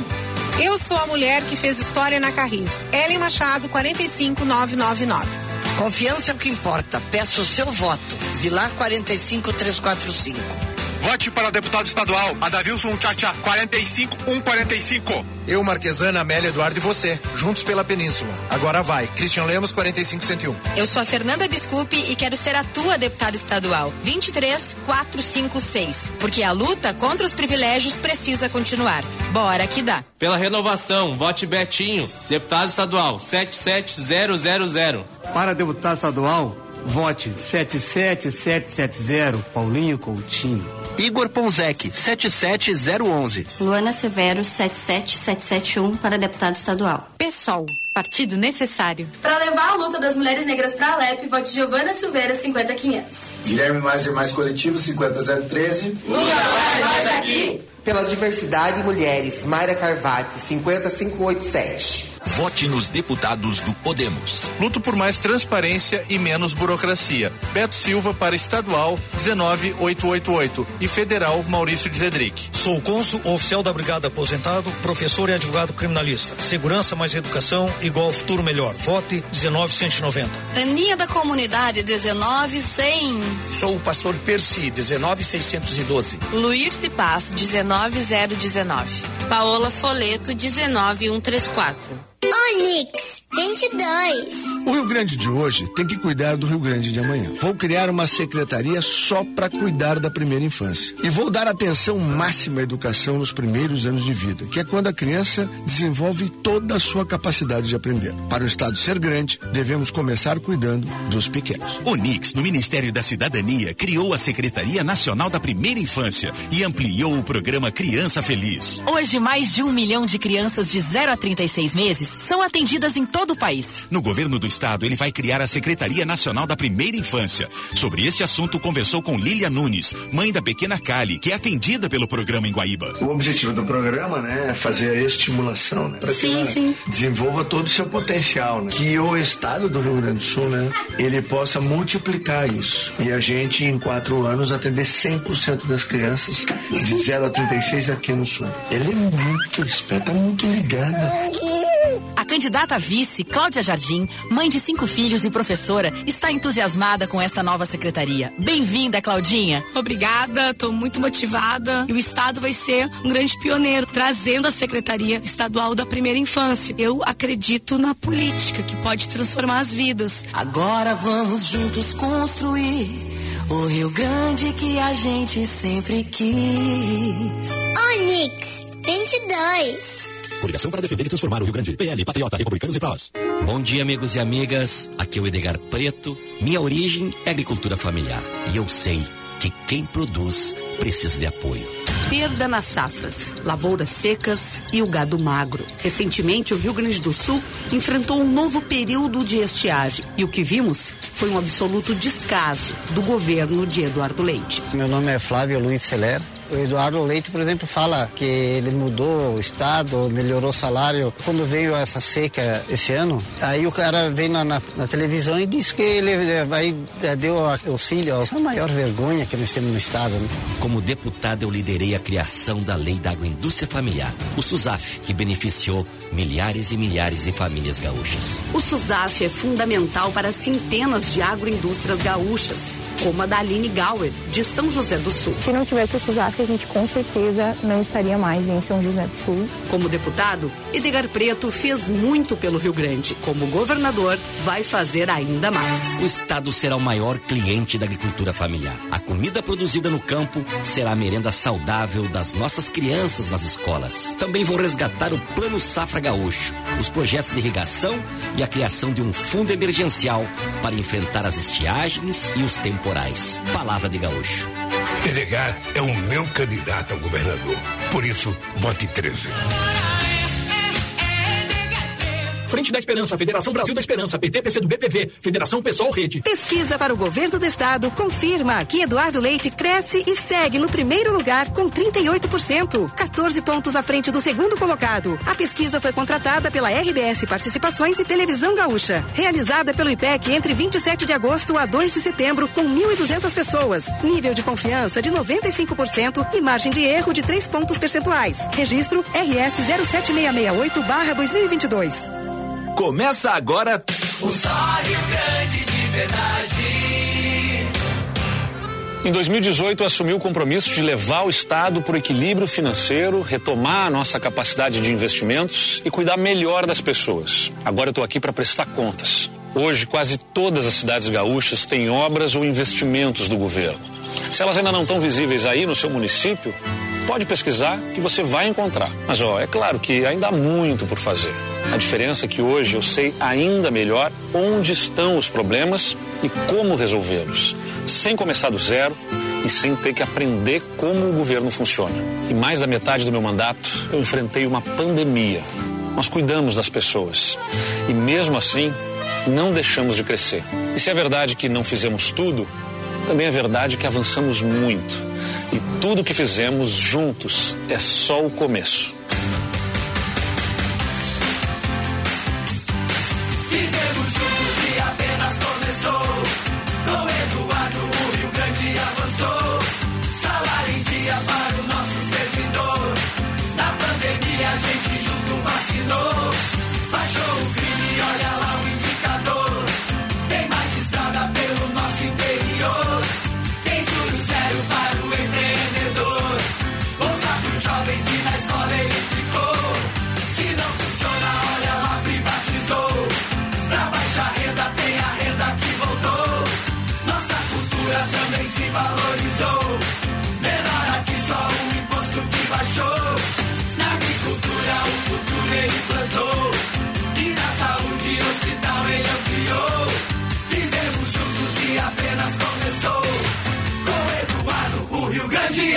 Eu sou a mulher que fez história na Carris. Ellen Machado 45999. Confiança é o que importa. Peço o seu voto. Zilar 45345. Vote para deputado estadual, Adavilson Tchatcha, 45145. Eu, Marquesana, Amélia Eduardo e você, juntos pela Península. Agora vai, Christian Lemos, 45101. Eu sou a Fernanda Biscupi e quero ser a tua deputada estadual, 23456. Porque a luta contra os privilégios precisa continuar. Bora que dá. Pela renovação, vote Betinho, deputado estadual, 77000. Para deputado estadual, vote 77770, Paulinho Coutinho. Igor Ponzec, 77011. Luana Severo, 77771 para deputado estadual. PSOL, partido necessário. Para levar a luta das mulheres negras para a Alep, vote Giovana Silveira, 50500. Guilherme Mais e Mais Coletivo, 50013. Lula vai mais aqui. Pela diversidade mulheres, Mayra Carvati, 50587. Vote nos deputados do Podemos. Luto por mais transparência e menos burocracia. Beto Silva para estadual 19888 e federal Maurício de Zedric. Sou cônsul oficial da Brigada Aposentado, professor e advogado criminalista. Segurança mais educação igual futuro melhor. Vote 19190. Aninha da comunidade 19100. Sou o pastor Percy 19612. Luir Paz 19019. Paola Foleto 19134. Onix 22. O Rio Grande de hoje tem que cuidar do Rio Grande de amanhã. Vou criar uma secretaria só para cuidar da primeira infância. E vou dar atenção máxima à educação nos primeiros anos de vida, que é quando a criança desenvolve toda a sua capacidade de aprender. Para o Estado ser grande, devemos começar cuidando dos pequenos. O Nix, no Ministério da Cidadania, criou a Secretaria Nacional da Primeira Infância e ampliou o programa Criança Feliz. Hoje, mais de um milhão de crianças de 0 a 36 meses são atendidas em todo o país. No governo do estado, ele vai criar a Secretaria Nacional da Primeira Infância. Sobre este assunto, conversou com Lília Nunes, mãe da pequena Kali, que é atendida pelo programa em Guaíba. O objetivo do programa, né, é fazer a estimulação, né, para que ela sim. desenvolva todo o seu potencial, né, que o estado do Rio Grande do Sul, né, ele possa multiplicar isso e a gente em quatro anos atender 100% das crianças de 0 a 36 aqui no Sul. Ele é muito esperto, tá muito ligado. A candidata vice, Cláudia Jardim, mãe de cinco filhos e professora, está entusiasmada com esta nova secretaria. Bem-vinda, Claudinha. Obrigada, estou muito motivada. E o Estado vai ser um grande pioneiro, trazendo a Secretaria Estadual da Primeira Infância. Eu acredito na política, que pode transformar as vidas. Agora vamos juntos construir o Rio Grande que a gente sempre quis. Onix 22. Coligação para defender e transformar o Rio Grande. PL, Patriota, Republicanos e Prós. Bom dia, amigos e amigas. Aqui é o Edgar Preto. Minha origem é agricultura familiar. E eu sei que quem produz precisa de apoio. Perda nas safras, lavouras secas e o gado magro. Recentemente, o Rio Grande do Sul enfrentou um novo período de estiagem. E o que vimos foi um absoluto descaso do governo de Eduardo Leite. Meu nome é Flávio Luiz Celer. O Eduardo Leite, por exemplo, fala que ele mudou o estado, melhorou o salário. Quando veio essa seca esse ano, aí o cara veio na, na, na televisão e disse que ele vai deu auxílio. Essa é a maior vergonha que nós temos no estado. Né? Como deputado, eu liderei a criação da Lei da Agroindústria Familiar, o SUSAF, que beneficiou milhares e milhares de famílias gaúchas. O SUSAF é fundamental para centenas de agroindústrias gaúchas, como a da Aline Gauer, de São José do Sul. Se não tivesse o SUSAF, a gente com certeza não estaria mais em São José do Sul. Como deputado, Edgar Preto fez muito pelo Rio Grande. Como governador, vai fazer ainda mais. O Estado será o maior cliente da agricultura familiar. A comida produzida no campo será a merenda saudável das nossas crianças nas escolas. Também vou resgatar o Plano Safra Gaúcho, os projetos de irrigação e a criação de um fundo emergencial para enfrentar as estiagens e os temporais. Palavra de Gaúcho. Edgar é o meu candidato ao governador. Por isso, vote 13. Frente da Esperança, Federação Brasil da Esperança, PT, PC do BPV, Federação Pessoal Rede. Pesquisa para o governo do estado confirma que Eduardo Leite cresce e segue no primeiro lugar com 38%, 14 pontos à frente do segundo colocado. A pesquisa foi contratada pela RBS Participações e Televisão Gaúcha, realizada pelo IPEC entre 27 de agosto a 2 de setembro com 1.200 pessoas. Nível de confiança de 95% e margem de erro de 3 pontos percentuais. Registro RS 07668/2022. Começa agora. O Só Rio Grande de verdade. Em 2018, assumiu o compromisso de levar o Estado para o equilíbrio financeiro, retomar a nossa capacidade de investimentos e cuidar melhor das pessoas. Agora eu estou aqui para prestar contas. Hoje, quase todas as cidades gaúchas têm obras ou investimentos do governo. Se elas ainda não estão visíveis aí no seu município, pode pesquisar que você vai encontrar. Mas ó, é claro que ainda há muito por fazer. A diferença é que hoje eu sei ainda melhor onde estão os problemas e como resolvê-los, sem começar do zero e sem ter que aprender como o governo funciona. E mais da metade do meu mandato, eu enfrentei uma pandemia. Nós cuidamos das pessoas e mesmo assim não deixamos de crescer. E se é verdade que não fizemos tudo, também é verdade que avançamos muito. E tudo que fizemos juntos é só o começo. Fizemos juntos e apenas começou. Com Eduardo, o Rio Grande avançou. Salário em dia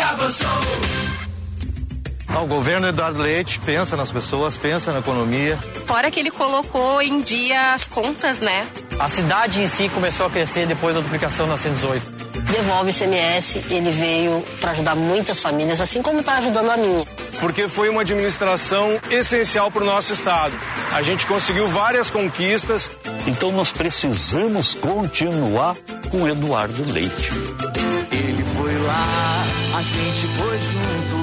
avançou. O governo Eduardo Leite pensa nas pessoas, pensa na economia. Fora que ele colocou em dia as contas, né? A cidade em si começou a crescer depois da duplicação da 118. Devolve ICMS, ele veio para ajudar muitas famílias, assim como está ajudando a minha. Porque foi uma administração essencial para o nosso estado. A gente conseguiu várias conquistas. Então nós precisamos continuar com Eduardo Leite. A gente foi junto.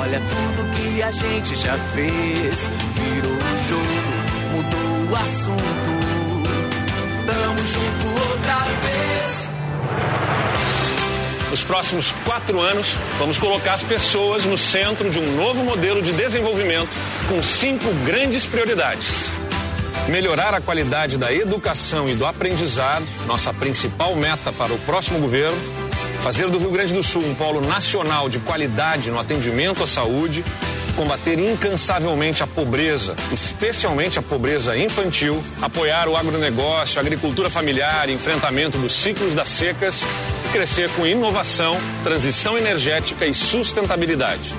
Olha tudo que a gente já fez. Virou o jogo, mudou o assunto. Tamo junto outra vez. Nos próximos quatro anos, vamos colocar as pessoas no centro de um novo modelo de desenvolvimento com cinco grandes prioridades. Melhorar a qualidade da educação e do aprendizado, nossa principal meta para o próximo governo. Fazer do Rio Grande do Sul um polo nacional de qualidade no atendimento à saúde. Combater incansavelmente a pobreza, especialmente a pobreza infantil. Apoiar o agronegócio, a agricultura familiar, enfrentamento dos ciclos das secas. Crescer com inovação, transição energética e sustentabilidade.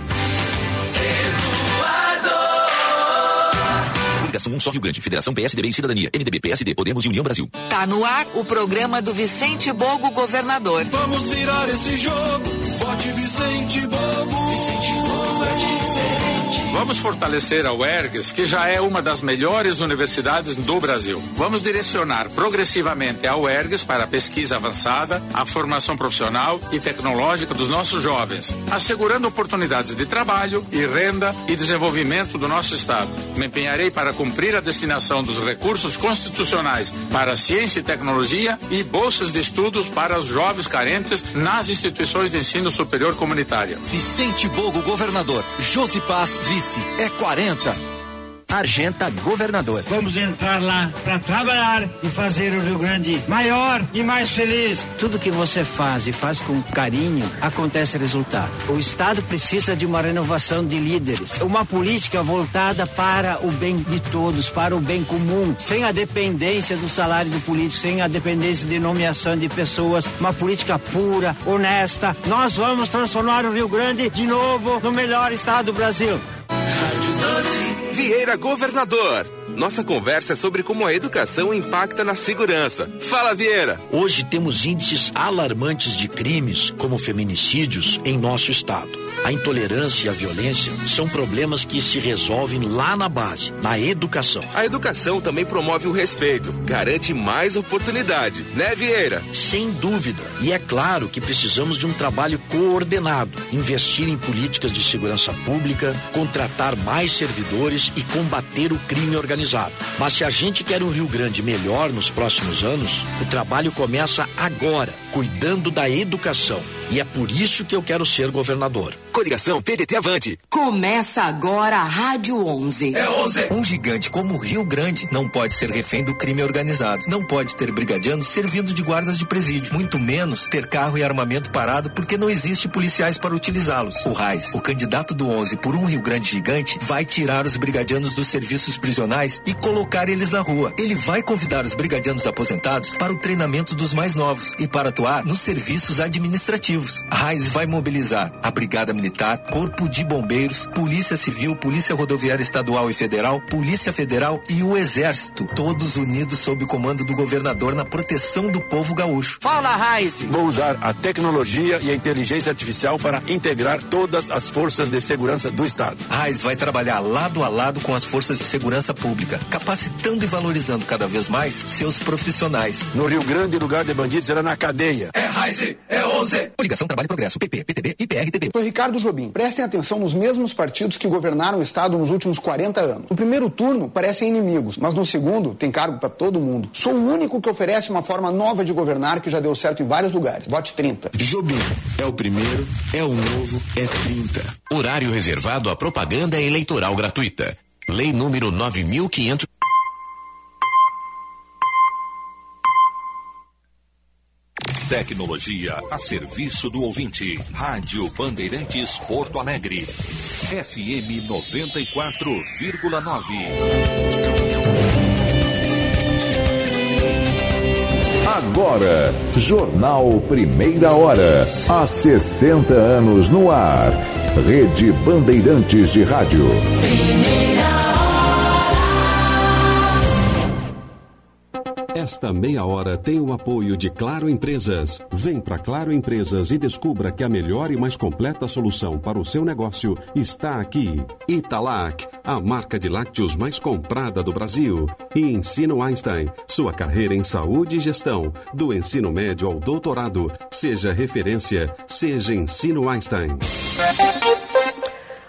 Federação 1 Só Rio Grande, Federação PSDB e Cidadania, MDB, PSD, Podemos e União Brasil. Tá no ar o programa do Vicente Bogo Governador. Vamos virar esse jogo. Vote Vicente Bogo. Vamos fortalecer a UERGS, que já é uma das melhores universidades do Brasil. Vamos direcionar progressivamente a UERGS para a pesquisa avançada, a formação profissional e tecnológica dos nossos jovens, assegurando oportunidades de trabalho e renda e desenvolvimento do nosso Estado. Me empenharei para cumprir a destinação dos recursos constitucionais para ciência e tecnologia e bolsas de estudos para os jovens carentes nas instituições de ensino superior comunitária. Vicente Bogo, governador. Josi Paz, vice. É 40. Argenta Governador. Vamos entrar lá para trabalhar e fazer o Rio Grande maior e mais feliz. Tudo que você faz e faz com carinho, acontece resultado. O Estado precisa de uma renovação de líderes, uma política voltada para o bem de todos, para o bem comum, sem a dependência do salário do político, sem a dependência de nomeação de pessoas, uma política pura, honesta. Nós vamos transformar o Rio Grande de novo no melhor estado do Brasil. Vieira Governador. Nossa conversa é sobre como a educação impacta na segurança. Fala, Vieira. Hoje temos índices alarmantes de crimes, como feminicídios, em nosso estado. A intolerância e a violência são problemas que se resolvem lá na base, na educação. A educação também promove o respeito, garante mais oportunidade, né, Vieira? Sem dúvida. E é claro que precisamos de um trabalho coordenado, investir em políticas de segurança pública, contratar mais servidores e combater o crime organizado. Mas se a gente quer um Rio Grande melhor nos próximos anos, o trabalho começa agora, cuidando da educação. E é por isso que eu quero ser governador. Coligação PDT Avante. Começa agora a Rádio 11. É 11. Um gigante como o Rio Grande não pode ser refém do crime organizado. Não pode ter brigadianos servindo de guardas de presídio. Muito menos ter carro e armamento parado porque não existe policiais para utilizá-los. O Raiz, o candidato do 11 por um Rio Grande gigante, vai tirar os brigadianos dos serviços prisionais e colocar eles na rua. Ele vai convidar os brigadianos aposentados para o treinamento dos mais novos e para atuar nos serviços administrativos. A Raiz vai mobilizar a Brigada Militar, Corpo de Bombeiros, Polícia Civil, Polícia Rodoviária Estadual e Federal, Polícia Federal e o Exército, todos unidos sob o comando do governador na proteção do povo gaúcho. Fala, Raiz! Vou usar a tecnologia e a inteligência artificial para integrar todas as forças de segurança do Estado. Raiz vai trabalhar lado a lado com as forças de segurança pública, capacitando e valorizando cada vez mais seus profissionais. No Rio Grande, lugar de bandido será na cadeia. É Raiz, é 11. Coligação Trabalho e Progresso, PP, PTB e PRTB. Sou Ricardo Jobim. Prestem atenção nos mesmos partidos que governaram o Estado nos últimos 40 anos. No primeiro turno, parecem inimigos, mas no segundo, tem cargo para todo mundo. Sou o único que oferece uma forma nova de governar que já deu certo em vários lugares. Vote 30. Jobim. É o primeiro, é o novo, é 30. Horário reservado à propaganda eleitoral gratuita. Lei número 9500. Tecnologia a serviço do ouvinte. Rádio Bandeirantes Porto Alegre. FM 94,9. Agora, Jornal Primeira Hora. Há 60 anos no ar. Rede Bandeirantes de Rádio. Esta meia hora tem o apoio de Claro Empresas. Vem para Claro Empresas e descubra que a melhor e mais completa solução para o seu negócio está aqui. Italac, a marca de lácteos mais comprada do Brasil. E Ensino Einstein, sua carreira em saúde e gestão, do ensino médio ao doutorado. Seja referência, seja Ensino Einstein.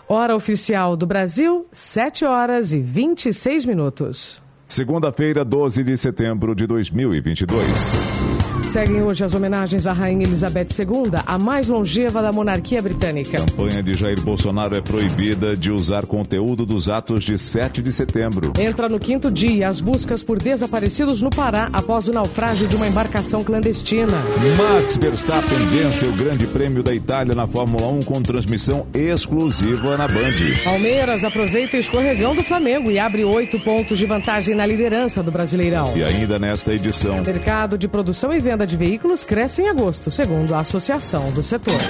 Hora oficial do Brasil, 7 horas e 26 minutos. Segunda-feira, 12 de setembro de 2022. Seguem hoje as homenagens à Rainha Elizabeth II, a mais longeva da monarquia britânica. A campanha de Jair Bolsonaro é proibida de usar conteúdo dos atos de 7 de setembro. Entra no quinto dia as buscas por desaparecidos no Pará após o naufrágio de uma embarcação clandestina. Max Verstappen vence o Grande Prêmio da Itália na Fórmula 1 com transmissão exclusiva na Band. Palmeiras aproveita o escorregão do Flamengo e abre oito pontos de vantagem na liderança do Brasileirão. E ainda nesta edição. Mercado de produção e venda de veículos cresce em agosto, segundo a Associação do Setor.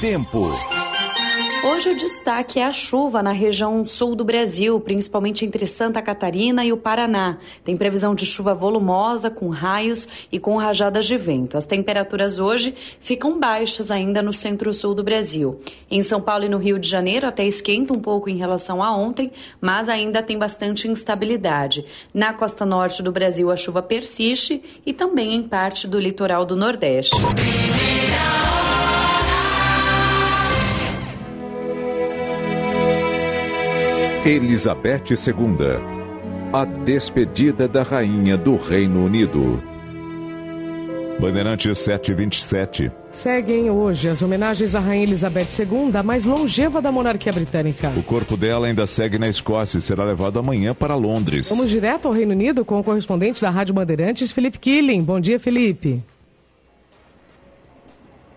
Tempo. Hoje o destaque é a chuva na região sul do Brasil, principalmente entre Santa Catarina e o Paraná. Tem previsão de chuva volumosa, com raios e com rajadas de vento. As temperaturas hoje ficam baixas ainda no centro-sul do Brasil. Em São Paulo e no Rio de Janeiro até esquenta um pouco em relação a ontem, mas ainda tem bastante instabilidade. Na costa norte do Brasil a chuva persiste e também em parte do litoral do Nordeste. Elizabeth II. A despedida da rainha do Reino Unido. Bandeirantes 727. Seguem hoje as homenagens à Rainha Elizabeth II, a mais longeva da monarquia britânica. O corpo dela ainda segue na Escócia e será levado amanhã para Londres. Vamos direto ao Reino Unido com o correspondente da Rádio Bandeirantes, Felipe Killing. Bom dia, Felipe.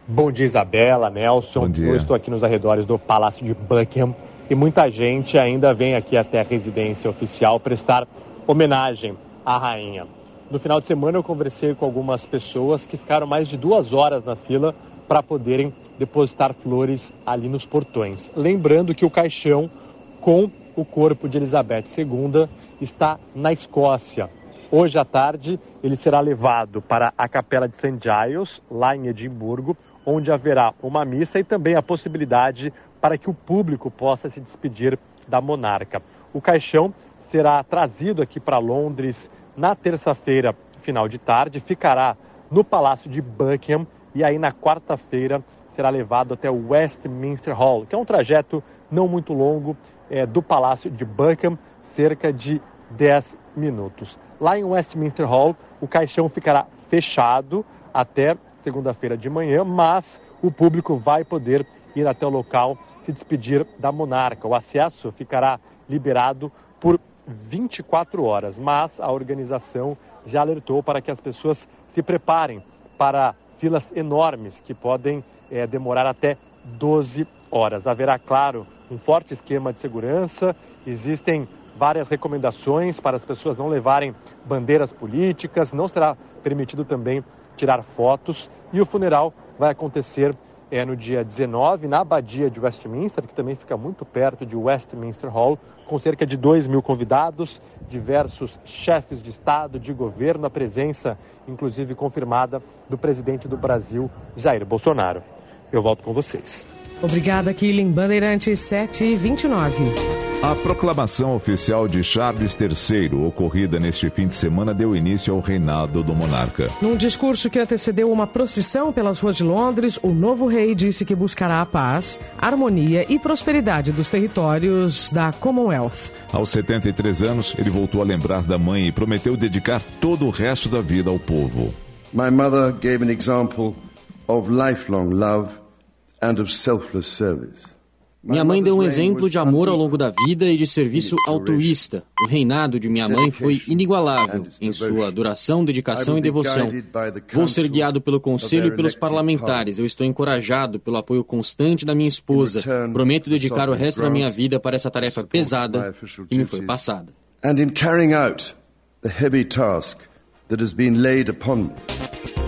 Bom dia, Isabela, Nelson. Bom dia. Eu estou aqui nos arredores do Palácio de Buckingham e muita gente ainda vem aqui até a residência oficial prestar homenagem à rainha. No final de semana eu conversei com algumas pessoas que ficaram mais de duas horas na fila para poderem depositar flores ali nos portões. Lembrando que o caixão com o corpo de Elizabeth II está na Escócia. Hoje à tarde ele será levado para a Capela de St. Giles, lá em Edimburgo, onde haverá uma missa e também a possibilidade para que o público possa se despedir da monarca. O caixão será trazido aqui para Londres na terça-feira, final de tarde, ficará no Palácio de Buckingham e aí na quarta-feira será levado até o Westminster Hall, que é um trajeto não muito longo é, do Palácio de Buckingham, cerca de 10 minutos. Lá em Westminster Hall, o caixão ficará fechado até segunda-feira de manhã, mas o público vai poder ir até o local se despedir da monarca. O acesso ficará liberado por 24 horas, mas a organização já alertou para que as pessoas se preparem para filas enormes que podem é, demorar até 12 horas. Haverá, claro, um forte esquema de segurança, existem várias recomendações para as pessoas não levarem bandeiras políticas, não será permitido também tirar fotos e o funeral vai acontecer é, no dia 19 na Abadia de Westminster, que também fica muito perto de Westminster Hall, com cerca de 2 mil convidados, diversos chefes de Estado, de governo, a presença, inclusive confirmada, do presidente do Brasil, Jair Bolsonaro. Eu volto com vocês. Obrigada, Killing. Bandeirantes 7 e 29. A proclamação oficial de Charles III, ocorrida neste fim de semana, deu início ao reinado do monarca. Num discurso que antecedeu uma procissão pelas ruas de Londres, o novo rei disse que buscará a paz, harmonia e prosperidade dos territórios da Commonwealth. Aos 73 anos, ele voltou a lembrar da mãe e prometeu dedicar todo o resto da vida ao povo. My mother gave an example of lifelong love and of selfless service. Minha mãe deu um exemplo de amor ao longo da vida e de serviço altruísta. O reinado de minha mãe foi inigualável em sua duração, dedicação e devoção. Vou ser guiado pelo Conselho e pelos parlamentares. Eu estou encorajado pelo apoio constante da minha esposa. Prometo dedicar o resto da minha vida para essa tarefa pesada que me foi passada. And in carrying out the heavy task that has been laid upon me.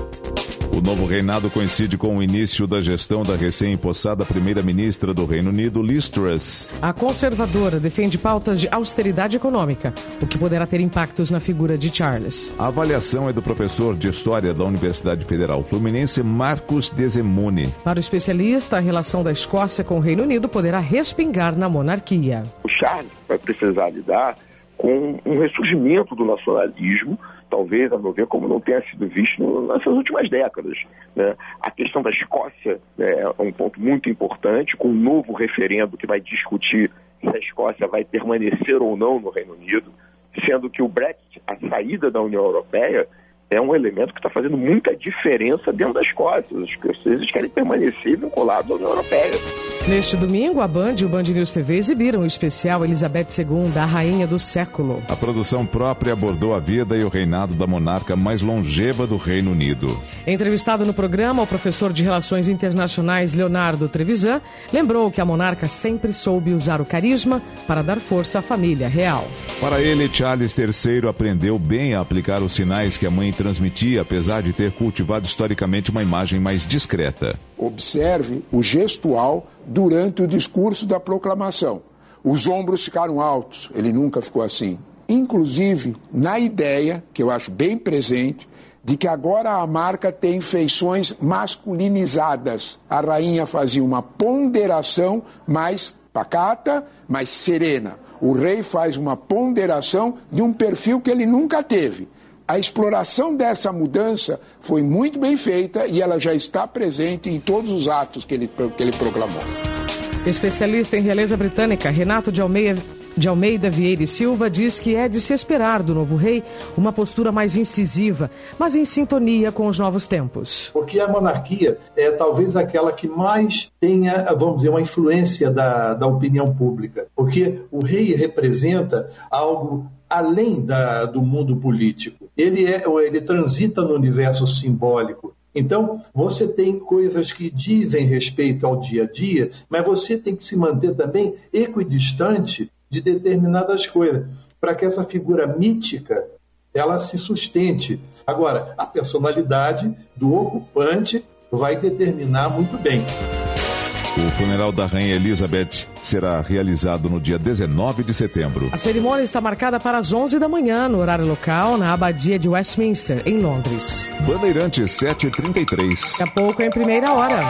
O novo reinado coincide com o início da gestão da recém-impossada primeira-ministra do Reino Unido, Liz Truss. A conservadora defende pautas de austeridade econômica, o que poderá ter impactos na figura de Charles. A avaliação é do professor de História da Universidade Federal Fluminense, Marcos Desemone. Para o especialista, a relação da Escócia com o Reino Unido poderá respingar na monarquia. O Charles vai precisar lidar com um ressurgimento do nacionalismo talvez, a meu ver, como não tenha sido visto nessas últimas décadas. Né? A questão da Escócia né, é um ponto muito importante, com um novo referendo que vai discutir se a Escócia vai permanecer ou não no Reino Unido, sendo que o Brexit, a saída da União Europeia, é um elemento que está fazendo muita diferença dentro das Escócia. Os escoceses querem permanecer vinculados à União Europeia. Neste domingo, a Band e o Band News TV exibiram o especial Elizabeth II, a Rainha do Século. A produção própria abordou a vida e o reinado da monarca mais longeva do Reino Unido. Entrevistado no programa, o professor de Relações Internacionais Leonardo Trevisan lembrou que a monarca sempre soube usar o carisma para dar força à família real. Para ele, Charles III aprendeu bem a aplicar os sinais que a mãe transmitia, apesar de ter cultivado historicamente uma imagem mais discreta. Observe o gestual durante o discurso da proclamação. Os ombros ficaram altos, ele nunca ficou assim. Inclusive, na ideia, que eu acho bem presente, de que agora a marca tem feições masculinizadas. A rainha fazia uma ponderação mais pacata, mais serena. O rei faz uma ponderação de um perfil que ele nunca teve. A exploração dessa mudança foi muito bem feita e ela já está presente em todos os atos que ele, que ele proclamou. Especialista em realeza britânica, Renato de Almeida, de Almeida Vieira e Silva diz que é de se esperar do novo rei uma postura mais incisiva, mas em sintonia com os novos tempos. Porque a monarquia é talvez aquela que mais tenha, vamos dizer, uma influência da, da opinião pública. Porque o rei representa algo além da, do mundo político. Ele, é, ele transita no universo simbólico. Então, você tem coisas que dizem respeito ao dia a dia, mas você tem que se manter também equidistante de determinadas coisas, para que essa figura mítica ela se sustente. Agora, a personalidade do ocupante vai determinar muito bem. O funeral da Rainha Elizabeth será realizado no dia 19 de setembro. A cerimônia está marcada para as 11 da manhã, no horário local, na Abadia de Westminster, em Londres. Bandeirantes 733. Daqui a pouco, em primeira hora.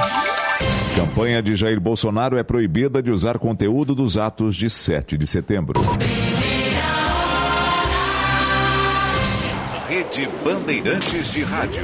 Campanha de Jair Bolsonaro é proibida de usar conteúdo dos atos de 7 de setembro. Rede Bandeirantes de Rádio.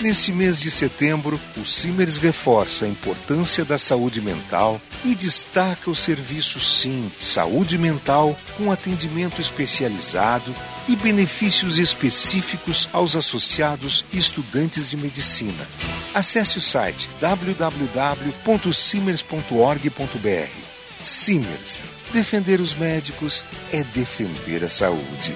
Nesse mês de setembro, o Simers reforça a importância da saúde mental e destaca o serviço Sim Saúde Mental com atendimento especializado e benefícios específicos aos associados e estudantes de medicina. Acesse o site www.simers.org.br. Simers. Defender os médicos é defender a saúde.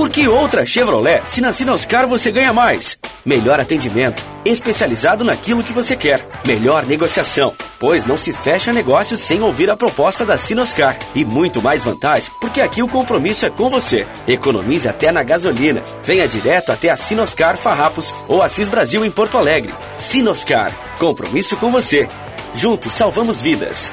Por que outra Chevrolet? Se na Sinoscar você ganha mais. Melhor atendimento, especializado naquilo que você quer. Melhor negociação, pois não se fecha negócio sem ouvir a proposta da Sinoscar. E muito mais vantagem, porque aqui o compromisso é com você. Economize até na gasolina. Venha direto até a Sinoscar Farrapos ou Assis Brasil em Porto Alegre. Sinoscar, compromisso com você. Juntos salvamos vidas.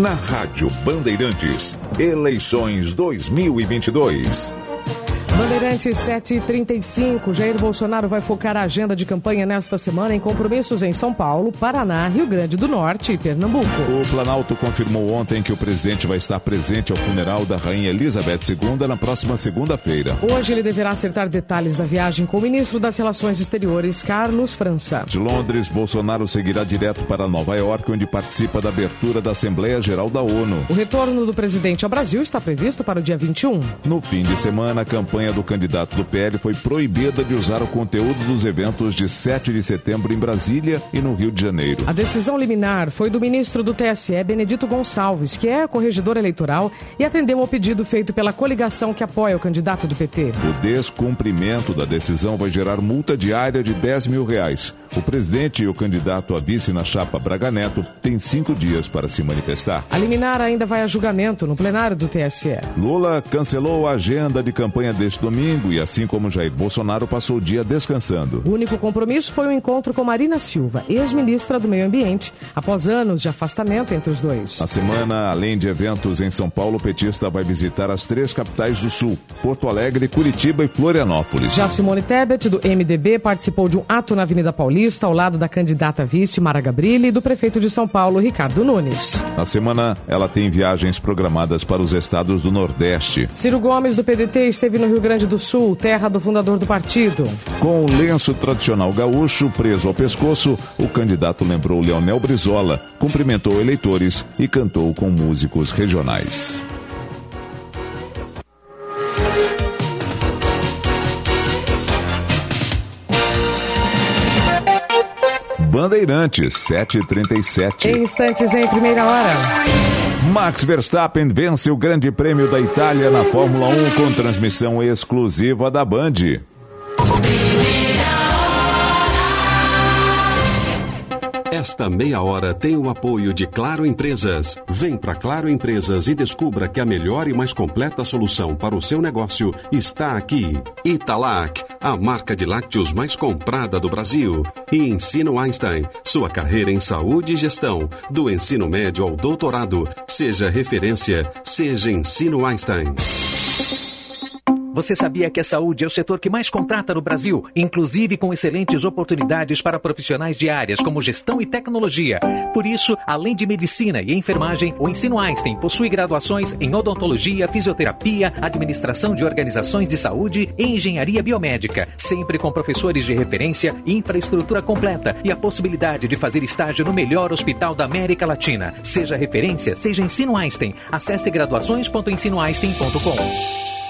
Na Rádio Bandeirantes, eleições 2022. Bandeirantes 735. Jair Bolsonaro vai focar a agenda de campanha nesta semana em compromissos em São Paulo, Paraná, Rio Grande do Norte e Pernambuco. O Planalto confirmou ontem que o presidente vai estar presente ao funeral da Rainha Elizabeth II na próxima segunda-feira. Hoje ele deverá acertar detalhes da viagem com o ministro das Relações Exteriores, Carlos França. De Londres, Bolsonaro seguirá direto para Nova York, onde participa da abertura da Assembleia Geral da ONU. O retorno do presidente ao Brasil está previsto para o dia 21. No fim de semana, a campanha do candidato do PL foi proibida de usar o conteúdo dos eventos de 7 de setembro em Brasília e no Rio de Janeiro. A decisão liminar foi do ministro do TSE, Benedito Gonçalves, que é corregedor eleitoral e atendeu ao pedido feito pela coligação que apoia o candidato do PT. O descumprimento da decisão vai gerar multa diária de 10 mil reais. O presidente e o candidato a vice na chapa Braga Neto têm cinco dias para se manifestar. A liminar ainda vai a julgamento no plenário do TSE. Lula cancelou a agenda de campanha deste domingo e, assim como Jair Bolsonaro, passou o dia descansando. O único compromisso foi o um encontro com Marina Silva, ex-ministra do Meio Ambiente, após anos de afastamento entre os dois. Na semana, além de eventos em São Paulo, o petista vai visitar as três capitais do Sul: Porto Alegre, Curitiba e Florianópolis. Já Simone Tebet, do MDB, participou de um ato na Avenida Paulista Paulista, ao lado da candidata vice Mara Gabrilli e do prefeito de São Paulo, Ricardo Nunes. Na semana, ela tem viagens programadas para os estados do Nordeste. Ciro Gomes, do PDT, esteve no Rio Grande do Sul, terra do fundador do partido. Com o lenço tradicional gaúcho preso ao pescoço, o candidato lembrou Leonel Brizola, cumprimentou eleitores e cantou com músicos regionais. Bandeirantes, 7h37. Em instantes, em primeira hora. Max Verstappen vence o Grande Prêmio da Itália na Fórmula 1 com transmissão exclusiva da Band. Esta meia hora tem o apoio de Claro Empresas. Vem para Claro Empresas e descubra que a melhor e mais completa solução para o seu negócio está aqui. Italac, a marca de lácteos mais comprada do Brasil. E Ensino Einstein, sua carreira em saúde e gestão, do ensino médio ao doutorado. Seja referência, seja Ensino Einstein. Você sabia que a saúde é o setor que mais contrata no Brasil, inclusive com excelentes oportunidades para profissionais de áreas como gestão e tecnologia? Por isso, além de medicina e enfermagem, o Ensino Einstein possui graduações em odontologia, fisioterapia, administração de organizações de saúde e engenharia biomédica, sempre com professores de referência, infraestrutura completa e a possibilidade de fazer estágio no melhor hospital da América Latina. Seja referência, seja Ensino Einstein. Acesse graduações.ensinoeinstein.com.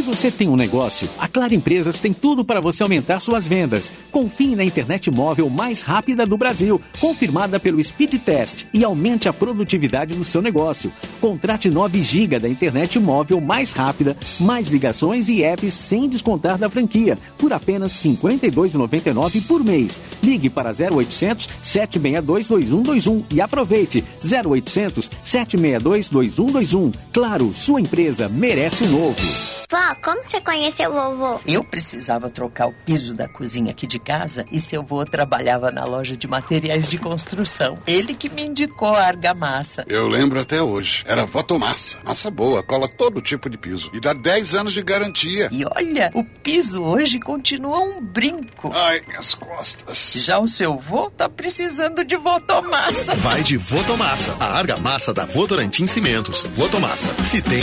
Se você tem um negócio, a Claro Empresas tem tudo para você aumentar suas vendas. Confie na internet móvel mais rápida do Brasil, confirmada pelo Speed Test e aumente a produtividade do seu negócio. Contrate 9 GB da internet móvel mais rápida, mais ligações e apps sem descontar da franquia, por apenas R$ 52,99 por mês. Ligue para 0800 762 2121 e aproveite 0800 762 2121. Claro, sua empresa merece o novo. Como você conheceu o vovô? Eu precisava trocar o piso da cozinha aqui de casa e seu avô trabalhava na loja de materiais de construção. Ele que me indicou a argamassa. Eu lembro até hoje. Era Votomassa. Massa boa, cola todo tipo de piso. E dá 10 anos de garantia. E olha, o piso hoje continua um brinco. Ai, minhas costas. Já o seu avô tá precisando de Votomassa. Vai de Votomassa, a argamassa da Votorantim Cimentos. Votomassa, se tem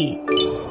你。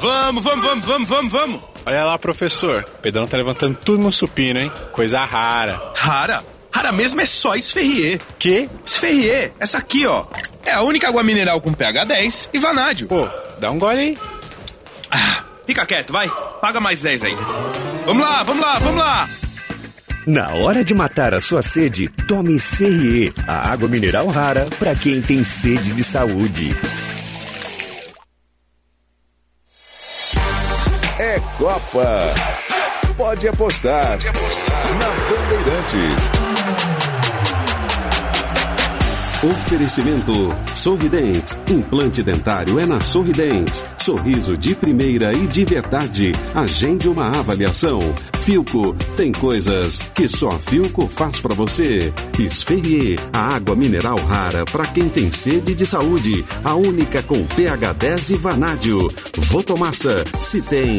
Vamos, vamos, vamos, vamos, vamos, vamos. Olha lá, professor. O Pedrão tá levantando tudo no supino, hein? Coisa rara. Rara? Rara mesmo é só Esferrier. Que? Esferrier. Essa aqui, ó. É a única água mineral com pH 10 e vanádio. Pô, dá um gole aí. Ah, fica quieto, vai. Paga mais 10 aí. Vamos lá, vamos lá, vamos lá. Na hora de matar a sua sede, tome Esferrier, a água mineral rara para quem tem sede de saúde. Copa. Pode apostar. Pode apostar. Na Bandeirantes. Oferecimento Sorridentes. Implante dentário é na Sorridentes. Sorriso de primeira e de verdade. Agende uma avaliação. Filco. Tem coisas que só Filco faz para você. Esferrier. A água mineral rara para quem tem sede de saúde. A única com pH 10 e vanádio. Votomassa. Se tem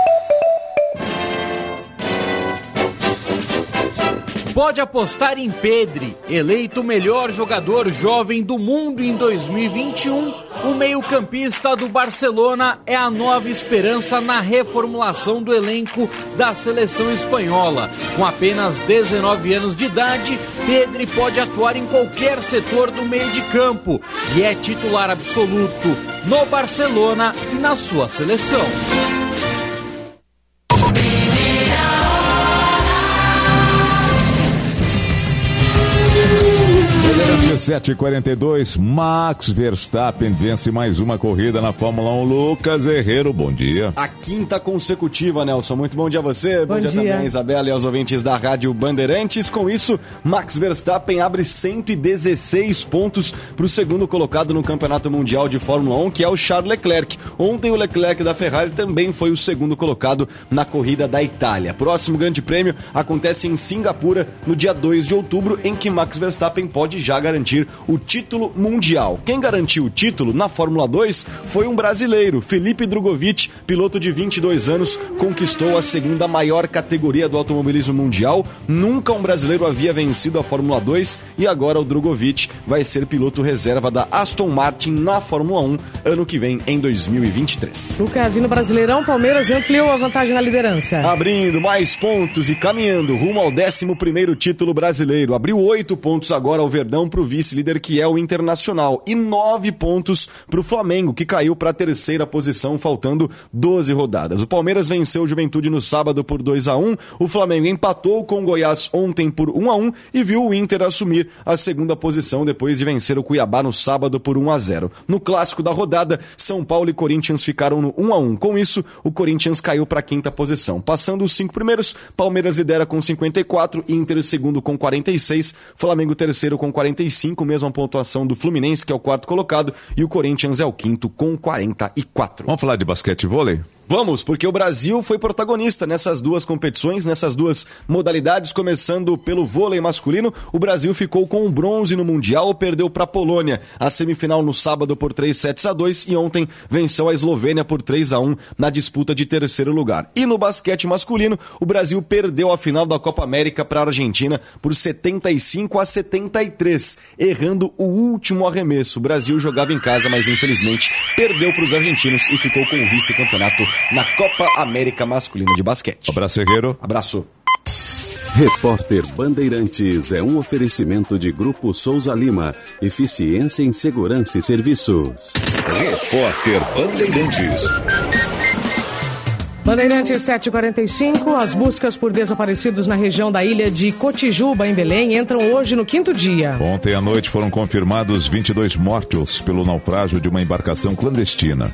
Pode apostar em Pedri, eleito melhor jogador jovem do mundo em 2021. O meio-campista do Barcelona é a nova esperança na reformulação do elenco da seleção espanhola. Com apenas 19 anos de idade, Pedri pode atuar em qualquer setor do meio de campo e é titular absoluto no Barcelona e na sua seleção. 7h42, Max Verstappen vence mais uma corrida na Fórmula 1. Lucas Herrero, bom dia. A quinta consecutiva, Nelson. Muito bom dia a você. Bom dia, dia. também, Isabela e aos ouvintes da Rádio Bandeirantes. Com isso, Max Verstappen abre 116 pontos para o segundo colocado no Campeonato Mundial de Fórmula 1, que é o Charles Leclerc. Ontem, o Leclerc da Ferrari também foi o segundo colocado na corrida da Itália. Próximo Grande Prêmio acontece em Singapura no dia 2 de outubro, em que Max Verstappen pode já garantir o título mundial. Quem garantiu o título na Fórmula 2 foi um brasileiro, Felipe Drogovic, piloto de 22 anos, conquistou a segunda maior categoria do automobilismo mundial. Nunca um brasileiro havia vencido a Fórmula 2 e agora o Drogovic vai ser piloto reserva da Aston Martin na Fórmula 1 ano que vem, em 2023. Lucas, e no Brasileirão, Palmeiras ampliou a vantagem na liderança. Abrindo mais pontos e caminhando rumo ao 11 título brasileiro. Abriu oito pontos agora ao Verdão para o vice-líder, que é o Internacional. E nove pontos para o Flamengo, que caiu para a terceira posição, faltando 12 rodadas. O Palmeiras venceu o Juventude no sábado por 2 a 1 O Flamengo empatou com o Goiás ontem por 1 a 1 e viu o Inter assumir a segunda posição depois de vencer o Cuiabá no sábado por 1 a 0 No clássico da rodada, São Paulo e Corinthians ficaram no 1 a 1 Com isso, o Corinthians caiu para a quinta posição. Passando os cinco primeiros, Palmeiras lidera com 54, Inter segundo com 46, Flamengo terceiro com 45, mesma pontuação do Fluminense, que é o quarto colocado, e o Corinthians é o quinto com 44. Vamos falar de basquete e vôlei? Vamos, porque o Brasil foi protagonista nessas duas competições, nessas duas modalidades, começando pelo vôlei masculino. O Brasil ficou com o bronze no Mundial, perdeu para a Polônia a semifinal no sábado por 3 sets a 2 e ontem venceu a Eslovênia por 3 a 1 na disputa de terceiro lugar. E no basquete masculino, o Brasil perdeu a final da Copa América para a Argentina por 75 a 73, errando o último arremesso. O Brasil jogava em casa, mas infelizmente perdeu para os argentinos e ficou com o vice-campeonato na Copa América Masculina de Basquete. Abraço, Herrero. Abraço. Repórter Bandeirantes é um oferecimento de Grupo Souza Lima. Eficiência em Segurança e Serviços. Repórter Bandeirantes. Bandeirantes 745, as buscas por desaparecidos na região da ilha de Cotijuba, em Belém, entram hoje no quinto dia. Ontem à noite foram confirmados 22 mortos pelo naufrágio de uma embarcação clandestina.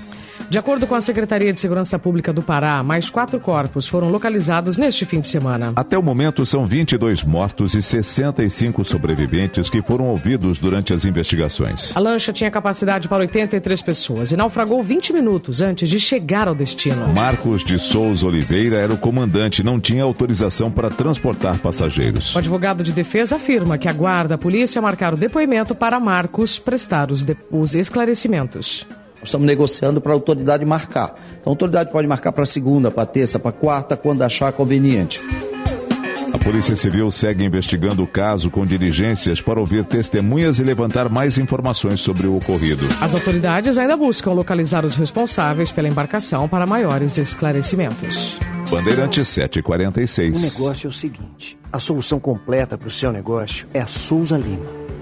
De acordo com a Secretaria de Segurança Pública do Pará, mais quatro corpos foram localizados neste fim de semana. Até o momento, são 22 mortos e 65 sobreviventes que foram ouvidos durante as investigações. A lancha tinha capacidade para 83 pessoas e naufragou 20 minutos antes de chegar ao destino. Marcos de Souza Oliveira era o comandante não tinha autorização para transportar passageiros. O advogado de defesa afirma que aguarda a polícia marcar o depoimento para Marcos prestar os, os esclarecimentos. Nós estamos negociando para a autoridade marcar. Então, a autoridade pode marcar para segunda, para terça, para quarta, quando achar conveniente. A Polícia Civil segue investigando o caso com diligências para ouvir testemunhas e levantar mais informações sobre o ocorrido. As autoridades ainda buscam localizar os responsáveis pela embarcação para maiores esclarecimentos. Bandeirante O 746. negócio é o seguinte: a solução completa para o seu negócio é a Souza Lima.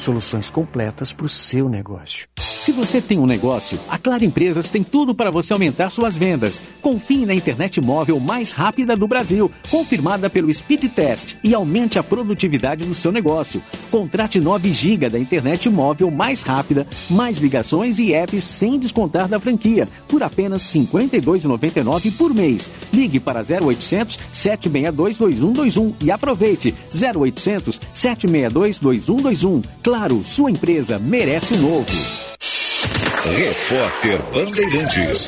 Soluções completas para o seu negócio. Se você tem um negócio, a Claro Empresas tem tudo para você aumentar suas vendas. Confie na internet móvel mais rápida do Brasil, confirmada pelo Speed Test e aumente a produtividade do seu negócio. Contrate 9 GB da internet móvel mais rápida, mais ligações e apps sem descontar da franquia, por apenas R$ 52,99 por mês. Ligue para 0800 762 2121 e aproveite 0800 762 2121. Claro, sua empresa merece o novo. Repórter Bandeirantes.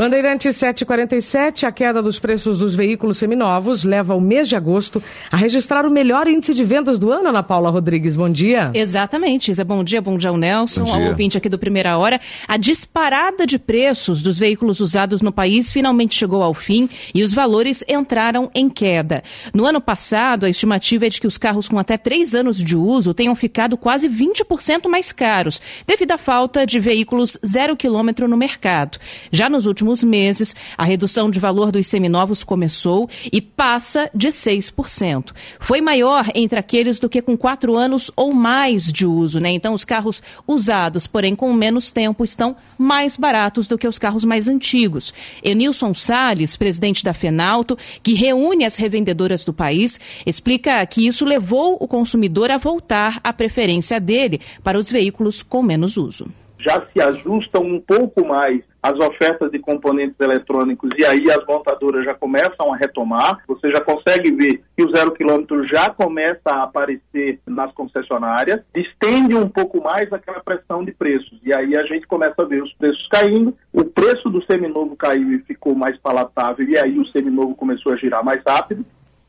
Bandeirante 747, a queda dos preços dos veículos seminovos leva o mês de agosto a registrar o melhor índice de vendas do ano, Ana Paula Rodrigues. Bom dia. Exatamente, Isa. Bom dia, bom dia ao Nelson, Bom dia. ao ouvinte aqui do Primeira Hora. A disparada de preços dos veículos usados no país finalmente chegou ao fim e os valores entraram em queda. No ano passado, a estimativa é de que os carros com até três anos de uso tenham ficado quase 20% mais caros, devido à falta de veículos zero quilômetro no mercado. Já nos últimos meses, a redução de valor dos seminovos começou e passa de 6%. Foi maior entre aqueles do que com quatro anos ou mais de uso, né? Então, os carros usados, porém com menos tempo, estão mais baratos do que os carros mais antigos. Enilson Salles, presidente da Fenalto, que reúne as revendedoras do país, explica que isso levou o consumidor a voltar à preferência dele para os veículos com menos uso. já se ajustam um pouco mais as ofertas de componentes eletrônicos e aí as montadoras já começam a retomar. Você já consegue ver que o zero quilômetro já começa a aparecer nas concessionárias, estende um pouco mais aquela pressão de preços e aí a gente começa a ver os preços caindo, o preço do seminovo caiu e ficou mais palatável e aí o seminovo começou a girar mais rápido.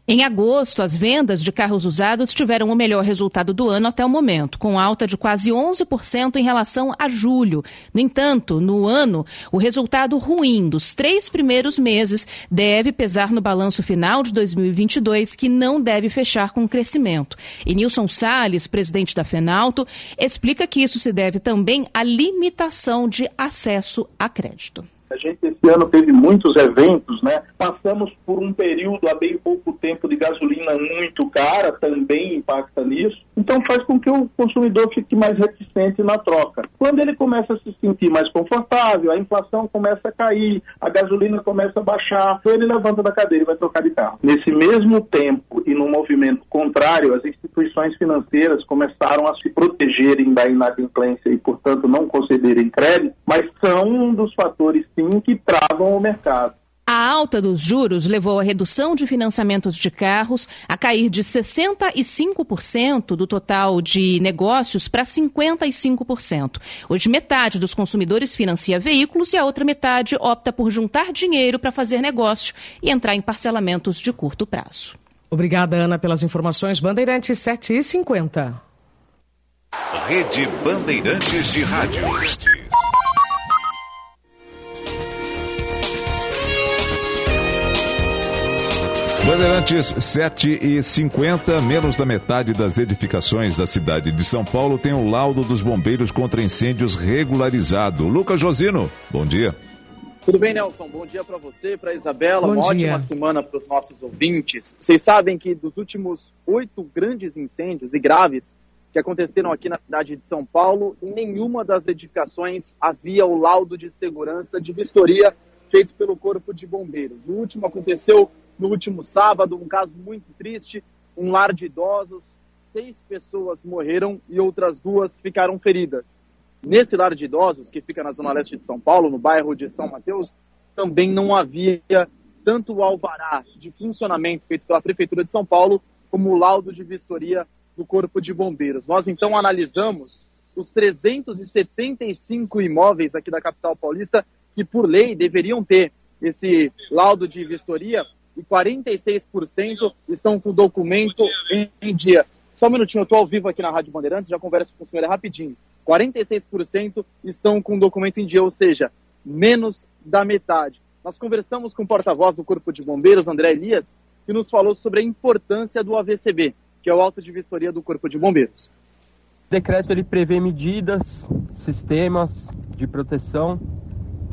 Em agosto, as vendas de carros usados tiveram o melhor resultado do ano até o momento, com alta de quase 11% em relação a julho. No entanto, no ano, o resultado ruim dos três primeiros meses deve pesar no balanço final de 2022, que não deve fechar com crescimento. E Nilson Salles, presidente da Fenalto, explica que isso se deve também à limitação de acesso a crédito. A gente esse ano teve muitos eventos, né? Passamos por um período há bem pouco tempo de gasolina muito cara, também impacta nisso. Então faz com que o consumidor fique mais reticente na troca. Quando ele começa a se sentir mais confortável, a inflação começa a cair, a gasolina começa a baixar, então ele levanta da cadeira e vai trocar de carro. Nesse mesmo tempo e num movimento contrário, as instituições financeiras começaram a se protegerem da inadimplência e, portanto, não concederem crédito, mas são um dos fatores, sim, que travam o mercado. A alta dos juros levou a redução de financiamentos de carros a cair de 65% do total de negócios para 55%. Hoje, metade dos consumidores financia veículos e a outra metade opta por juntar dinheiro para fazer negócio e entrar em parcelamentos de curto prazo. Obrigada, Ana, pelas informações. Bandeirante 7 e 50. Rede Bandeirantes de Rádio. Bandeirantes 7 e 50, menos da metade das edificações da cidade de São Paulo tem o laudo dos bombeiros contra incêndios regularizado. Lucas Josino, bom dia. Tudo bem, Nelson? Bom dia para você, para Isabela. Bom Uma dia. ótima semana para os nossos ouvintes. Vocês sabem que dos últimos oito grandes incêndios e graves que aconteceram aqui na cidade de São Paulo, em nenhuma das edificações havia o laudo de segurança de vistoria feito pelo Corpo de Bombeiros. O último aconteceu no último sábado, um caso muito triste, um lar de idosos, seis pessoas morreram e outras duas ficaram feridas. Nesse lar de idosos, que fica na zona leste de São Paulo, no bairro de São Mateus, também não havia tanto o alvará de funcionamento feito pela Prefeitura de São Paulo, como o laudo de vistoria do Corpo de Bombeiros. Nós então analisamos os 375 imóveis aqui da capital paulista que, por lei, deveriam ter esse laudo de vistoria e 46% estão com o documento em, dia. Só um minutinho, eu estou ao vivo aqui na Rádio Bandeirantes, já converso com o senhor é rapidinho. 46% estão com o documento em dia, ou seja, menos da metade. Nós conversamos com o porta-voz do Corpo de Bombeiros, André Elias, que nos falou sobre a importância do AVCB, que é o auto de vistoria do Corpo de Bombeiros. O decreto ele prevê medidas, sistemas de proteção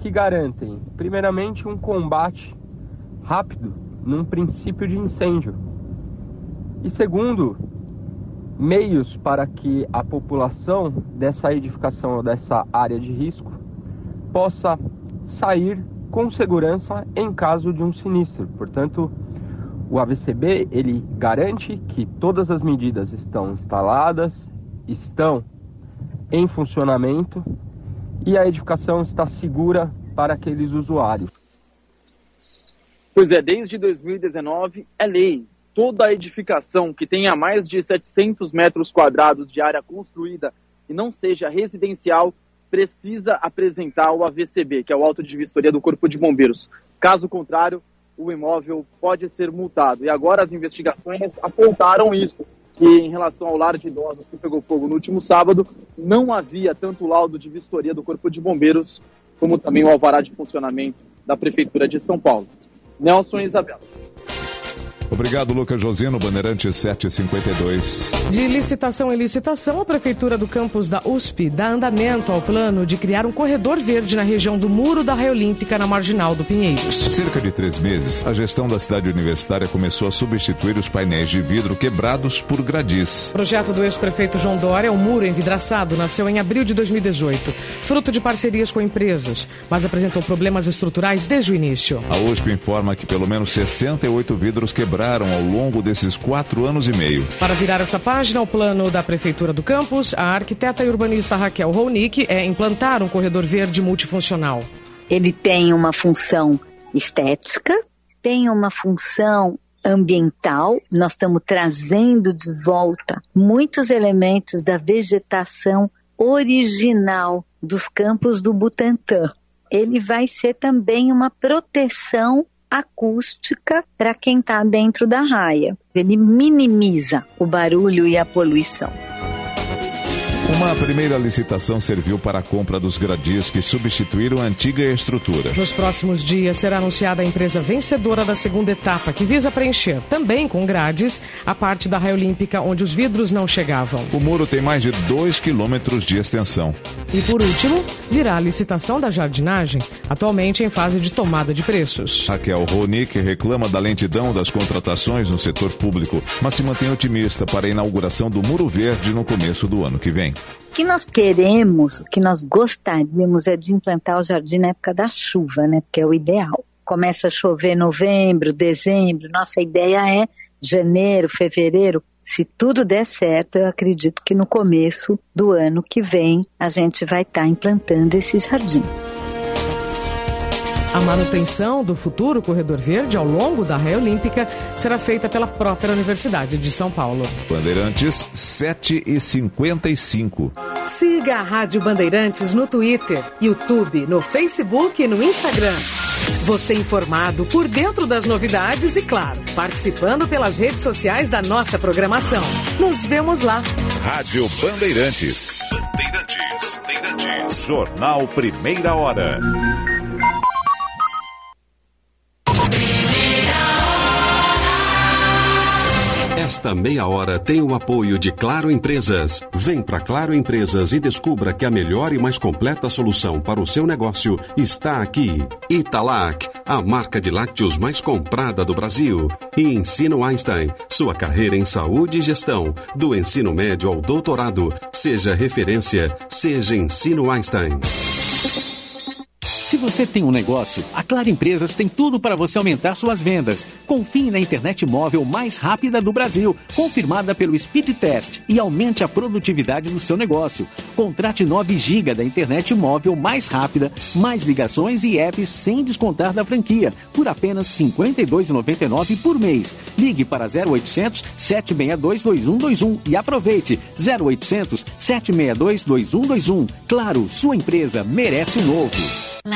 que garantem, primeiramente, um combate rápido num princípio de incêndio. E segundo, meios para que a população dessa edificação ou dessa área de risco possa sair com segurança em caso de um sinistro. Portanto, o AVCB ele garante que todas as medidas estão instaladas, estão em funcionamento e a edificação está segura para aqueles usuários. Pois é, desde 2019 é lei. Toda edificação que tenha mais de 700 metros quadrados de área construída e não seja residencial precisa apresentar o AVCB, que é o auto de vistoria do Corpo de Bombeiros. Caso contrário, o imóvel pode ser multado. E agora as investigações apontaram isso, que em relação ao lar de idosos que pegou fogo no último sábado, não havia tanto laudo de vistoria do Corpo de Bombeiros, como também o alvará de funcionamento da Prefeitura de São Paulo. Nelson e Isabela. Obrigado, Lucas Josino, Bandeirante 752. De licitação em licitação, a Prefeitura do campus da USP dá andamento ao plano de criar um corredor verde na região do Muro da Raia Olímpica, na Marginal do Pinheiros. Há cerca de três meses, a gestão da cidade universitária começou a substituir os painéis de vidro quebrados por gradis. O projeto do ex-prefeito João Dória, o Muro Envidraçado, nasceu em abril de 2018, fruto de parcerias com empresas, mas apresentou problemas estruturais desde o início. A USP informa que pelo menos 68 vidros quebrados ao longo desses quatro anos e meio. Para virar essa página, o plano da Prefeitura do Campus, a arquiteta e urbanista Raquel Ronick é implantar um corredor verde multifuncional. Ele tem uma função estética, tem uma função ambiental. Nós estamos trazendo de volta muitos elementos da vegetação original dos campos do Butantã. Ele vai ser também uma proteção acústica para quem está dentro da raia. Ele minimiza o barulho e a poluição. Uma primeira licitação serviu para a compra dos gradis que substituíram a antiga estrutura. Nos próximos dias será anunciada a empresa vencedora da segunda etapa, que visa preencher, também com grades, a parte da raia olímpica onde os vidros não chegavam. O muro tem mais de 2 quilômetros de extensão. E por último, virá a licitação da jardinagem, atualmente em fase de tomada de preços. Raquel Ronick reclama da lentidão das contratações no setor público, mas se mantém otimista para a inauguração do Muro Verde no começo do ano que vem. O que nós queremos, o que nós gostaríamos é de implantar o jardim na época da chuva, né? Porque é o ideal. Começa a chover novembro, dezembro. Nossa ideia é janeiro, fevereiro. Se tudo der certo, eu acredito que no começo do ano que vem a gente vai estar tá implantando esse jardim. A manutenção do futuro corredor verde ao longo da raia olímpica será feita pela própria Universidade de São Paulo. Bandeirantes 7 e 55. Siga a Rádio Bandeirantes no Twitter, YouTube, no Facebook e no Instagram. Você informado por dentro das novidades e, claro, participando pelas redes sociais da nossa programação. Nos vemos lá. Rádio Bandeirantes. Bandeirantes. Bandeirantes. Jornal Primeira Hora. Esta meia hora tem o apoio de Claro Empresas. Vem para Claro Empresas e descubra que a melhor e mais completa solução para o seu negócio está aqui. Italac, a marca de lácteos mais comprada do Brasil. E Ensino Einstein, sua carreira em saúde e gestão, do ensino médio ao doutorado. Seja referência, seja Ensino Einstein. Se você tem um negócio, a Claro Empresas tem tudo para você aumentar suas vendas. Confie na internet móvel mais rápida do Brasil, confirmada pelo Speed Test e aumente a produtividade do seu negócio. Contrate 9 GB da internet móvel mais rápida, mais ligações e apps sem descontar da franquia, por apenas R$ 52,99 por mês. Ligue para 0800 762 2121 e aproveite 0800 762 2121. Claro, sua empresa merece o novo.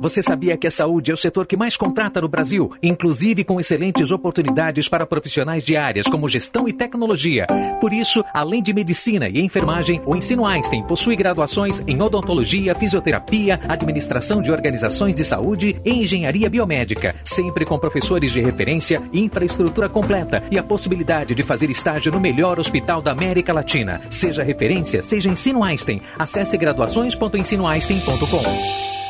Você sabia que a saúde é o setor que mais contrata no Brasil, inclusive com excelentes oportunidades para profissionais de áreas como gestão e tecnologia? Por isso, além de medicina e enfermagem, o Ensino Einstein possui graduações em odontologia, fisioterapia, administração de organizações de saúde e engenharia biomédica, sempre com professores de referência, infraestrutura completa e a possibilidade de fazer estágio no melhor hospital da América Latina. Seja referência, seja Ensino Einstein. Acesse graduações.ensinoeinstein.com.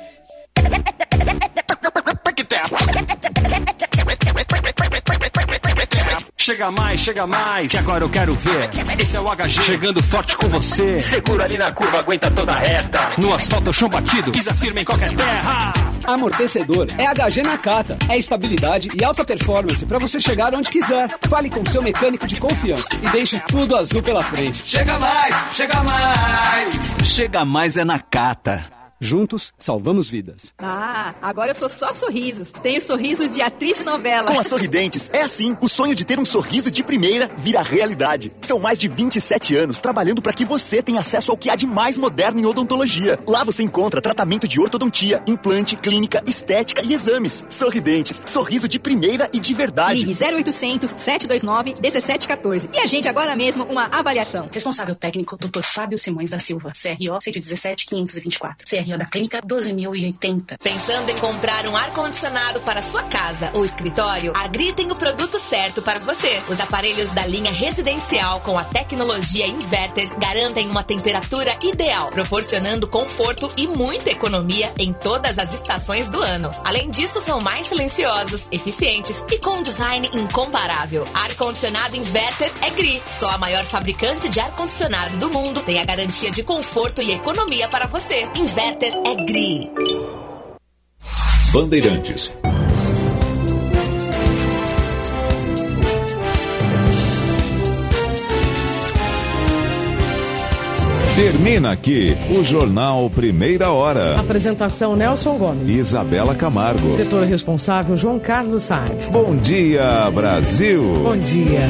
Chega mais, chega mais, que agora eu quero ver. Esse é o HG. Chegando forte com você. Segura ali na curva, aguenta toda a reta. No asfalto é chão batido, pisa firme em qualquer terra. Amortecedor é HG Nakata. É estabilidade e alta performance para você chegar onde quiser. Fale com seu mecânico de confiança e deixe tudo azul pela frente. Chega mais, chega mais. Chega mais é Nakata. Juntos, salvamos vidas. Ah, agora eu sou só sorrisos. Tenho sorriso de atriz de novela. Com a Sorridentes, é assim. O sonho de ter um sorriso de primeira vira realidade. São mais de 27 anos trabalhando para que você tenha acesso ao que há de mais moderno em odontologia. Lá você encontra tratamento de ortodontia, implante, clínica, estética e exames. Sorridentes, sorriso de primeira e de verdade. Ligue 0800 729 1714 e a gente agora mesmo uma avaliação. Responsável técnico, Dr. Fábio Simões da Silva, CRO 117 524. CRO da Clínica 12.080. Pensando em comprar um ar-condicionado para sua casa ou escritório? A Gri tem o produto certo para você. Os aparelhos da linha residencial com a tecnologia inverter garantem uma temperatura ideal, proporcionando conforto e muita economia em todas as estações do ano. Além disso, são mais silenciosos, eficientes e com design incomparável. Ar-condicionado inverter é Gri, só a maior fabricante de ar-condicionado do mundo. Tem a garantia de conforto e economia para você. Inverter é GRI. Bandeirantes. Termina aqui o Jornal Primeira Hora. Apresentação Nelson Gomes. Isabela Camargo. Diretor responsável João Carlos Saad. Bom dia, Brasil. Bom dia.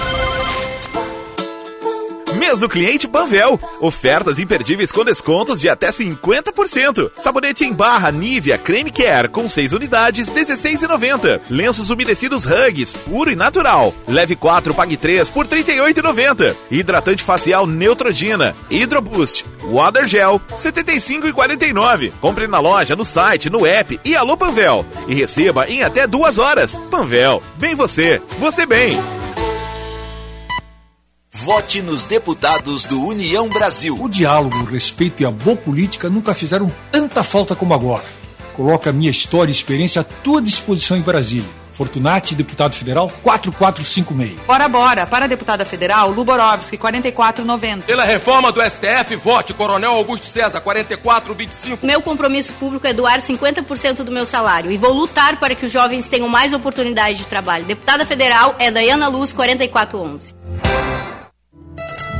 Mês do cliente Panvel. Ofertas imperdíveis com descontos de até 50%. Sabonete em barra Nivea Creme Care com 6 unidades, 16,90. Lenços umedecidos Hugs, puro e natural. Leve 4, pague 3 por 38,90. Hidratante facial Neutrogena, Hidroboost, Water Gel, 75,49. Compre na loja, no site, no app e Alô Panvel. E receba em até duas horas. Panvel, bem você, você bem. Vote nos deputados do União Brasil. O diálogo, o respeito e a boa política nunca fizeram tanta falta como agora. Coloco a minha história e experiência à tua disposição em Brasília. Fortunati, deputado federal, 4456. Bora, bora. Para a deputada federal, Luborovski, 4490. Pela reforma do STF, vote Coronel Augusto César, 4425. Meu compromisso público é doar 50% do meu salário e vou lutar para que os jovens tenham mais oportunidade de trabalho. Deputada federal é Dayana Luz, 4411.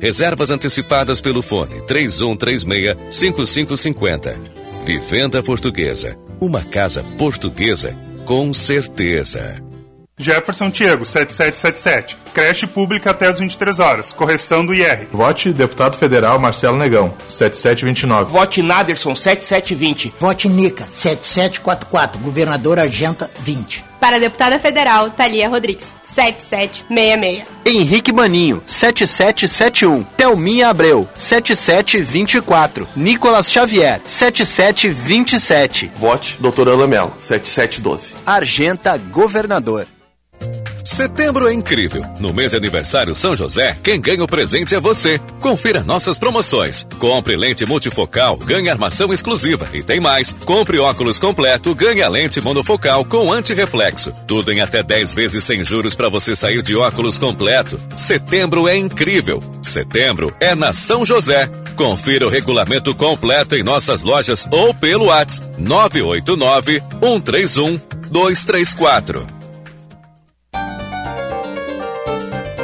Reservas antecipadas pelo fone 3136-5550. Vivenda Portuguesa. Uma casa portuguesa com certeza. Jefferson Tiago, 7777. Creche pública até as 23 horas. Correção do IR. Vote deputado federal Marcelo Negão, 7729. Vote Naderson, 7720. Vote Nica, 7744. Governador Argenta, 20. Para a deputada federal, Thalia Rodrigues, 7766. Henrique Maninho, 7771. Thelminha Abreu, 7724. Nicolas Xavier, 7727. Vote Doutora Lamelo, 7712. Argenta Governador. Setembro é incrível. No mês de aniversário São José, quem ganha o presente é você. Confira nossas promoções. Compre lente multifocal, ganhe armação exclusiva. E tem mais. Compre óculos completo, ganhe a lente monofocal com antirreflexo. Tudo em até 10 vezes sem juros para você sair de óculos completo. Setembro é incrível. Setembro é na São José. Confira o regulamento completo em nossas lojas ou pelo WhatsApp 989 131 234.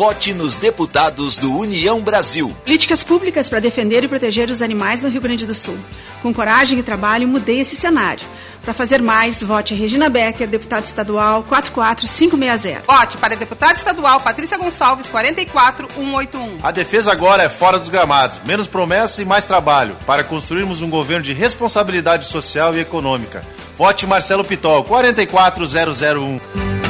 Vote nos deputados do União Brasil. Políticas públicas para defender e proteger os animais no Rio Grande do Sul. Com coragem e trabalho, mudei esse cenário. Para fazer mais, vote Regina Becker, deputada estadual 44560. Vote para deputada estadual Patrícia Gonçalves 44181. A defesa agora é fora dos gramados. Menos promessa e mais trabalho para construirmos um governo de responsabilidade social e econômica. Vote Marcelo Pitol 44001.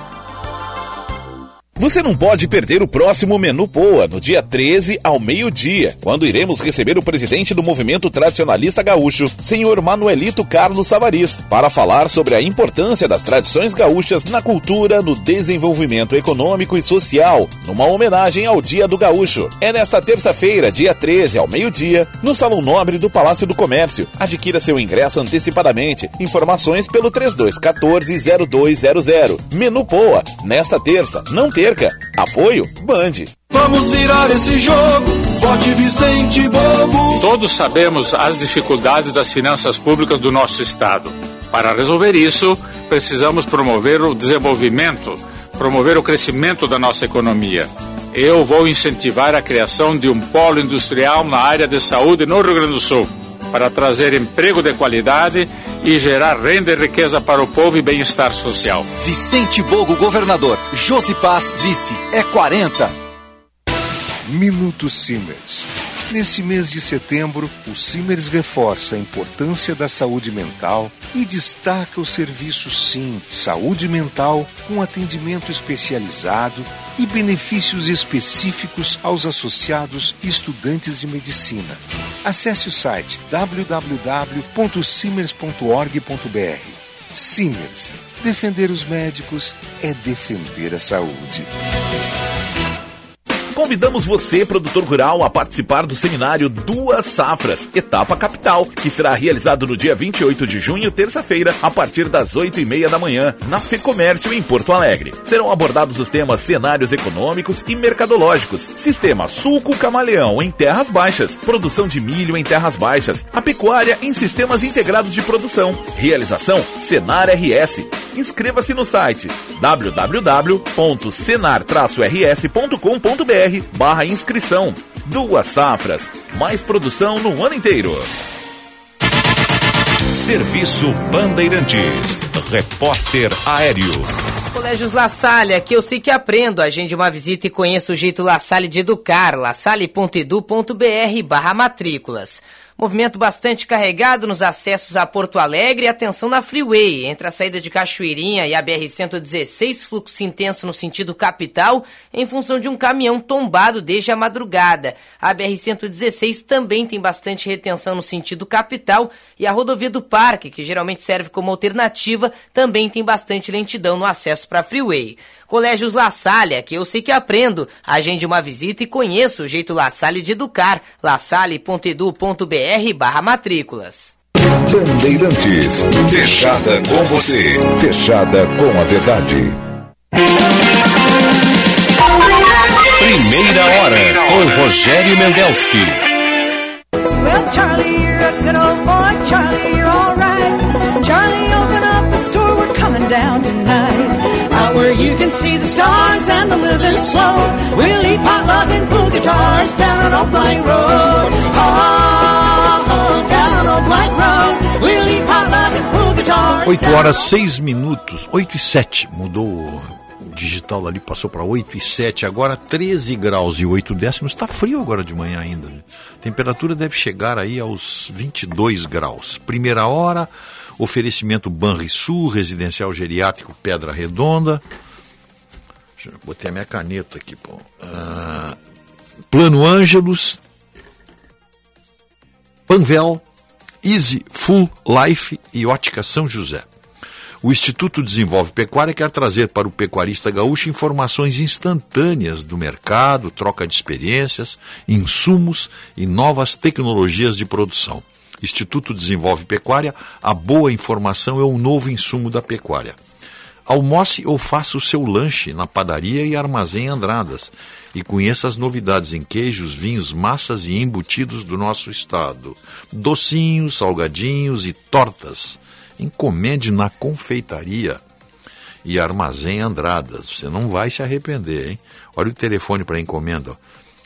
Você não pode perder o próximo Menu Poa, no dia 13 ao meio-dia, quando iremos receber o presidente do movimento tradicionalista gaúcho, senhor Manuelito Carlos Savariz, para falar sobre a importância das tradições gaúchas na cultura, no desenvolvimento econômico e social, numa homenagem ao Dia do Gaúcho. É nesta terça-feira, dia 13 ao meio-dia, no Salão Nobre do Palácio do Comércio. Adquira seu ingresso antecipadamente. Informações pelo 3214-0200. Menu Poa, nesta terça. Não perca! Apoio Band. Vamos virar esse jogo. Vote Vicente Bobo. Todos sabemos as dificuldades das finanças públicas do nosso estado. Para resolver isso, precisamos promover o desenvolvimento, promover o crescimento da nossa economia. Eu vou incentivar a criação de um polo industrial na área de saúde no Rio Grande do Sul, para trazer emprego de qualidade e gerar renda e riqueza para o povo e bem-estar social. Vicente Bogo, governador. Josi Paz, vice. É 40. Minuto Simers. Nesse mês de setembro, o Simers reforça a importância da saúde mental e destaca o serviço Sim Saúde Mental com atendimento especializado e benefícios específicos aos associados e estudantes de medicina. Acesse o site www.simers.org.br. Simers. Defender os médicos é defender a saúde. Convidamos você, produtor rural, a participar do seminário Duas Safras, Etapa Capital, que será realizado no dia 28 de junho, terça-feira, a partir das 8 e meia da manhã, na FEComércio, em Porto Alegre. Serão abordados os temas cenários econômicos e mercadológicos, sistema sulco camaleão em terras baixas, produção de milho em terras baixas, a pecuária em sistemas integrados de produção, realização Senar RS. Inscreva-se no site www.senar-rs.com.br barra inscrição. Duas safras, mais produção no ano inteiro. Serviço Bandeirantes. Repórter Aéreo. Colégios La Salle, aqui eu sei que aprendo. Agende uma visita e conheça o jeito La Salle de educar. lasalle.edu.br barra matrículas. Movimento bastante carregado nos acessos a Porto Alegre e atenção na Freeway. Entre a saída de Cachoeirinha e a BR-116, fluxo intenso no sentido capital, em função de um caminhão tombado desde a madrugada. A BR-116 também tem bastante retenção no sentido capital e a rodovia do Parque, que geralmente serve como alternativa, também tem bastante lentidão no acesso para a Freeway. Colégios La Salle, aqui eu sei que aprendo. Agende uma visita e conheça o jeito La Salle de educar. lasalle.edu.br barra matrículas. Bandeirantes, fechada com você, fechada com a verdade. Primeira hora com Rogério Mendelski. Well, Charlie, you're a good old boy. Charlie, stars and the living slow. We'll eat potluck and pull guitars down on Old Blank Road. Oh, oh, down on Old Blank Road. We'll eat potluck and pull guitars 8 down horas 6 minutos, 8 e 7, mudou o digital ali, passou para 8 e 7, agora 13 graus e 8 décimos, está frio agora de manhã ainda. né? Temperatura deve chegar aí aos 22 graus. Primeira hora, oferecimento Banrisul, residencial geriátrico Pedra Redonda. Deixa eu- Botei a minha caneta aqui, pô. Ah, Plano Ângelos, Panvel, Easy Full Life e Ótica São José. O Instituto Desenvolve Pecuária quer trazer para o pecuarista gaúcho informações instantâneas do mercado, troca de experiências, insumos e novas tecnologias de produção. Instituto Desenvolve Pecuária, a boa informação é o novo insumo da pecuária. Almoce ou faça o seu lanche na padaria e armazém Andradas e conheça as novidades em queijos, vinhos, massas e embutidos do nosso estado. Docinhos, salgadinhos e tortas. Encomende na confeitaria e armazém Andradas. Você não vai se arrepender, hein? Olha o telefone para encomenda. ó.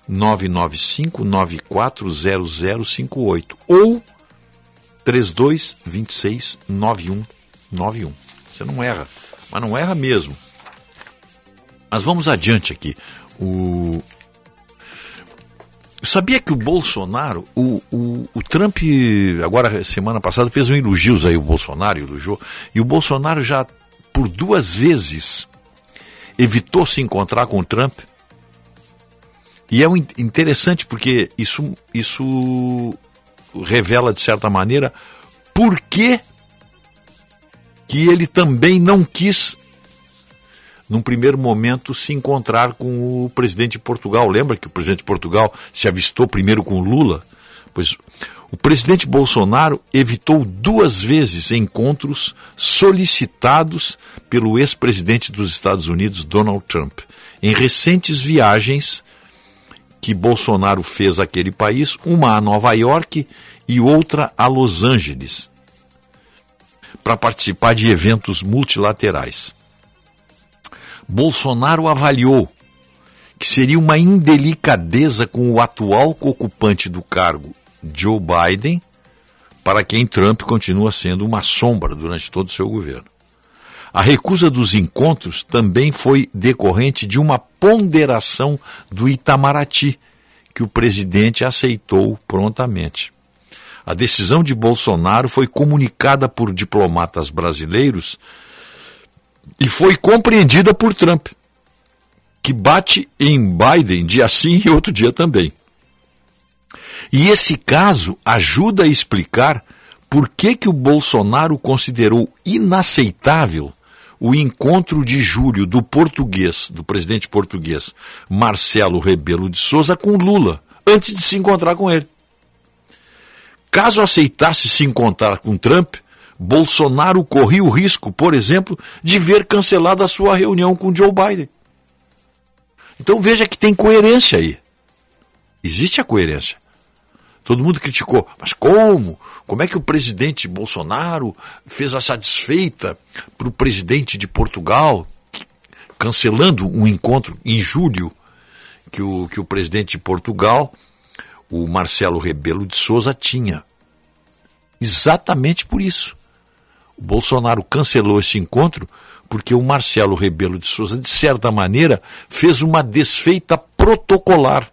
995-940058 ou 3226-9191. Você não erra, mas não erra mesmo. Mas vamos adiante aqui. O... Sabia que o Bolsonaro, o, o, o Trump, agora semana passada, fez um elogios aí, o Bolsonaro elogiou, e o Bolsonaro já por duas vezes evitou se encontrar com o Trump. E é in- interessante porque isso, isso revela, de certa maneira, por que, que ele também não quis, num primeiro momento, se encontrar com o presidente de Portugal. Lembra que o presidente de Portugal se avistou primeiro com Lula? Pois o presidente Bolsonaro evitou duas vezes encontros solicitados pelo ex-presidente dos Estados Unidos, Donald Trump, em recentes viagens que Bolsonaro fez àquele país, uma a Nova York e outra a Los Angeles, para participar de eventos multilaterais. Bolsonaro avaliou que seria uma indelicadeza com o atual ocupante do cargo, Joe Biden, para quem Trump continua sendo uma sombra durante todo o seu governo. A recusa dos encontros também foi decorrente de uma ponderação do Itamaraty, que o presidente aceitou prontamente. A decisão de Bolsonaro foi comunicada por diplomatas brasileiros e foi compreendida por Trump, que bate em Biden dia sim e outro dia também. E esse caso ajuda a explicar por que, que o Bolsonaro considerou inaceitável o encontro de julho do português, do presidente português Marcelo Rebelo de Souza com Lula, antes de se encontrar com ele. Caso aceitasse se encontrar com Trump, Bolsonaro corria o risco, por exemplo, de ver cancelada a sua reunião com Joe Biden. Então veja que tem coerência aí. Existe a coerência. Todo mundo criticou, mas como? Como é que o presidente Bolsonaro fez a satisfeita para o presidente de Portugal, cancelando um encontro em julho que o, que o presidente de Portugal, o Marcelo Rebelo de Souza, tinha? Exatamente por isso. O Bolsonaro cancelou esse encontro porque o Marcelo Rebelo de Souza, de certa maneira, fez uma desfeita protocolar,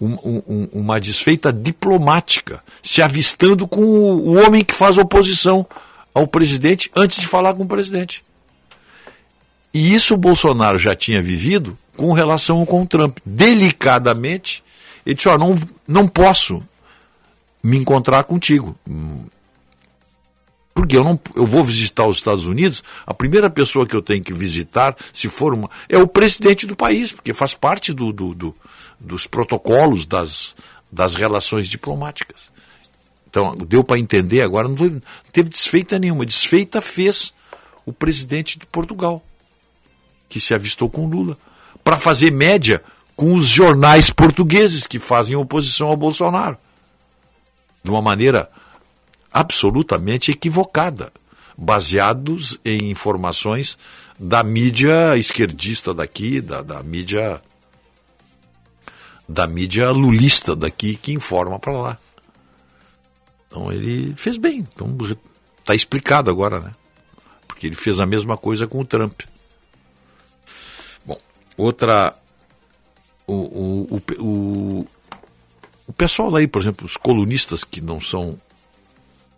um- um- uma desfeita diplomática, se avistando com o, o homem que faz oposição ao presidente antes de falar com o presidente. E isso o Bolsonaro já tinha vivido com relação com o Trump. Delicadamente, ele disse: ó, não, não posso me encontrar contigo. Porque eu, não, eu vou visitar os Estados Unidos, a primeira pessoa que eu tenho que visitar, se for uma, é o presidente do país, porque faz parte do, do- do- dos protocolos das, das relações diplomáticas. Então, deu para entender agora, não teve desfeita nenhuma. Desfeita fez o presidente de Portugal, que se avistou com Lula. para fazer média com os jornais portugueses que fazem oposição ao Bolsonaro. De uma maneira absolutamente equivocada, baseados em informações da mídia esquerdista daqui, da, da mídia da mídia lulista daqui que informa para lá. Então ele fez bem. Então está explicado agora, né? Porque ele fez a mesma coisa com o Trump. Bom, outra. O, o, o, o, o pessoal aí, por exemplo, os colunistas que não são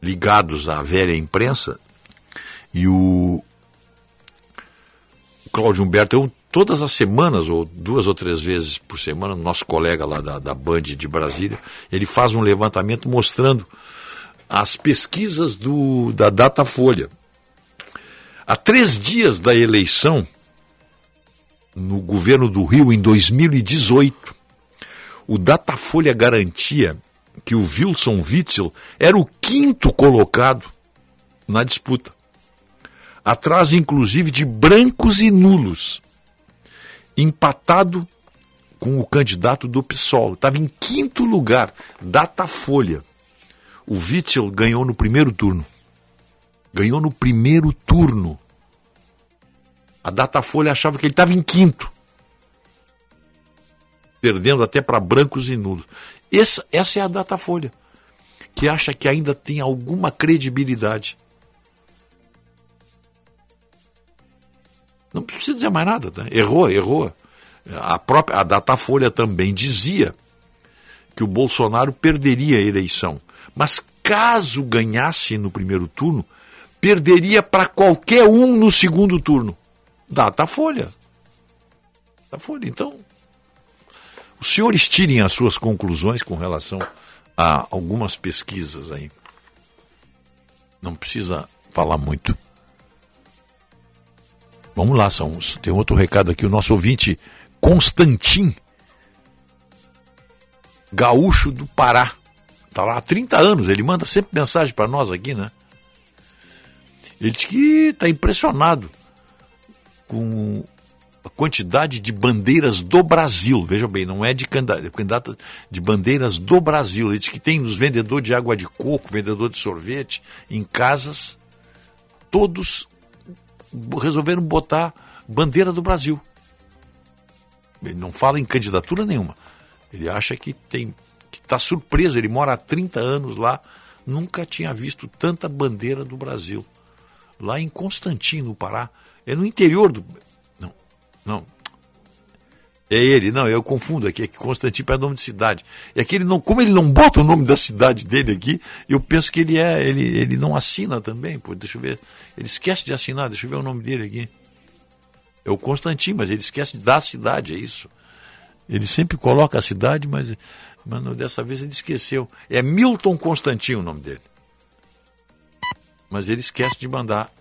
ligados à velha imprensa, e o, o Cláudio Humberto, eu, todas as semanas, ou duas ou três vezes por semana, nosso colega lá da, da Band de Brasília, ele faz um levantamento mostrando as pesquisas do, da Datafolha. Há três dias da eleição, no governo do Rio, em 2018, o Datafolha garantia que o Wilson Witzel era o quinto colocado na disputa. Atrás, inclusive, de brancos e nulos. Empatado com o candidato do PSOL. Estava em quinto lugar. Datafolha. O Witzel ganhou no primeiro turno. Ganhou no primeiro turno. A Datafolha achava que ele estava em quinto. Perdendo até para brancos e nulos. Essa, essa é a Datafolha, que acha que ainda tem alguma credibilidade. Não precisa dizer mais nada, né? errou, errou. A própria a Datafolha também dizia que o Bolsonaro perderia a eleição, mas caso ganhasse no primeiro turno, perderia para qualquer um no segundo turno. Datafolha. Datafolha. Então, os senhores tirem as suas conclusões com relação a algumas pesquisas aí. Não precisa falar muito. Vamos lá, são, tem outro recado aqui. O nosso ouvinte, Constantin, gaúcho do Pará. Está lá há 30 anos, ele manda sempre mensagem para nós aqui, né? Ele diz que está impressionado com quantidade de bandeiras do Brasil. Veja bem, não é de candidato de bandeiras do Brasil. Ele diz que tem os vendedores de água de coco, vendedor de sorvete, em casas, todos resolveram botar bandeira do Brasil. Ele não fala em candidatura nenhuma. Ele acha que tem que está surpreso. Ele mora há 30 anos lá, nunca tinha visto tanta bandeira do Brasil. Lá em Constantino, no Pará. É no interior do. Não. É ele, não, eu confundo aqui, é que Constantino é nome de cidade. É que ele não, como ele não bota o nome da cidade dele aqui, eu penso que ele é, ele, ele não assina também, pô, deixa eu ver. Ele esquece de assinar, deixa eu ver o nome dele aqui. É o Constantino, mas ele esquece da cidade, é isso. Ele sempre coloca a cidade, mas, mas dessa vez ele esqueceu. É Milton Constantino o nome dele. Mas ele esquece de mandar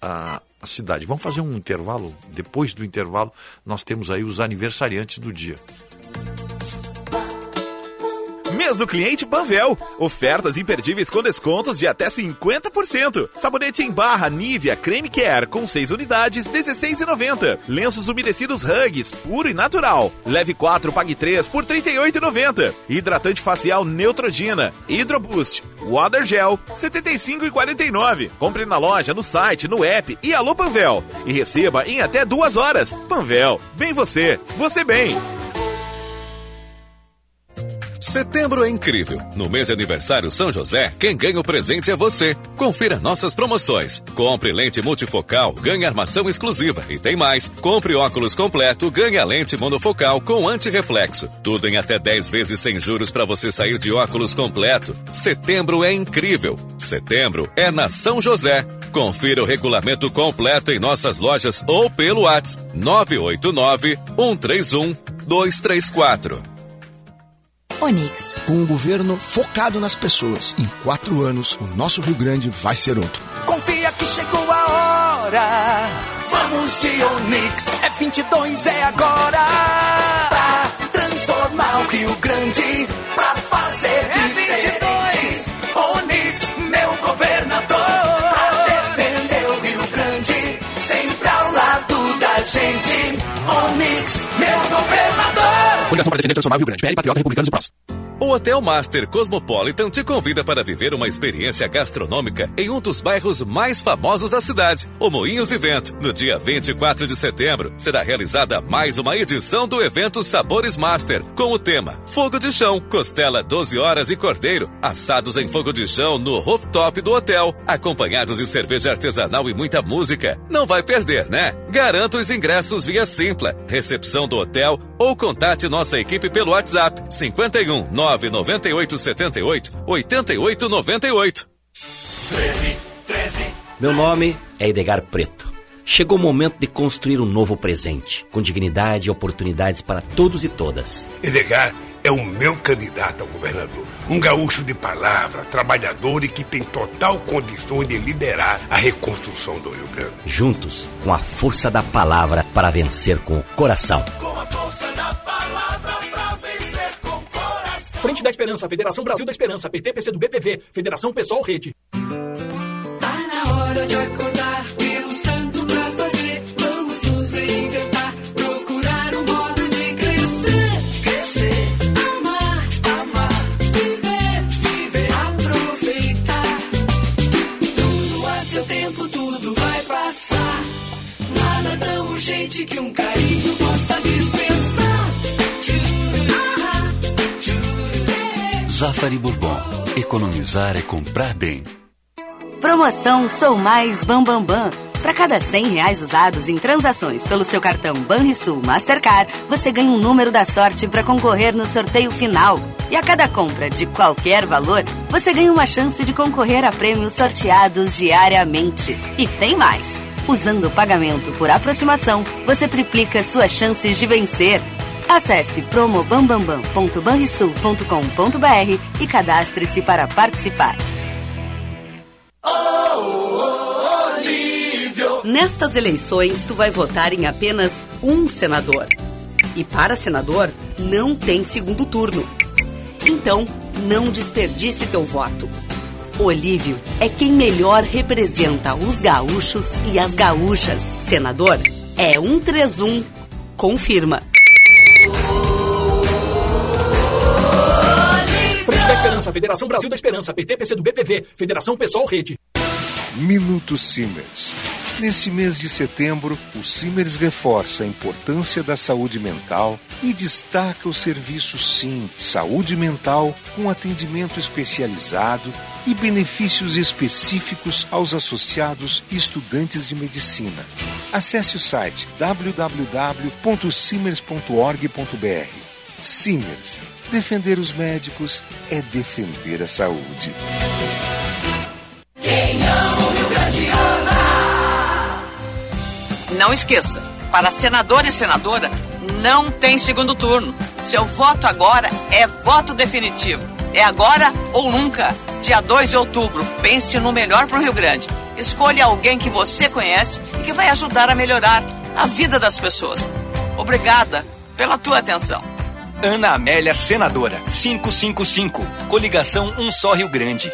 a, a cidade. Vamos fazer um intervalo. Depois do intervalo, nós temos aí os aniversariantes do dia. Mês do cliente Panvel. Ofertas imperdíveis com descontos de até 50%. Sabonete em barra Nivea Creme Care com 6 unidades, 16,90. Lenços umedecidos Hugs, puro e natural. Leve 4, pague 3 por 38,90. Hidratante facial Neutrogena, Hidroboost, Water Gel, 75,49. Compre na loja, no site, no app e Alô Panvel. E receba em até duas horas. Panvel, bem você, você bem. Setembro é incrível. No mês de aniversário São José, quem ganha o presente é você. Confira nossas promoções. Compre lente multifocal, ganhe armação exclusiva. E tem mais. Compre óculos completo, ganhe a lente monofocal com antirreflexo. Tudo em até 10 vezes sem juros para você sair de óculos completo. Setembro é incrível. Setembro é na São José. Confira o regulamento completo em nossas lojas ou pelo WhatsApp 989 131 234. Onix. Com um governo focado nas pessoas, em quatro anos, o nosso Rio Grande vai ser outro. Confia que chegou a hora. Vamos de Onix. É 22, é agora. Pra transformar o Rio Grande. Pra fazer é diferente. Onix, meu governador. Pra defender o Rio Grande. Sempre ao lado da gente. Onix. Coligação para defender transformar o Rio Grande. PL, Patriota, Republicanos e Prós. O Hotel Master Cosmopolitan te convida para viver uma experiência gastronômica em um dos bairros mais famosos da cidade, o Moinhos Evento. No dia 24 de setembro, será realizada mais uma edição do evento Sabores Master, com o tema Fogo de Chão, Costela 12 horas e Cordeiro, assados em fogo de chão no rooftop do hotel, acompanhados de cerveja artesanal e muita música. Não vai perder, né? Garanta os ingressos via Simpla, recepção do hotel ou contate nossa equipe pelo WhatsApp 51 998 78 88 98. 13, 13. Meu nome é Edgar Preto. Chegou o momento de construir um novo presente, com dignidade e oportunidades para todos e todas. Edgar é o meu candidato ao governador. Um gaúcho de palavra, trabalhador e que tem total condições de liderar a reconstrução do Rio Grande. Juntos, com a força da palavra para vencer com o coração. Com a força da palavra para Frente da Esperança, Federação Brasil da Esperança, PT, PC do BPV, Federação Pessoal Rede. Tá na hora de acordar, temos tanto pra fazer. Vamos nos reinventar, procurar um modo de crescer. Crescer, amar, amar, viver, viver, aproveitar. Tudo a seu tempo, tudo vai passar. Nada tão urgente que um carinho Zafari Bourbon. Economizar é comprar bem. Promoção Sou Mais Bambambam. Bam, Bam. Para cada 100 reais usados em transações pelo seu cartão Banrisul Mastercard, você ganha um número da sorte para concorrer no sorteio final. E a cada compra de qualquer valor, você ganha uma chance de concorrer a prêmios sorteados diariamente. E tem mais! Usando o pagamento por aproximação, você triplica suas chances de vencer. Acesse promobambambam.banrisul.com.br e cadastre-se para participar. Nestas eleições, tu vai votar em apenas um senador. E para senador, não tem segundo turno. Então, não desperdice teu voto. Olívio é quem melhor representa os gaúchos e as gaúchas. Senador é 131. Confirma. Frente da Esperança, Federação Brasil da Esperança, PT, PC do BPV, Federação Pessoal Rede. Minuto Simers. Nesse mês de setembro, o Simers reforça a importância da saúde mental e destaca o serviço Sim Saúde Mental com atendimento especializado e benefícios específicos aos associados e estudantes de medicina. Acesse o site www.simers.org.br. Simers. Defender os médicos é defender a saúde. Quem ama o Rio Grande ama. Não esqueça, para senador e senadora, não tem segundo turno. Seu voto agora é voto definitivo. É agora ou nunca. Dia 2 de outubro, pense no melhor para o Rio Grande. Escolha alguém que você conhece e que vai ajudar a melhorar a vida das pessoas. Obrigada pela tua atenção. Ana Amélia Senadora, 555. Coligação Um Só Rio Grande.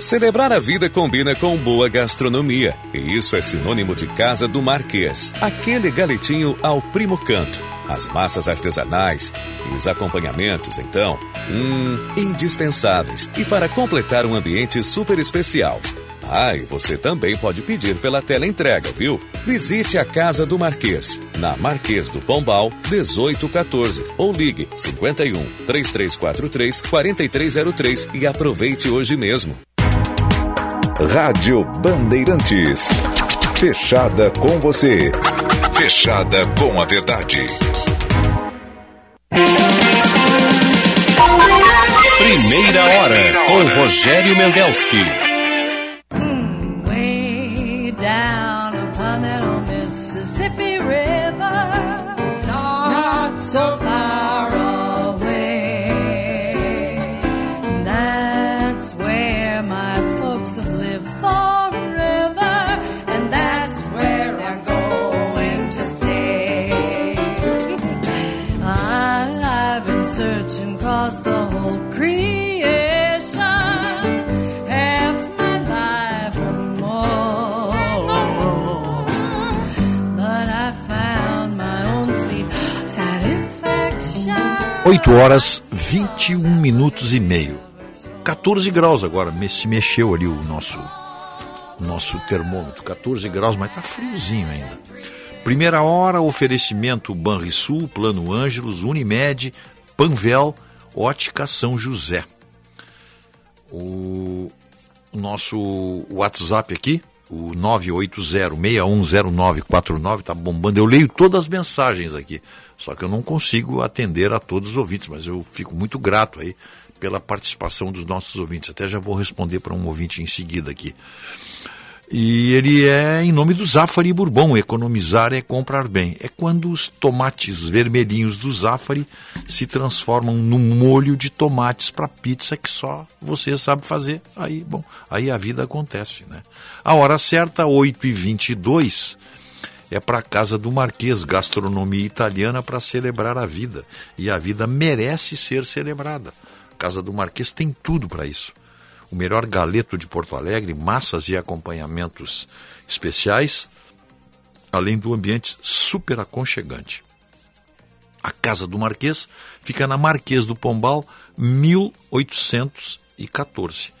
Celebrar a vida combina com boa gastronomia, e isso é sinônimo de Casa do Marquês. Aquele galetinho ao primo canto, as massas artesanais e os acompanhamentos, então, hum, indispensáveis. E para completar um ambiente super especial. Ah, e você também pode pedir pela tela entrega, viu? Visite a Casa do Marquês, na Marquês do Pombal, 1814, ou ligue 51 3343 4303 e aproveite hoje mesmo. Rádio Bandeirantes. Fechada com você. Fechada com a verdade. Primeira hora com Rogério Mendelski. Way down 8 horas 21 minutos e meio. 14 graus agora, se mexeu ali o nosso nosso termômetro, 14 graus, mas tá friozinho ainda. Primeira hora, oferecimento Banrisul, Plano Ângelos, Unimed, Panvel, Ótica São José. O nosso WhatsApp aqui, o 980-610949, tá bombando. Eu leio todas as mensagens aqui, só que eu não consigo atender a todos os ouvintes, mas eu fico muito grato aí pela participação dos nossos ouvintes. Até já vou responder para um ouvinte em seguida aqui. E ele é em nome do Zafari Bourbon. Economizar é comprar bem. É quando os tomates vermelhinhos do Zafari se transformam num molho de tomates para pizza que só você sabe fazer. Aí, bom, aí a vida acontece, né? A hora certa, 8h22, é para a casa do Marquês, gastronomia italiana para celebrar a vida. E a vida merece ser celebrada. Casa do Marquês tem tudo para isso o melhor galeto de Porto Alegre, massas e acompanhamentos especiais, além do ambiente super aconchegante. A Casa do Marquês fica na Marquês do Pombal, 1814.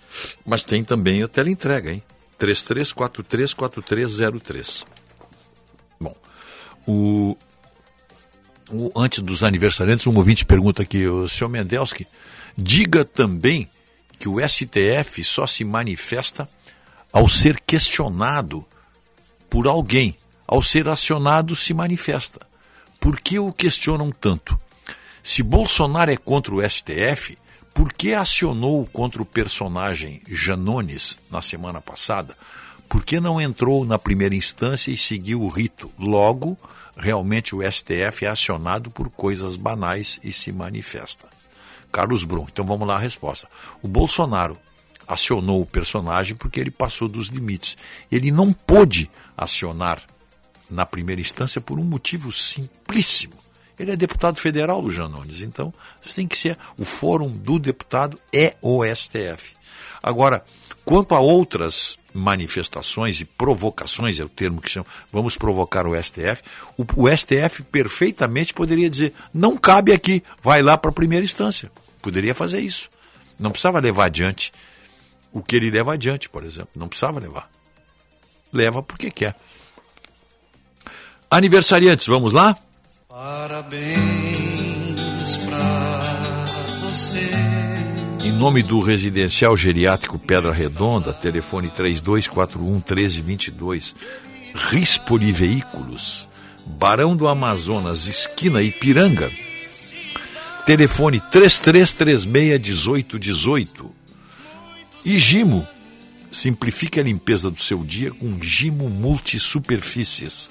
Mas tem também a teleentrega, hein? 33434303. Bom, o, o- antes dos aniversariantes, um ouvinte pergunta aqui, o senhor Mendelski, diga também que o STF só se manifesta ao ser questionado por alguém. Ao ser acionado, se manifesta. Por que o questionam tanto? Se Bolsonaro é contra o STF, por que acionou contra o personagem Janones na semana passada? Por que não entrou na primeira instância e seguiu o rito? Logo, realmente o STF é acionado por coisas banais e se manifesta. Carlos Brum. Então vamos lá a resposta. O Bolsonaro acionou o personagem porque ele passou dos limites. Ele não pôde acionar na primeira instância por um motivo simplíssimo. Ele é deputado federal do Janones, então tem que ser o fórum do deputado é o STF. Agora, quanto a outras manifestações e provocações, é o termo que chama, vamos provocar o STF, o, o STF perfeitamente poderia dizer, não cabe aqui, vai lá para a primeira instância. Poderia fazer isso. Não precisava levar adiante o que ele leva adiante, por exemplo. Não precisava levar. Leva porque quer. Aniversariantes, vamos lá? Parabéns pra nome do Residencial Geriátrico Pedra Redonda, telefone 3241 1322, Rispoli Veículos, Barão do Amazonas, esquina Ipiranga, telefone 3336 1818. E Gimo, simplifique a limpeza do seu dia com Gimo Multisuperfícies.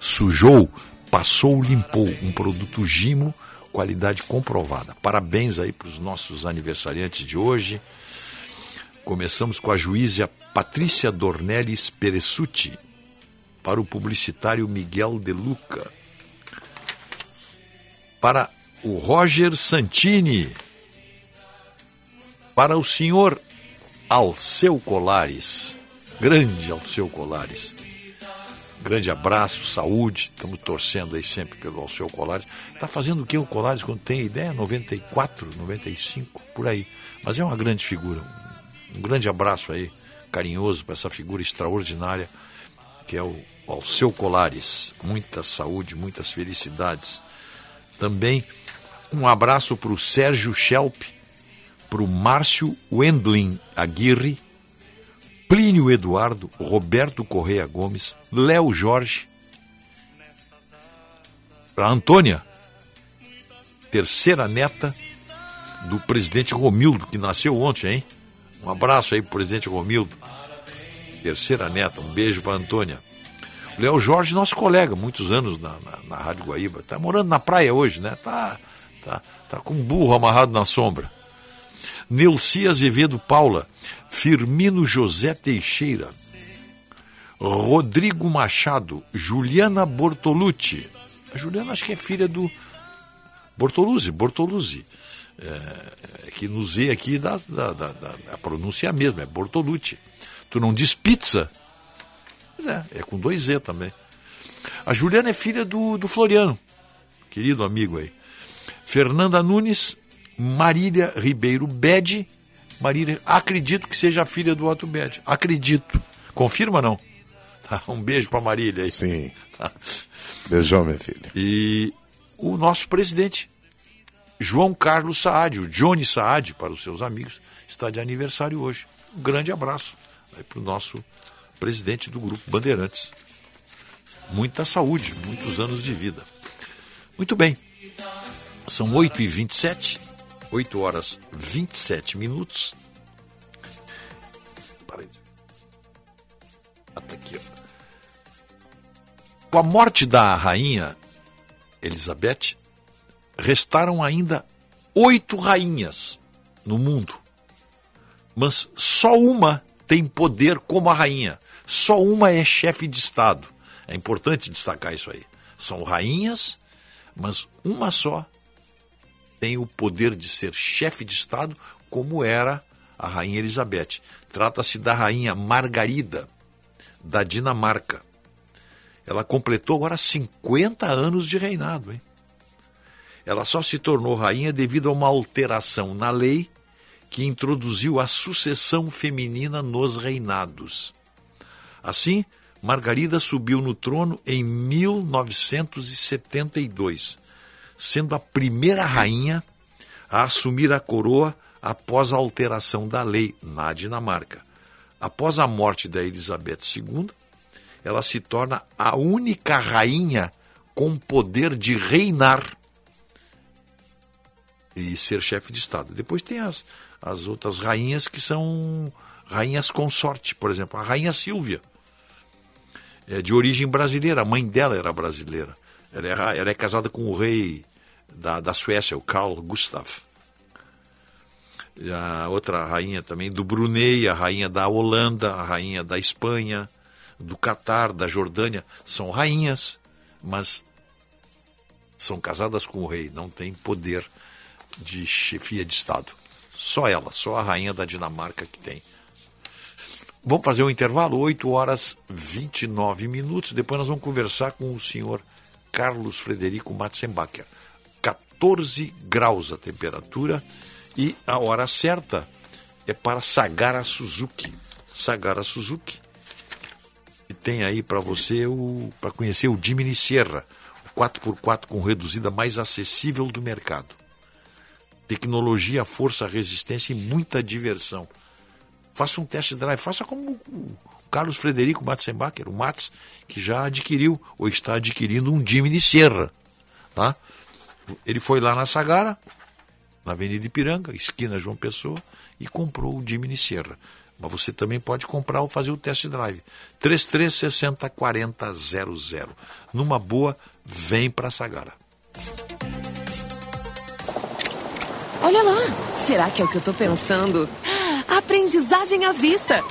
Sujou, passou, limpou. Um produto Gimo, qualidade comprovada. Parabéns aí para os nossos aniversariantes de hoje. Começamos com a juíza Patrícia Dornelles Peressuti, para o publicitário Miguel De Luca, para o Roger Santini, para o senhor Alceu Colares, grande Alceu Colares. Grande abraço, saúde, estamos torcendo aí sempre pelo Alceu Colares. Está fazendo o que o Colares quando tem ideia? 94, 95, por aí. Mas é uma grande figura. Um grande abraço aí, carinhoso para essa figura extraordinária que é o Alceu Colares. Muita saúde, muitas felicidades. Também um abraço para o Sérgio Schelp, para o Márcio Wendlin Aguirre, Plínio Eduardo, Roberto Correia Gomes, Léo Jorge, a Antônia, terceira neta do presidente Romildo, que nasceu ontem, hein? Um abraço aí pro presidente Romildo. Terceira neta, um beijo para Antônia. Léo Jorge, nosso colega, muitos anos na, na, na Rádio Guaíba. Tá morando na praia hoje, né? Tá, tá, tá com um burro amarrado na sombra. Neuci Azevedo Paula, Firmino José Teixeira, Rodrigo Machado, Juliana Bortolucci. A Juliana acho que é filha do Bortoluzzi, Bortoluzzi. É, que no Z aqui dá, dá, a pronúncia é a mesma, é Bortolucci. Tu não diz pizza? Pois é, é com dois Z também. A Juliana é filha do, do Floriano, querido amigo aí. Fernanda Nunes, Marília Ribeiro Bede. Marília, acredito que seja a filha do Otto Bede. Acredito. Confirma não? Tá, um beijo para Marília aí. Sim. Tá. Beijão, minha filha. E o nosso presidente, João Carlos Saad, o Johnny Saad, para os seus amigos, está de aniversário hoje. Um grande abraço para o nosso presidente do Grupo Bandeirantes. Muita saúde, muitos anos de vida. Muito bem. São 8h27, 8 horas 27 minutos. Ah, tá aqui, ó. Com a morte da rainha Elizabeth, restaram ainda oito rainhas no mundo. Mas só uma tem poder como a rainha. Só uma é chefe de Estado. É importante destacar isso aí. São rainhas, mas uma só tem o poder de ser chefe de Estado, como era a rainha Elizabeth. Trata-se da rainha Margarida, da Dinamarca. Ela completou agora 50 anos de reinado. Hein? Ela só se tornou rainha devido a uma alteração na lei que introduziu a sucessão feminina nos reinados. Assim, Margarida subiu no trono em 1972, sendo a primeira rainha a assumir a coroa após a alteração da lei na Dinamarca. Após a morte da Elizabeth II, ela se torna a única rainha com poder de reinar e ser chefe de Estado. Depois tem as, as outras rainhas que são rainhas consorte, por exemplo, a rainha Silvia, é de origem brasileira, a mãe dela era brasileira. Ela é, ela é casada com o rei da, da Suécia, o Carl Gustaf. E a outra rainha também do Brunei, a rainha da Holanda, a rainha da Espanha, do Catar, da Jordânia, são rainhas, mas são casadas com o rei, não têm poder de chefia de Estado. Só ela, só a rainha da Dinamarca que tem. Vamos fazer um intervalo, 8 horas 29 minutos. Depois nós vamos conversar com o senhor Carlos Frederico Matzenbacher. 14 graus a temperatura e a hora certa é para Sagara Suzuki. Sagara Suzuki. E tem aí para você o para conhecer o Jimny Sierra, o 4x4 com reduzida mais acessível do mercado. Tecnologia, força, resistência e muita diversão. Faça um test drive, faça como o Carlos Frederico Matzenbacher, o Mats, que já adquiriu ou está adquirindo um Jimny Sierra. Tá? Ele foi lá na Sagara, na Avenida Ipiranga, esquina João Pessoa, e comprou o Jimny Sierra. Mas você também pode comprar ou fazer o test drive. 3360 4000. Numa boa, vem para Sagara. Olha lá, será que é o que eu tô pensando? Aprendizagem à vista.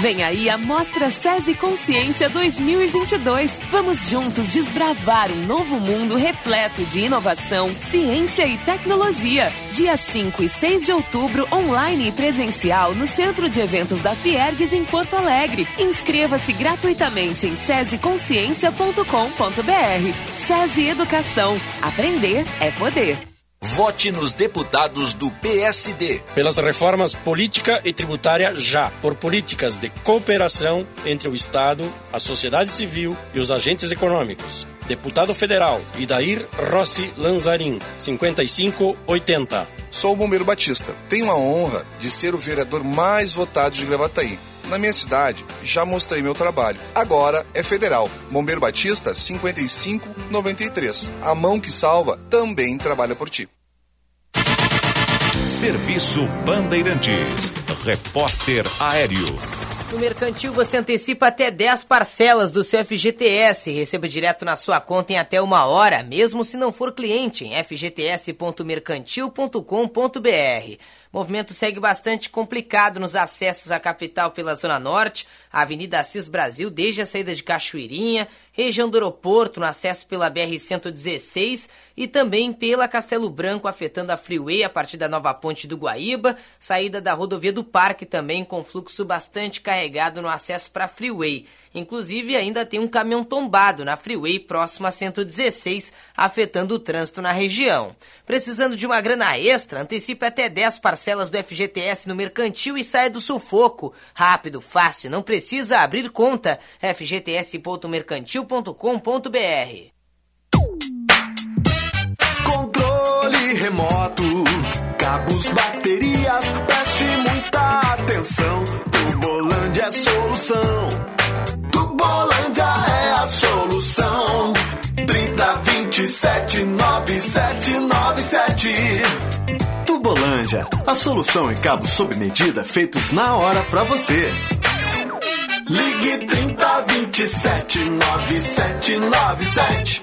Vem aí a Mostra SESI Consciência 2022. Vamos juntos desbravar um novo mundo repleto de inovação, ciência e tecnologia. Dia 5 e 6 de outubro, online e presencial no Centro de Eventos da Fiergues em Porto Alegre. Inscreva-se gratuitamente em sesiconsciência.com.br. SESI Educação. Aprender é poder. Vote nos deputados do PSD. Pelas reformas política e tributária já. Por políticas de cooperação entre o Estado, a sociedade civil e os agentes econômicos. Deputado Federal Idair Rossi Lanzarin, 5580. Sou o Bombeiro Batista. Tenho a honra de ser o vereador mais votado de Gravataí. Na minha cidade, já mostrei meu trabalho. Agora é federal. Bombeiro Batista 5593. A mão que salva também trabalha por ti. Serviço Bandeirantes. Repórter Aéreo. No Mercantil você antecipa até 10 parcelas do seu FGTS. Receba direto na sua conta em até uma hora, mesmo se não for cliente, em fgts.mercantil.com.br. O movimento segue bastante complicado nos acessos à capital pela Zona Norte, a Avenida Assis Brasil, desde a saída de Cachoeirinha, região do aeroporto, no acesso pela BR-116 e também pela Castelo Branco, afetando a Freeway a partir da nova ponte do Guaíba, saída da rodovia do Parque também com fluxo bastante carregado no acesso para a Freeway. Inclusive, ainda tem um caminhão tombado na Freeway próximo a 116, afetando o trânsito na região. Precisando de uma grana extra, antecipe até 10 parcelas do FGTS no mercantil e saia do sufoco. Rápido, fácil, não precisa abrir conta. fgts.mercantil.com.br Controle remoto, cabos, baterias, preste muita atenção. Tubolândia é solução. Tubolândia é a solução. 30 27 9797. Tubolândia, a solução em cabos sob medida feitos na hora pra você. Ligue 30 27 9797.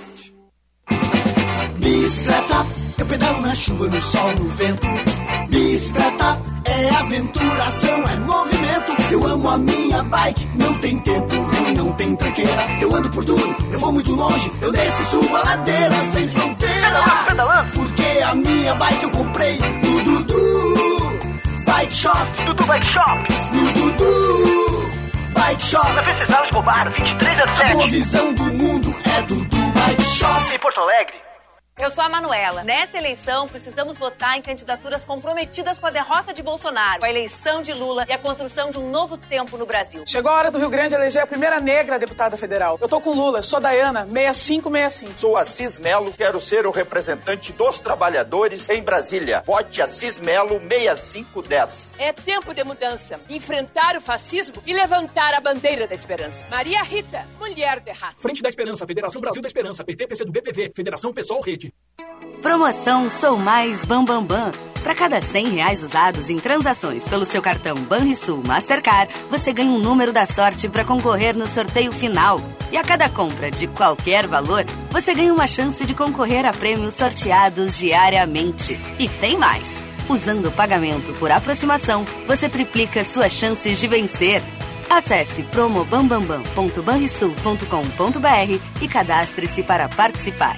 Bicicleta, eu pedalo na chuva, no sol, no vento. Bicicleta é aventuração, é movimento. Eu amo a minha bike, não tem tempo ruim, não tem tranqueira. Eu ando por tudo, eu vou muito longe, eu desço e subo a ladeira sem fronteira. Pedalando. Porque a minha bike eu comprei no Dudu Bike Shop. Dudu Bike Shop. No Dudu Bike Shop. Na Venceslau Escobar, 2307. A visão do mundo é Dudu Bike Shop. Em Porto Alegre. Eu sou a Manuela. Nessa eleição, precisamos votar em candidaturas comprometidas com a derrota de Bolsonaro, com a eleição de Lula e a construção de um novo tempo no Brasil. Chegou a hora do Rio Grande eleger a primeira negra deputada federal. Eu tô com Lula, sou Dayana, 6565. Sou Assis Melo, quero ser o representante dos trabalhadores em Brasília. Vote Assis Melo 6510. É tempo de mudança. Enfrentar o fascismo e levantar a bandeira da esperança. Maria Rita, mulher de raça. Frente da Esperança, Federação Brasil da Esperança, PT, PC do BPV, Federação Pessoal Rede. Promoção Sou Mais Bambambam. Bam, Bam. Para cada 100 reais usados em transações pelo seu cartão Banrisul Mastercard, você ganha um número da sorte para concorrer no sorteio final. E a cada compra de qualquer valor, você ganha uma chance de concorrer a prêmios sorteados diariamente. E tem mais! Usando o pagamento por aproximação, você triplica suas chances de vencer. Acesse promobambambam.banrisul.com.br e cadastre-se para participar.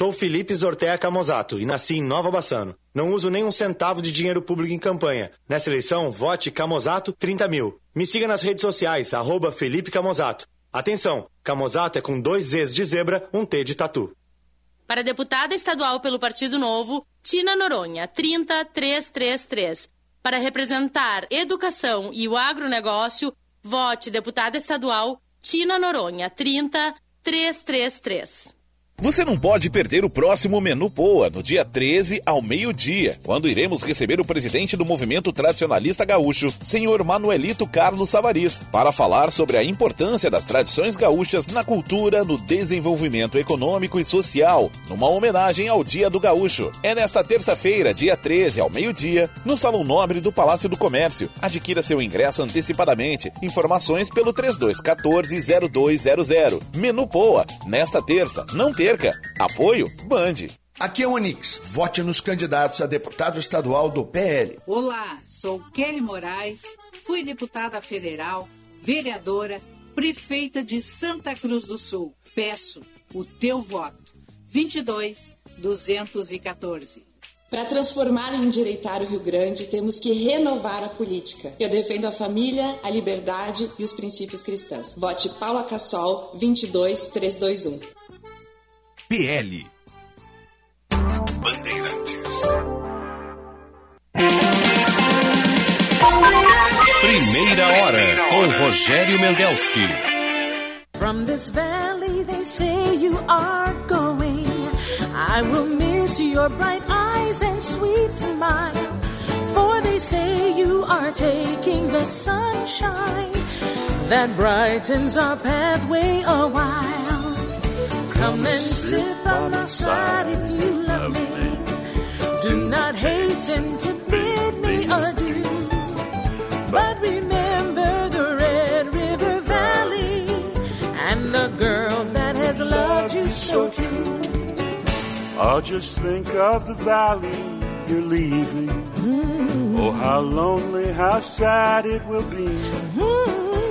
Sou Felipe Zortea Camozato e nasci em Nova Bassano. Não uso nem um centavo de dinheiro público em campanha. Nessa eleição, vote Camozato 30 mil. Me siga nas redes sociais, arroba Felipe Camozato. Atenção, Camozato é com dois Zs de zebra, um T de tatu. Para deputada estadual pelo Partido Novo, Tina Noronha, 30333. Para representar educação e o agronegócio, vote deputada estadual Tina Noronha, 30333. Você não pode perder o próximo Menu Poa, no dia 13 ao meio-dia, quando iremos receber o presidente do Movimento Tradicionalista Gaúcho, senhor Manuelito Carlos Savariz, para falar sobre a importância das tradições gaúchas na cultura, no desenvolvimento econômico e social, numa homenagem ao Dia do Gaúcho. É nesta terça-feira, dia 13 ao meio-dia, no Salão Nobre do Palácio do Comércio. Adquira seu ingresso antecipadamente. Informações pelo 3214-0200. Menu Poa, nesta terça, não perca. Apoio Band. Aqui é o Onix. Vote nos candidatos a deputado estadual do PL. Olá, sou Kelly Moraes, fui deputada federal, vereadora, prefeita de Santa Cruz do Sul. Peço o teu voto. 22 214. Para transformar e endireitar o Rio Grande, temos que renovar a política. Eu defendo a família, a liberdade e os princípios cristãos. Vote Paula Cassol 22321. PL. Bandeirantes. Primeira hora com Rogério Mendelski. From this valley they say you are going. I will miss your bright eyes and sweet smile. For they say you are taking the sunshine that brightens our pathway a while. Come and sit by my side if you love me. Do not hasten to bid me adieu. But remember the Red River Valley and the girl that has loved you so true. I'll just think of the valley you're leaving. Mm-hmm. Oh, how lonely, how sad it will be. And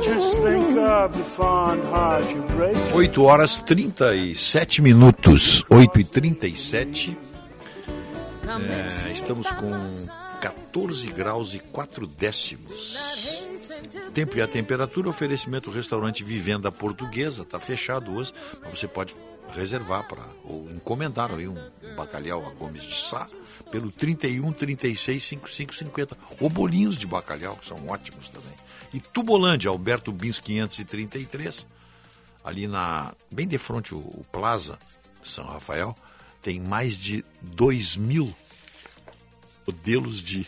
just think of the fond heart you break. 8 horas 37 minutos. 8 e 37. É, estamos com 14 graus e 4 décimos. Tempo e a temperatura, oferecimento restaurante Vivenda Portuguesa, está fechado hoje, mas você pode reservar para ou encomendar aí um bacalhau a Gomes de Sá pelo 31 36 55 50 ou bolinhos de bacalhau que são ótimos também. E Tubolândia, Alberto Bins 533, ali na bem de frente o, o Plaza São Rafael, tem mais de 2 mil modelos de,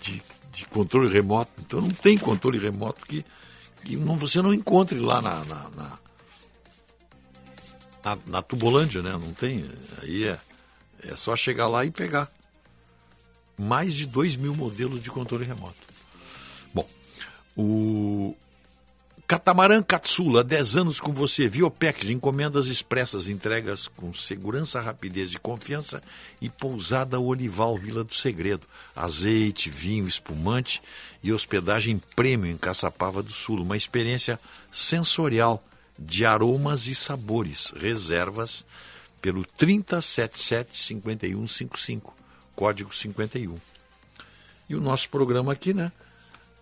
de, de, controle remoto. Então não tem controle remoto que, que não, você não encontre lá na, na, na, na, na Tubolândia, né? Não tem. Aí é, é só chegar lá e pegar. Mais de 2 mil modelos de controle remoto. O Catamarã Katsula, 10 anos com você. Viopex, encomendas expressas, entregas com segurança, rapidez e confiança. E pousada Olival, Vila do Segredo. Azeite, vinho, espumante e hospedagem prêmio em Caçapava do Sul. Uma experiência sensorial de aromas e sabores. Reservas pelo 3077-5155, código 51. E o nosso programa aqui, né?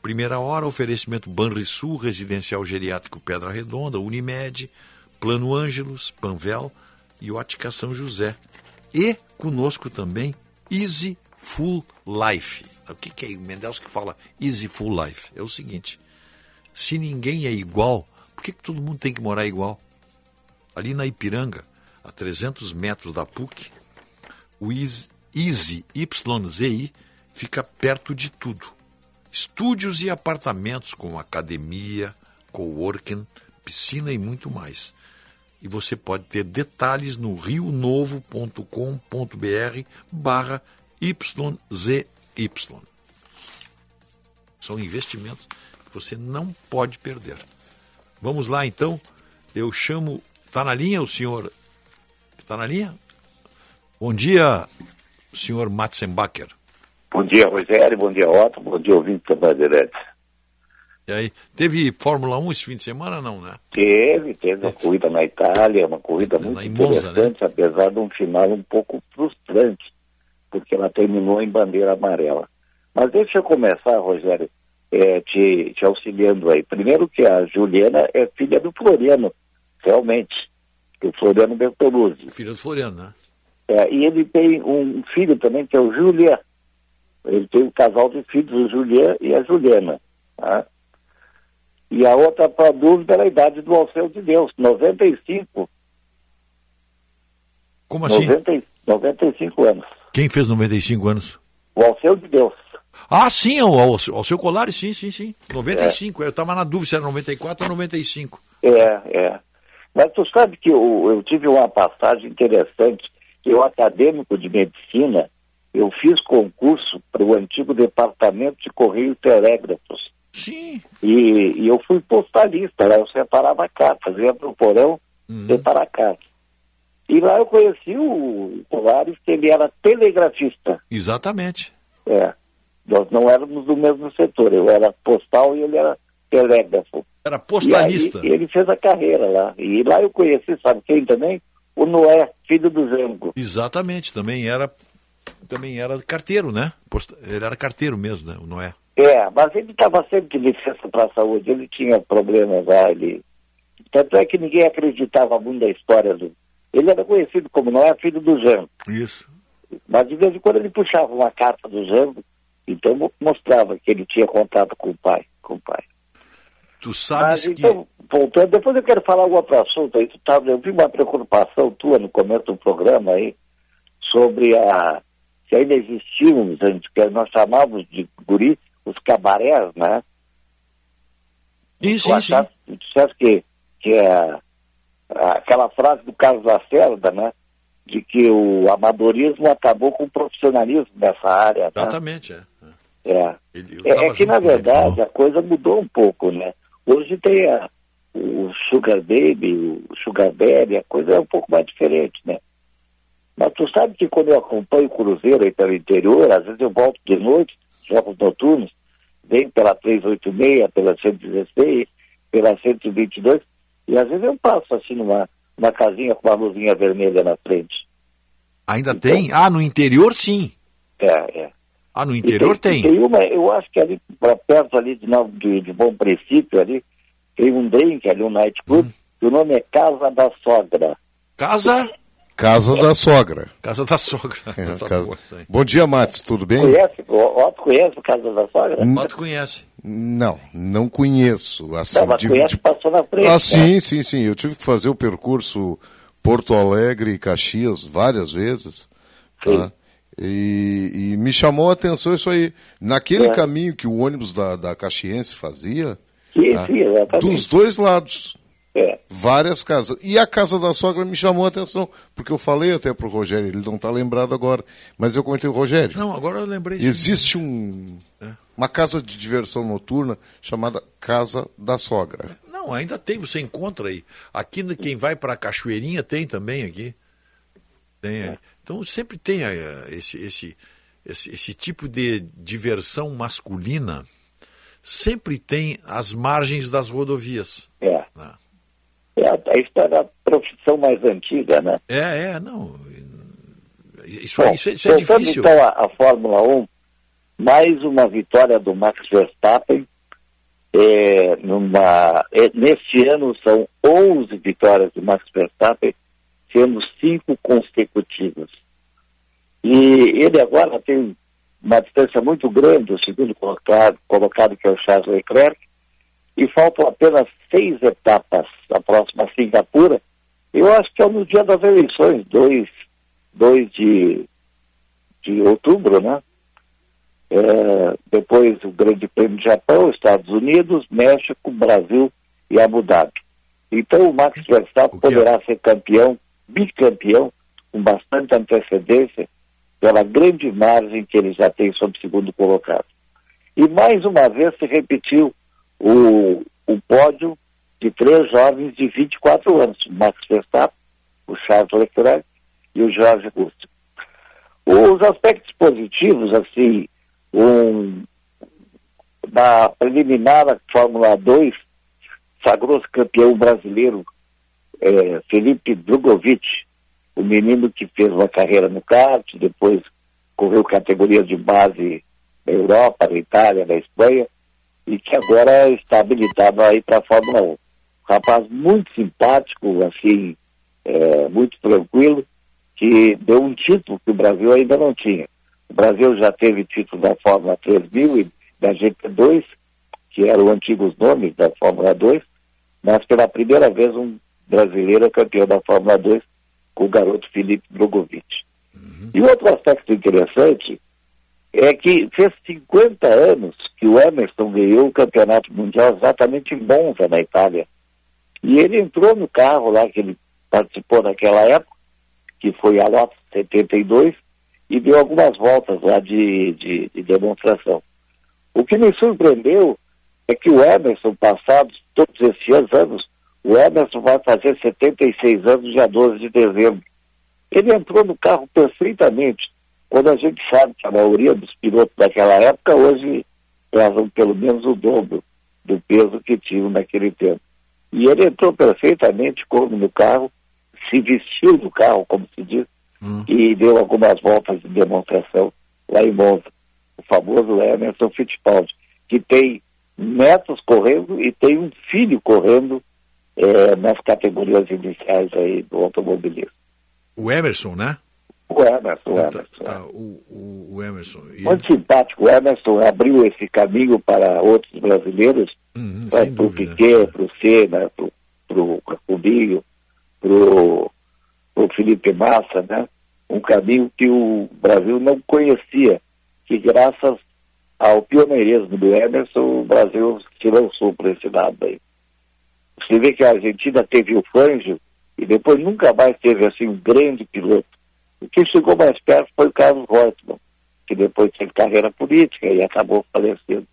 Primeira hora, oferecimento Banrisul, Residencial Geriátrico Pedra Redonda, Unimed, Plano Ângelos, Panvel e Ótica São José. E conosco também Easy Full Life. O que, que é? O Mendels que fala Easy Full Life. É o seguinte: se ninguém é igual, por que, que todo mundo tem que morar igual? Ali na Ipiranga, a 300 metros da PUC, o Easy, Easy YZI fica perto de tudo estúdios e apartamentos com academia, coworking, piscina e muito mais. E você pode ter detalhes no rionovo.com.br barra YZY. São investimentos que você não pode perder. Vamos lá então. Eu chamo. Está na linha o senhor? Está na linha? Bom dia, senhor Matzenbacher. Bom dia, Rogério. Bom dia, Otto. Bom dia, ouvinte da Bandeirantes. E aí, teve Fórmula 1 esse fim de semana, não, né? Teve, teve uma corrida na Itália, uma corrida muito Monza, interessante, né? apesar de um final um pouco frustrante, porque ela terminou em bandeira amarela. Mas deixa eu começar, Rogério, é, te, te auxiliando aí. Primeiro que a Juliana é filha do Floriano, realmente, do Floriano Bertoluzzi. Filho do Floriano, né? É, e ele tem um filho também, que é o Julian. Ele tem um casal de filhos, o Julian e a Juliana. Tá? E a outra para dúvida era a idade do Alceu de Deus, 95. Como assim? 90, 95 anos. Quem fez 95 anos? O Alceu de Deus. Ah, sim, o Alceu, Alceu Colares, sim, sim, sim. 95. É. Eu estava na dúvida se era 94 ou 95. É, é. Mas tu sabe que eu, eu tive uma passagem interessante, que eu, acadêmico de medicina, eu fiz concurso para o antigo departamento de Correio e Telégrafos. Sim. E, e, eu fui postalista, lá eu separava cartas, ia para o porão uhum. separar cartas. E lá eu conheci o Colares, que ele era telegrafista. Exatamente. É. Nós não éramos do mesmo setor, eu era postal e ele era telégrafo. Era postalista. E aí, ele fez a carreira lá. E lá eu conheci, sabe quem também? O Noé, filho do Zango. Exatamente, também era também era carteiro, né? Ele era carteiro mesmo, né? O Noé. É, mas ele estava sempre de licença para a saúde, ele tinha problemas lá, ele... Tanto é que ninguém acreditava muito na história do... Ele era conhecido como Noé, filho do Jango. Isso. Mas de vez em quando ele puxava uma carta do Jango, então mo- mostrava que ele tinha contato com o pai, com o pai. Tu sabes Mas que. então, voltando, depois eu quero falar um outro assunto aí. Tu tava, eu vi uma preocupação tua no começo do programa aí sobre a. que ainda existiam, a gente, que nós chamávamos de guri, os cabarés, né? Sim, Tu sim, achaste- Tu disseste que, que é aquela frase do Carlos Lacerda, né? De que o amadorismo acabou com o profissionalismo nessa área. né? Exatamente, é. É. Ele- É, é que, na ele, verdade, falou. a coisa mudou um pouco, né? Hoje tem a, o Sugar Baby, o Sugar Daddy, a coisa é um pouco mais diferente, né? Mas tu sabe que quando eu acompanho o Cruzeiro aí pelo interior, às vezes eu volto de noite, jogos noturnos, vem pela 386, pela 116, pela 122, e às vezes eu passo assim numa, numa casinha com uma luzinha vermelha na frente. Ainda tem? Ah, no interior sim. É, é. Ah, no interior tem. Tem uma, eu acho que ali, pra perto ali de, de, de Bom Princípio, ali, tem um drink ali, um night club, que o nome é Casa da Sogra. Casa? Casa da sogra. Casa da sogra. É, casa-. Bom dia, Matos, tudo bem? Conhece? O Otto conhece o Casa da Sogra? Hum. Quanto conhece? Não, não conheço. Assim, Não, mas de- conhece, de- passou na frente. Ah, né? sim, sim, sim. Eu tive que fazer o percurso Porto Alegre e Caxias várias vezes. tá? E, e me chamou a atenção isso aí. Naquele É. caminho que o ônibus da, da Caxiense fazia, Sim, tá? sim, dos dois lados. É. Várias casas. E a casa da sogra me chamou a atenção, porque eu falei até pro Rogério, ele não está lembrado agora, mas eu comentei, Rogério, Não, agora eu lembrei. existe um, uma casa de diversão noturna chamada Casa da Sogra. Não, ainda tem, você encontra aí. Aqui quem vai para Cachoeirinha tem também aqui. Tem aí. Então sempre tem eh, esse, esse, esse, esse tipo de diversão masculina. Sempre tem as margens das rodovias. É. É, a história da profissão mais antiga, né? É, é, não. Isso, Bom, aí, isso, é- isso é difícil. então à, à Fórmula 1, mais uma vitória do Max Verstappen. É, numa, é, neste ano são 11 vitórias do Max Verstappen, sendo cinco consecutivas. E ele agora tem uma distância muito grande, o segundo colocado, colocado que é o Charles Leclerc, e faltam apenas seis etapas, a próxima Singapura. Eu acho que é no dia das eleições, 2, 2 de, de outubro, né? É, depois o Grande Prêmio do Japão, Estados Unidos, México, Brasil e Abu Dhabi. Então o Max Verstappen poderá ser campeão, bicampeão, com bastante antecedência, pela grande margem que ele já tem sobre o segundo colocado. E mais uma vez se repetiu o, o pódio de três jovens de 24 anos, o Max Verstappen, o Charles Leclerc e o Jorge Russell. Os aspectos positivos, assim, um, na preliminar da Fórmula 2, sagrou-se campeão brasileiro eh, Felipe Drogovic, o menino que fez uma carreira no kart, depois correu categoria de base na Europa, na Itália, na Espanha, e que agora está habilitado aí para a Fórmula 1. Rapaz muito simpático, assim, eh, muito tranquilo, que deu um título que o Brasil ainda não tinha. O Brasil já teve título da Fórmula 3000 e da GP2, que eram antigos nomes da Fórmula 2, mas pela primeira vez um brasileiro é campeão da Fórmula 2 com o garoto Felipe Drogovic. E outro aspecto interessante é que fez 50 anos que o Emerson ganhou o campeonato mundial exatamente em Monza, na Itália. E ele entrou no carro lá que ele participou naquela época, que foi a Lotus 72, e deu algumas voltas lá de, de, de demonstração. O que me surpreendeu é que o Emerson, passados todos esses anos, o Emerson vai fazer 76 anos dia 12 de dezembro. Ele entrou no carro perfeitamente, quando a gente sabe que a maioria dos pilotos daquela época hoje pesam pelo menos o dobro do peso que tinham naquele tempo. E ele entrou perfeitamente como no carro, se vestiu do carro, como se diz, e deu algumas voltas de demonstração lá em Monza. O famoso Emerson Fittipaldi, que tem netos correndo e tem um filho correndo é, nas categorias iniciais aí do automobilismo. O Emerson, né? O Emerson, o Emerson. Tá, o, o, o Emerson. Muito simpático. O Emerson abriu esse caminho para outros brasileiros, Uhum, para sem o. Piquet, para o Senna, para o Rubinho, para o Felipe Massa, né? Um caminho que o Brasil não conhecia, que graças ao pioneirismo do Emerson, o Brasil se lançou para esse lado aí. Você vê que a Argentina teve o Fangio e depois nunca mais teve assim um grande piloto. O que chegou mais perto foi o Carlos Reutemann, que depois teve carreira política e acabou falecendo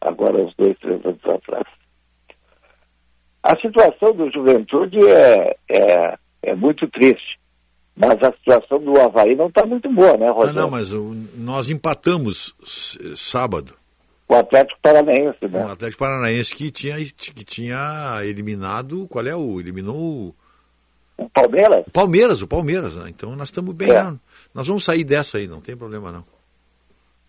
agora uns dois, três anos atrás. A situação do Juventude é, é, é muito triste, mas a situação do Havaí não está muito boa, né, Rogério? não, mas o- nós empatamos sábado. O Atlético Paranaense, né? O Atlético Paranaense que tinha, que tinha eliminado. Qual é o. Eliminou o. O Palmeiras? O Palmeiras, o Palmeiras, né? Então nós estamos bem. É. né? Nós vamos sair dessa aí, não tem problema não.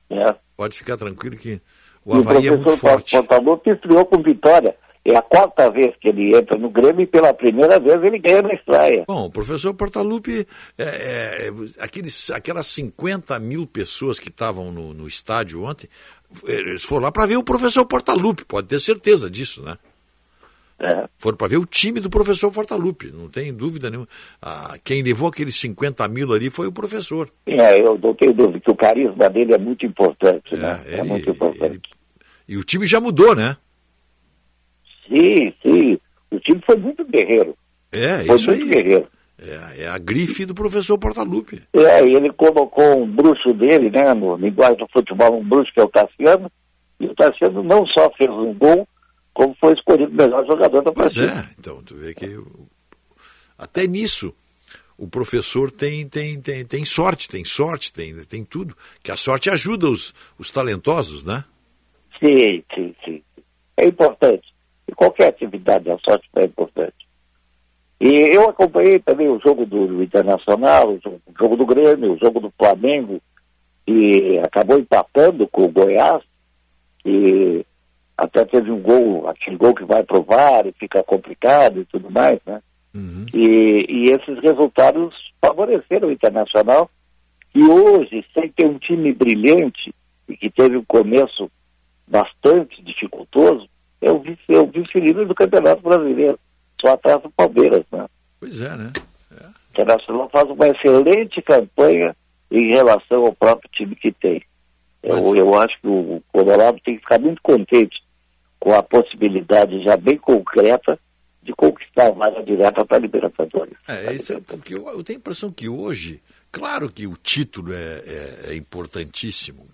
É. Pode ficar tranquilo que o e o Havaí é muito professor forte. Portaluppi estreou com vitória. É a quarta vez que ele entra no Grêmio e pela primeira vez ele ganha na estreia. Bom, o professor Portaluppi, é, é, é, aqueles, aquelas 50 mil pessoas que estavam no, no estádio ontem, eles foram lá para ver o professor Portaluppi, pode ter certeza disso, né? É. Foram para ver o time do professor Portaluppi, não tem dúvida nenhuma. Ah, quem levou aqueles 50 mil ali foi o professor. É, eu não tenho dúvida que o carisma dele é muito importante, né? É ele- muito importante. E o time já mudou, né? Sim, sim. O time foi muito guerreiro. É, Foi isso muito aí. guerreiro. É, é a grife do professor Portaluppi. É, e ele colocou um bruxo dele, né, no linguagem do futebol, um bruxo que é o Tassiano, e o Tassiano não só fez um gol, como foi escolhido o melhor jogador da Pois partida. é, então tu vê que até nisso o professor tem, tem, tem, tem sorte, tem sorte, tem, tem tudo. Que a sorte ajuda os, os talentosos, né? Sim, sim, sim. É importante. Em qualquer atividade, a sorte é importante. E eu acompanhei também o jogo do, do Internacional, o jogo, o jogo do Grêmio, o jogo do Flamengo, e acabou empatando com o Goiás, e até teve um gol, aquele gol que vai pro VAR e fica complicado e tudo mais, né? E, e esses resultados favoreceram o Internacional, e hoje, sem ter um time brilhante, e que teve um começo bastante dificultoso, é o é vice-líder do Campeonato Brasileiro, só atrás do Palmeiras, né? Pois é, né? O Internacional faz uma excelente campanha em relação ao próprio time que tem. Eu, eu acho que o Colorado tem que ficar muito contente com a possibilidade já bem concreta de conquistar a vaga direta para a Libertadores. É, isso é porque eu, eu tenho a impressão que hoje, claro que o título é, é- é importantíssimo,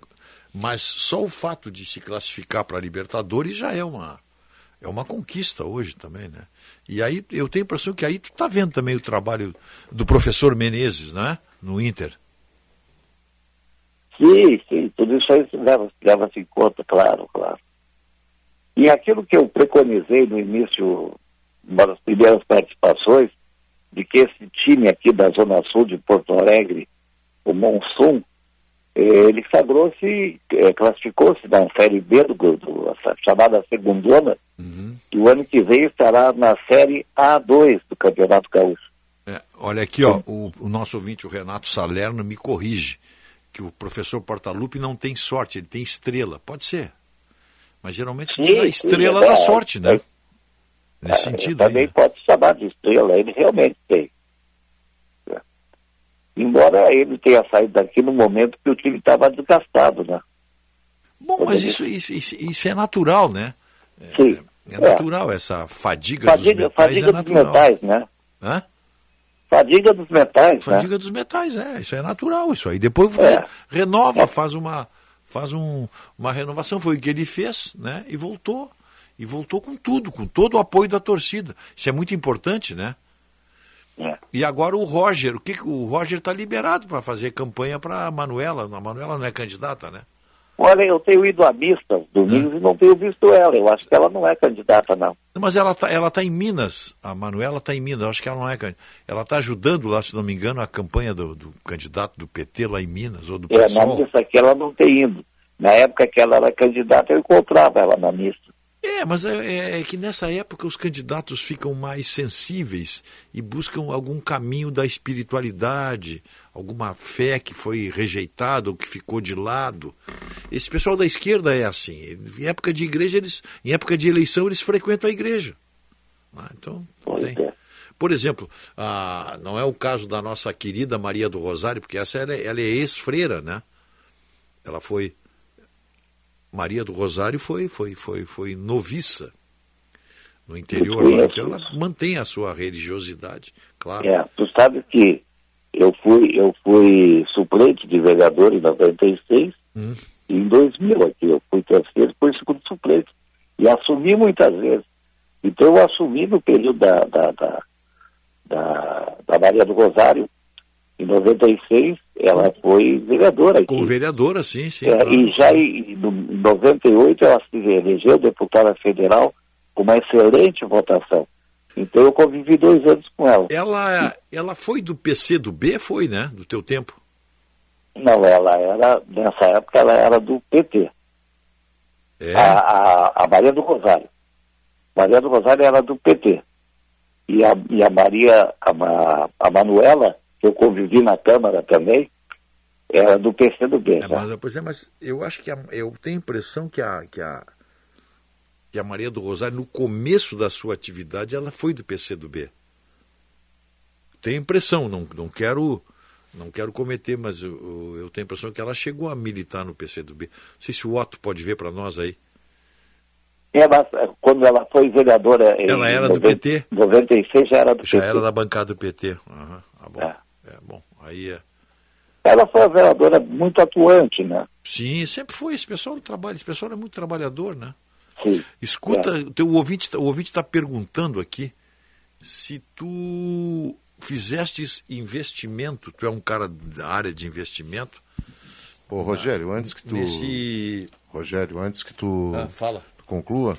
mas só o fato de se classificar para a Libertadores já é uma, é uma conquista hoje também, né? E aí eu tenho a impressão que aí tu tá vendo também o trabalho do professor Menezes, né? No Inter. Sim, sim, tudo isso aí leva- leva-se em conta, claro, claro. E aquilo que eu preconizei no início, uma das primeiras participações, de que esse time aqui da Zona Sul de Porto Alegre, o Monsun, eh, ele sagrou-se, eh, classificou-se na Série B, do, do, chamada segundona, e o ano que vem estará na Série A2 do Campeonato Gaúcho. É, olha aqui, ó, o, o nosso ouvinte, o Renato Salerno, me corrige que o professor Portaluppi não tem sorte, ele tem estrela. Pode ser. Mas geralmente se a estrela é, da é, sorte, né? Nesse Ah, sentido. aí, Também né? pode chamar de estrela, ele realmente tem. É. Embora ele tenha saído daqui no momento que o time estava desgastado, né? Bom, mas isso, isso, isso, é natural, né? É, Sim. é natural, essa fadiga, Fadiga, dos metais fadiga é dos natural. metais, né? Hã? Fadiga dos metais, Fadiga né? dos metais, é, isso é natural, isso aí. Depois É. re- renova, faz uma faz um, uma renovação, foi o que ele fez, né? E voltou. E voltou com tudo, com todo o apoio da torcida. Isso é muito importante, né? É. E agora o Roger, o que que- o Roger está liberado para fazer campanha para a Manuela. A Manuela não é candidata, né? Olha, eu tenho ido à mista aos domingos e não tenho visto ela. Eu acho que ela não é candidata, não. Mas ela está ela tá em Minas, a Manuela está em Minas, eu acho que ela não é candidata. Ela está ajudando lá, se não me engano, a campanha do, do candidato do PT lá em Minas, ou do É, na PSOL. mista aqui ela não tem ido. Na época que ela era candidata, eu encontrava ela na mista. É, mas é, é- é que nessa época os candidatos ficam mais sensíveis e buscam algum caminho da espiritualidade, alguma fé que foi rejeitada ou que ficou de lado. Esse pessoal da esquerda é assim. Em época de igreja, eles, em época de eleição, eles frequentam a igreja. Ah, Então, tem. Por exemplo, ah, não é o caso da nossa querida Maria do Rosário, porque essa ela é, ela é ex-freira, né? Ela foi Maria do Rosário foi foi foi foi noviça no interior, então ela mantém a sua religiosidade, claro. É, tu sabe que eu fui, eu fui suplente de vereador em 96 Hum. e em 2000 aqui. Eu fui terceiro, fui segundo suplente. E assumi muitas vezes. Então eu assumi no período da, da, da, da, da Maria do Rosário. Em 96 ela foi vereadora aqui. Como vereadora, sim, sim. É, claro. E já em, no- em 98 ela se elegeu deputada federal com uma excelente votação. Então eu convivi dois anos com ela. Ela ela foi do PC do B, foi, né? Do teu tempo. Não, ela era, nessa época ela era do PT. É. A, a, a Maria do Rosário. Maria do Rosário era do PT. E a, e a Maria, a, a Manuela, que eu convivi na Câmara também, era do PCdoB. É, mas, pois é, mas eu acho que a- eu tenho a impressão que a, que a que a Maria do Rosário, no começo da sua atividade, ela foi do PCdoB. Tenho impressão, não, não quero não quero cometer, mas eu, eu- tenho a impressão que ela chegou a militar no PCdoB. Não sei se o Otto pode ver para nós aí. É, mas eh, quando ela foi vereadora em Ela era do 90 PT? 96 já era do Já PT. era da bancada do PT. Aham, ah, bom. É, bom. Aí é. Ela foi uma vereadora muito atuante, né? Sim, sempre foi. Esse pessoal do trabalho, esse pessoal é muito trabalhador, né? Sim. Escuta, o teu ouvinte, o ouvinte está perguntando aqui se tu fizestes investimento, tu é um cara da área de investimento. Ô, Rogério, antes que tu. Nesse- Rogério, antes que tu Ah, fala. conclua, eh,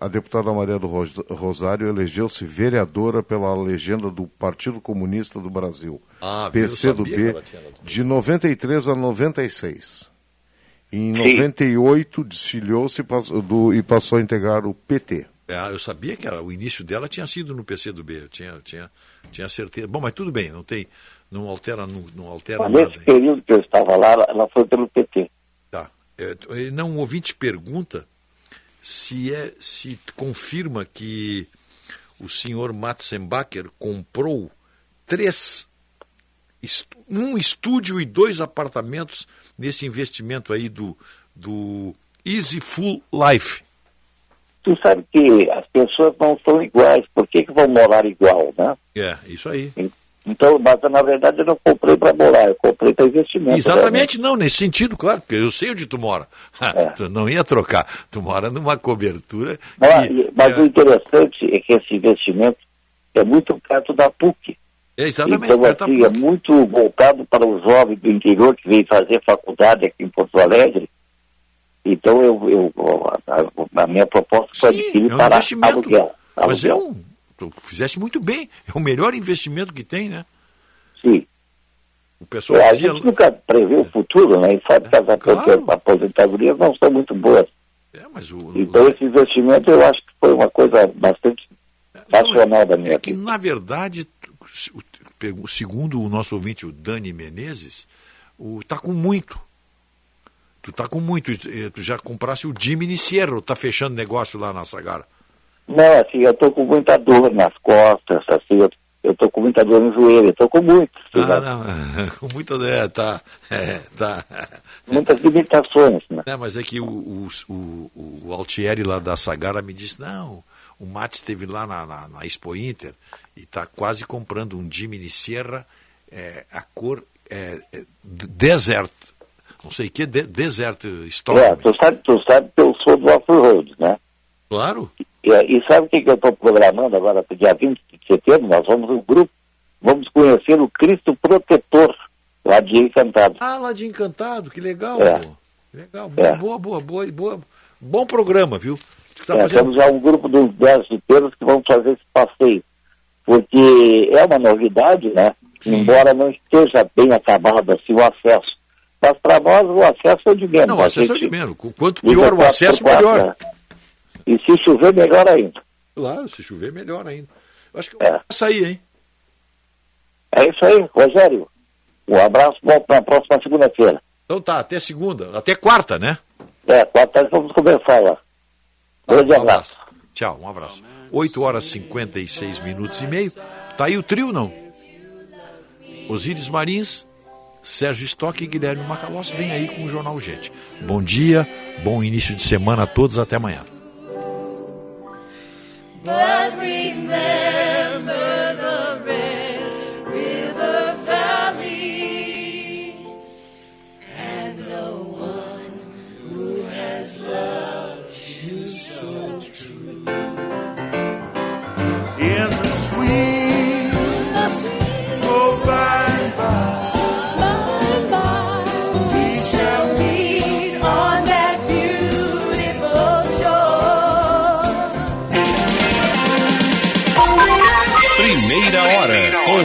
a deputada Maria do Ros- Rosário elegeu-se vereadora pela legenda do Partido Comunista do Brasil, Ah, viu? Eu PC do sabia que B, ela tinha lá. de 93 a 96. Em Sim. 98 desfiliou-se e passou- e a integrar o PT. É, eu sabia que era, o início dela tinha sido no PCdoB, eu tinha, tinha, tinha certeza. Bom, mas tudo bem, não tem, não altera, não, não altera Mas nada. nesse período que eu estava lá, ela, foi pelo PT. Tá. É, não, um ouvinte pergunta se é se confirma que o senhor Matzenbacher comprou três um estúdio e dois apartamentos nesse investimento aí do do Easy Full Life. Tu sabe que as pessoas não são iguais, por que, que vão morar igual, né? É, isso aí. Então, mas na verdade eu não comprei para morar, eu comprei para investimento. Exatamente, não, nesse sentido, claro, porque eu sei onde tu mora. É. tu não ia trocar. Tu mora numa cobertura. Mas, que- mas que o interessante é que esse investimento é muito perto da PUC. é, exatamente, então, assim, é muito voltado para os jovens do interior que vêm fazer faculdade aqui em Porto Alegre. Então, eu, eu, a, a minha proposta foi adquirir é um para aluguel. Mas é um. Tu fizeste muito bem. É o melhor investimento que tem, né? Sim. O pessoal É, a dizia. gente nunca prevê o futuro, né? E sabe que as aposent- aposentadorias não são muito boas. É, mas o, Então, esse investimento eu acho que foi uma coisa bastante racional da minha é que, na verdade, segundo o nosso ouvinte, o Dani Menezes, o, tá com muito. Tu tá com muito. Tu já compraste o Jimmy Sierra, tá fechando negócio lá na Sagara. Não, assim, eu tô com muita dor nas costas, assim, eu, eu tô com muita dor no joelho, eu tô com muito, assim, Ah, né? não, com muita. É, tá. É, tá. muitas limitações, né? É, mas é que o, o, o, o Altieri lá da Sagara me disse, não, o Mate esteve lá na, na, na Expo Inter e está quase comprando um Jimny Sierra, é, a cor é, é, Desert, não sei o que, de, Desert Storm. É, tu sabe, tu sabe que eu sou do off-road, né? Claro. E, e sabe o que, que eu estou programando agora para o dia 20 de setembro? Nós vamos no grupo, vamos conhecer o Cristo Protetor, lá de Encantado. Ah, lá de Encantado, que legal. É. Legal, boa, É. boa, boa, boa, boa. Bom programa, viu? Tá É, fazendo- Temos já um grupo de uns 10 jipeiros que vão fazer esse passeio. Porque é uma novidade, né? Embora não esteja bem acabado assim o acesso. Mas para nós o acesso é de menos. Não, o acesso é gente de menos. Qu- Quanto pior o acesso, por quatro, melhor. né? E se chover, melhor ainda. Claro, se chover, melhor ainda. Eu acho que eu vou sair, hein? É isso aí, Rogério. Um abraço, volto na próxima segunda-feira. Então tá, até segunda, até quarta, né? É, quarta vamos começar lá. Grande abraço. Tchau, um abraço. 8 horas e 56 minutos e meio. Tá aí o trio, não? Osíris Marins, Sérgio Stock e Guilherme Macalossi. Vem aí com o Jornal Gente. Bom dia, bom início de semana a todos. Até amanhã. But remember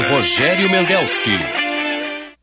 Rogério Mendelski.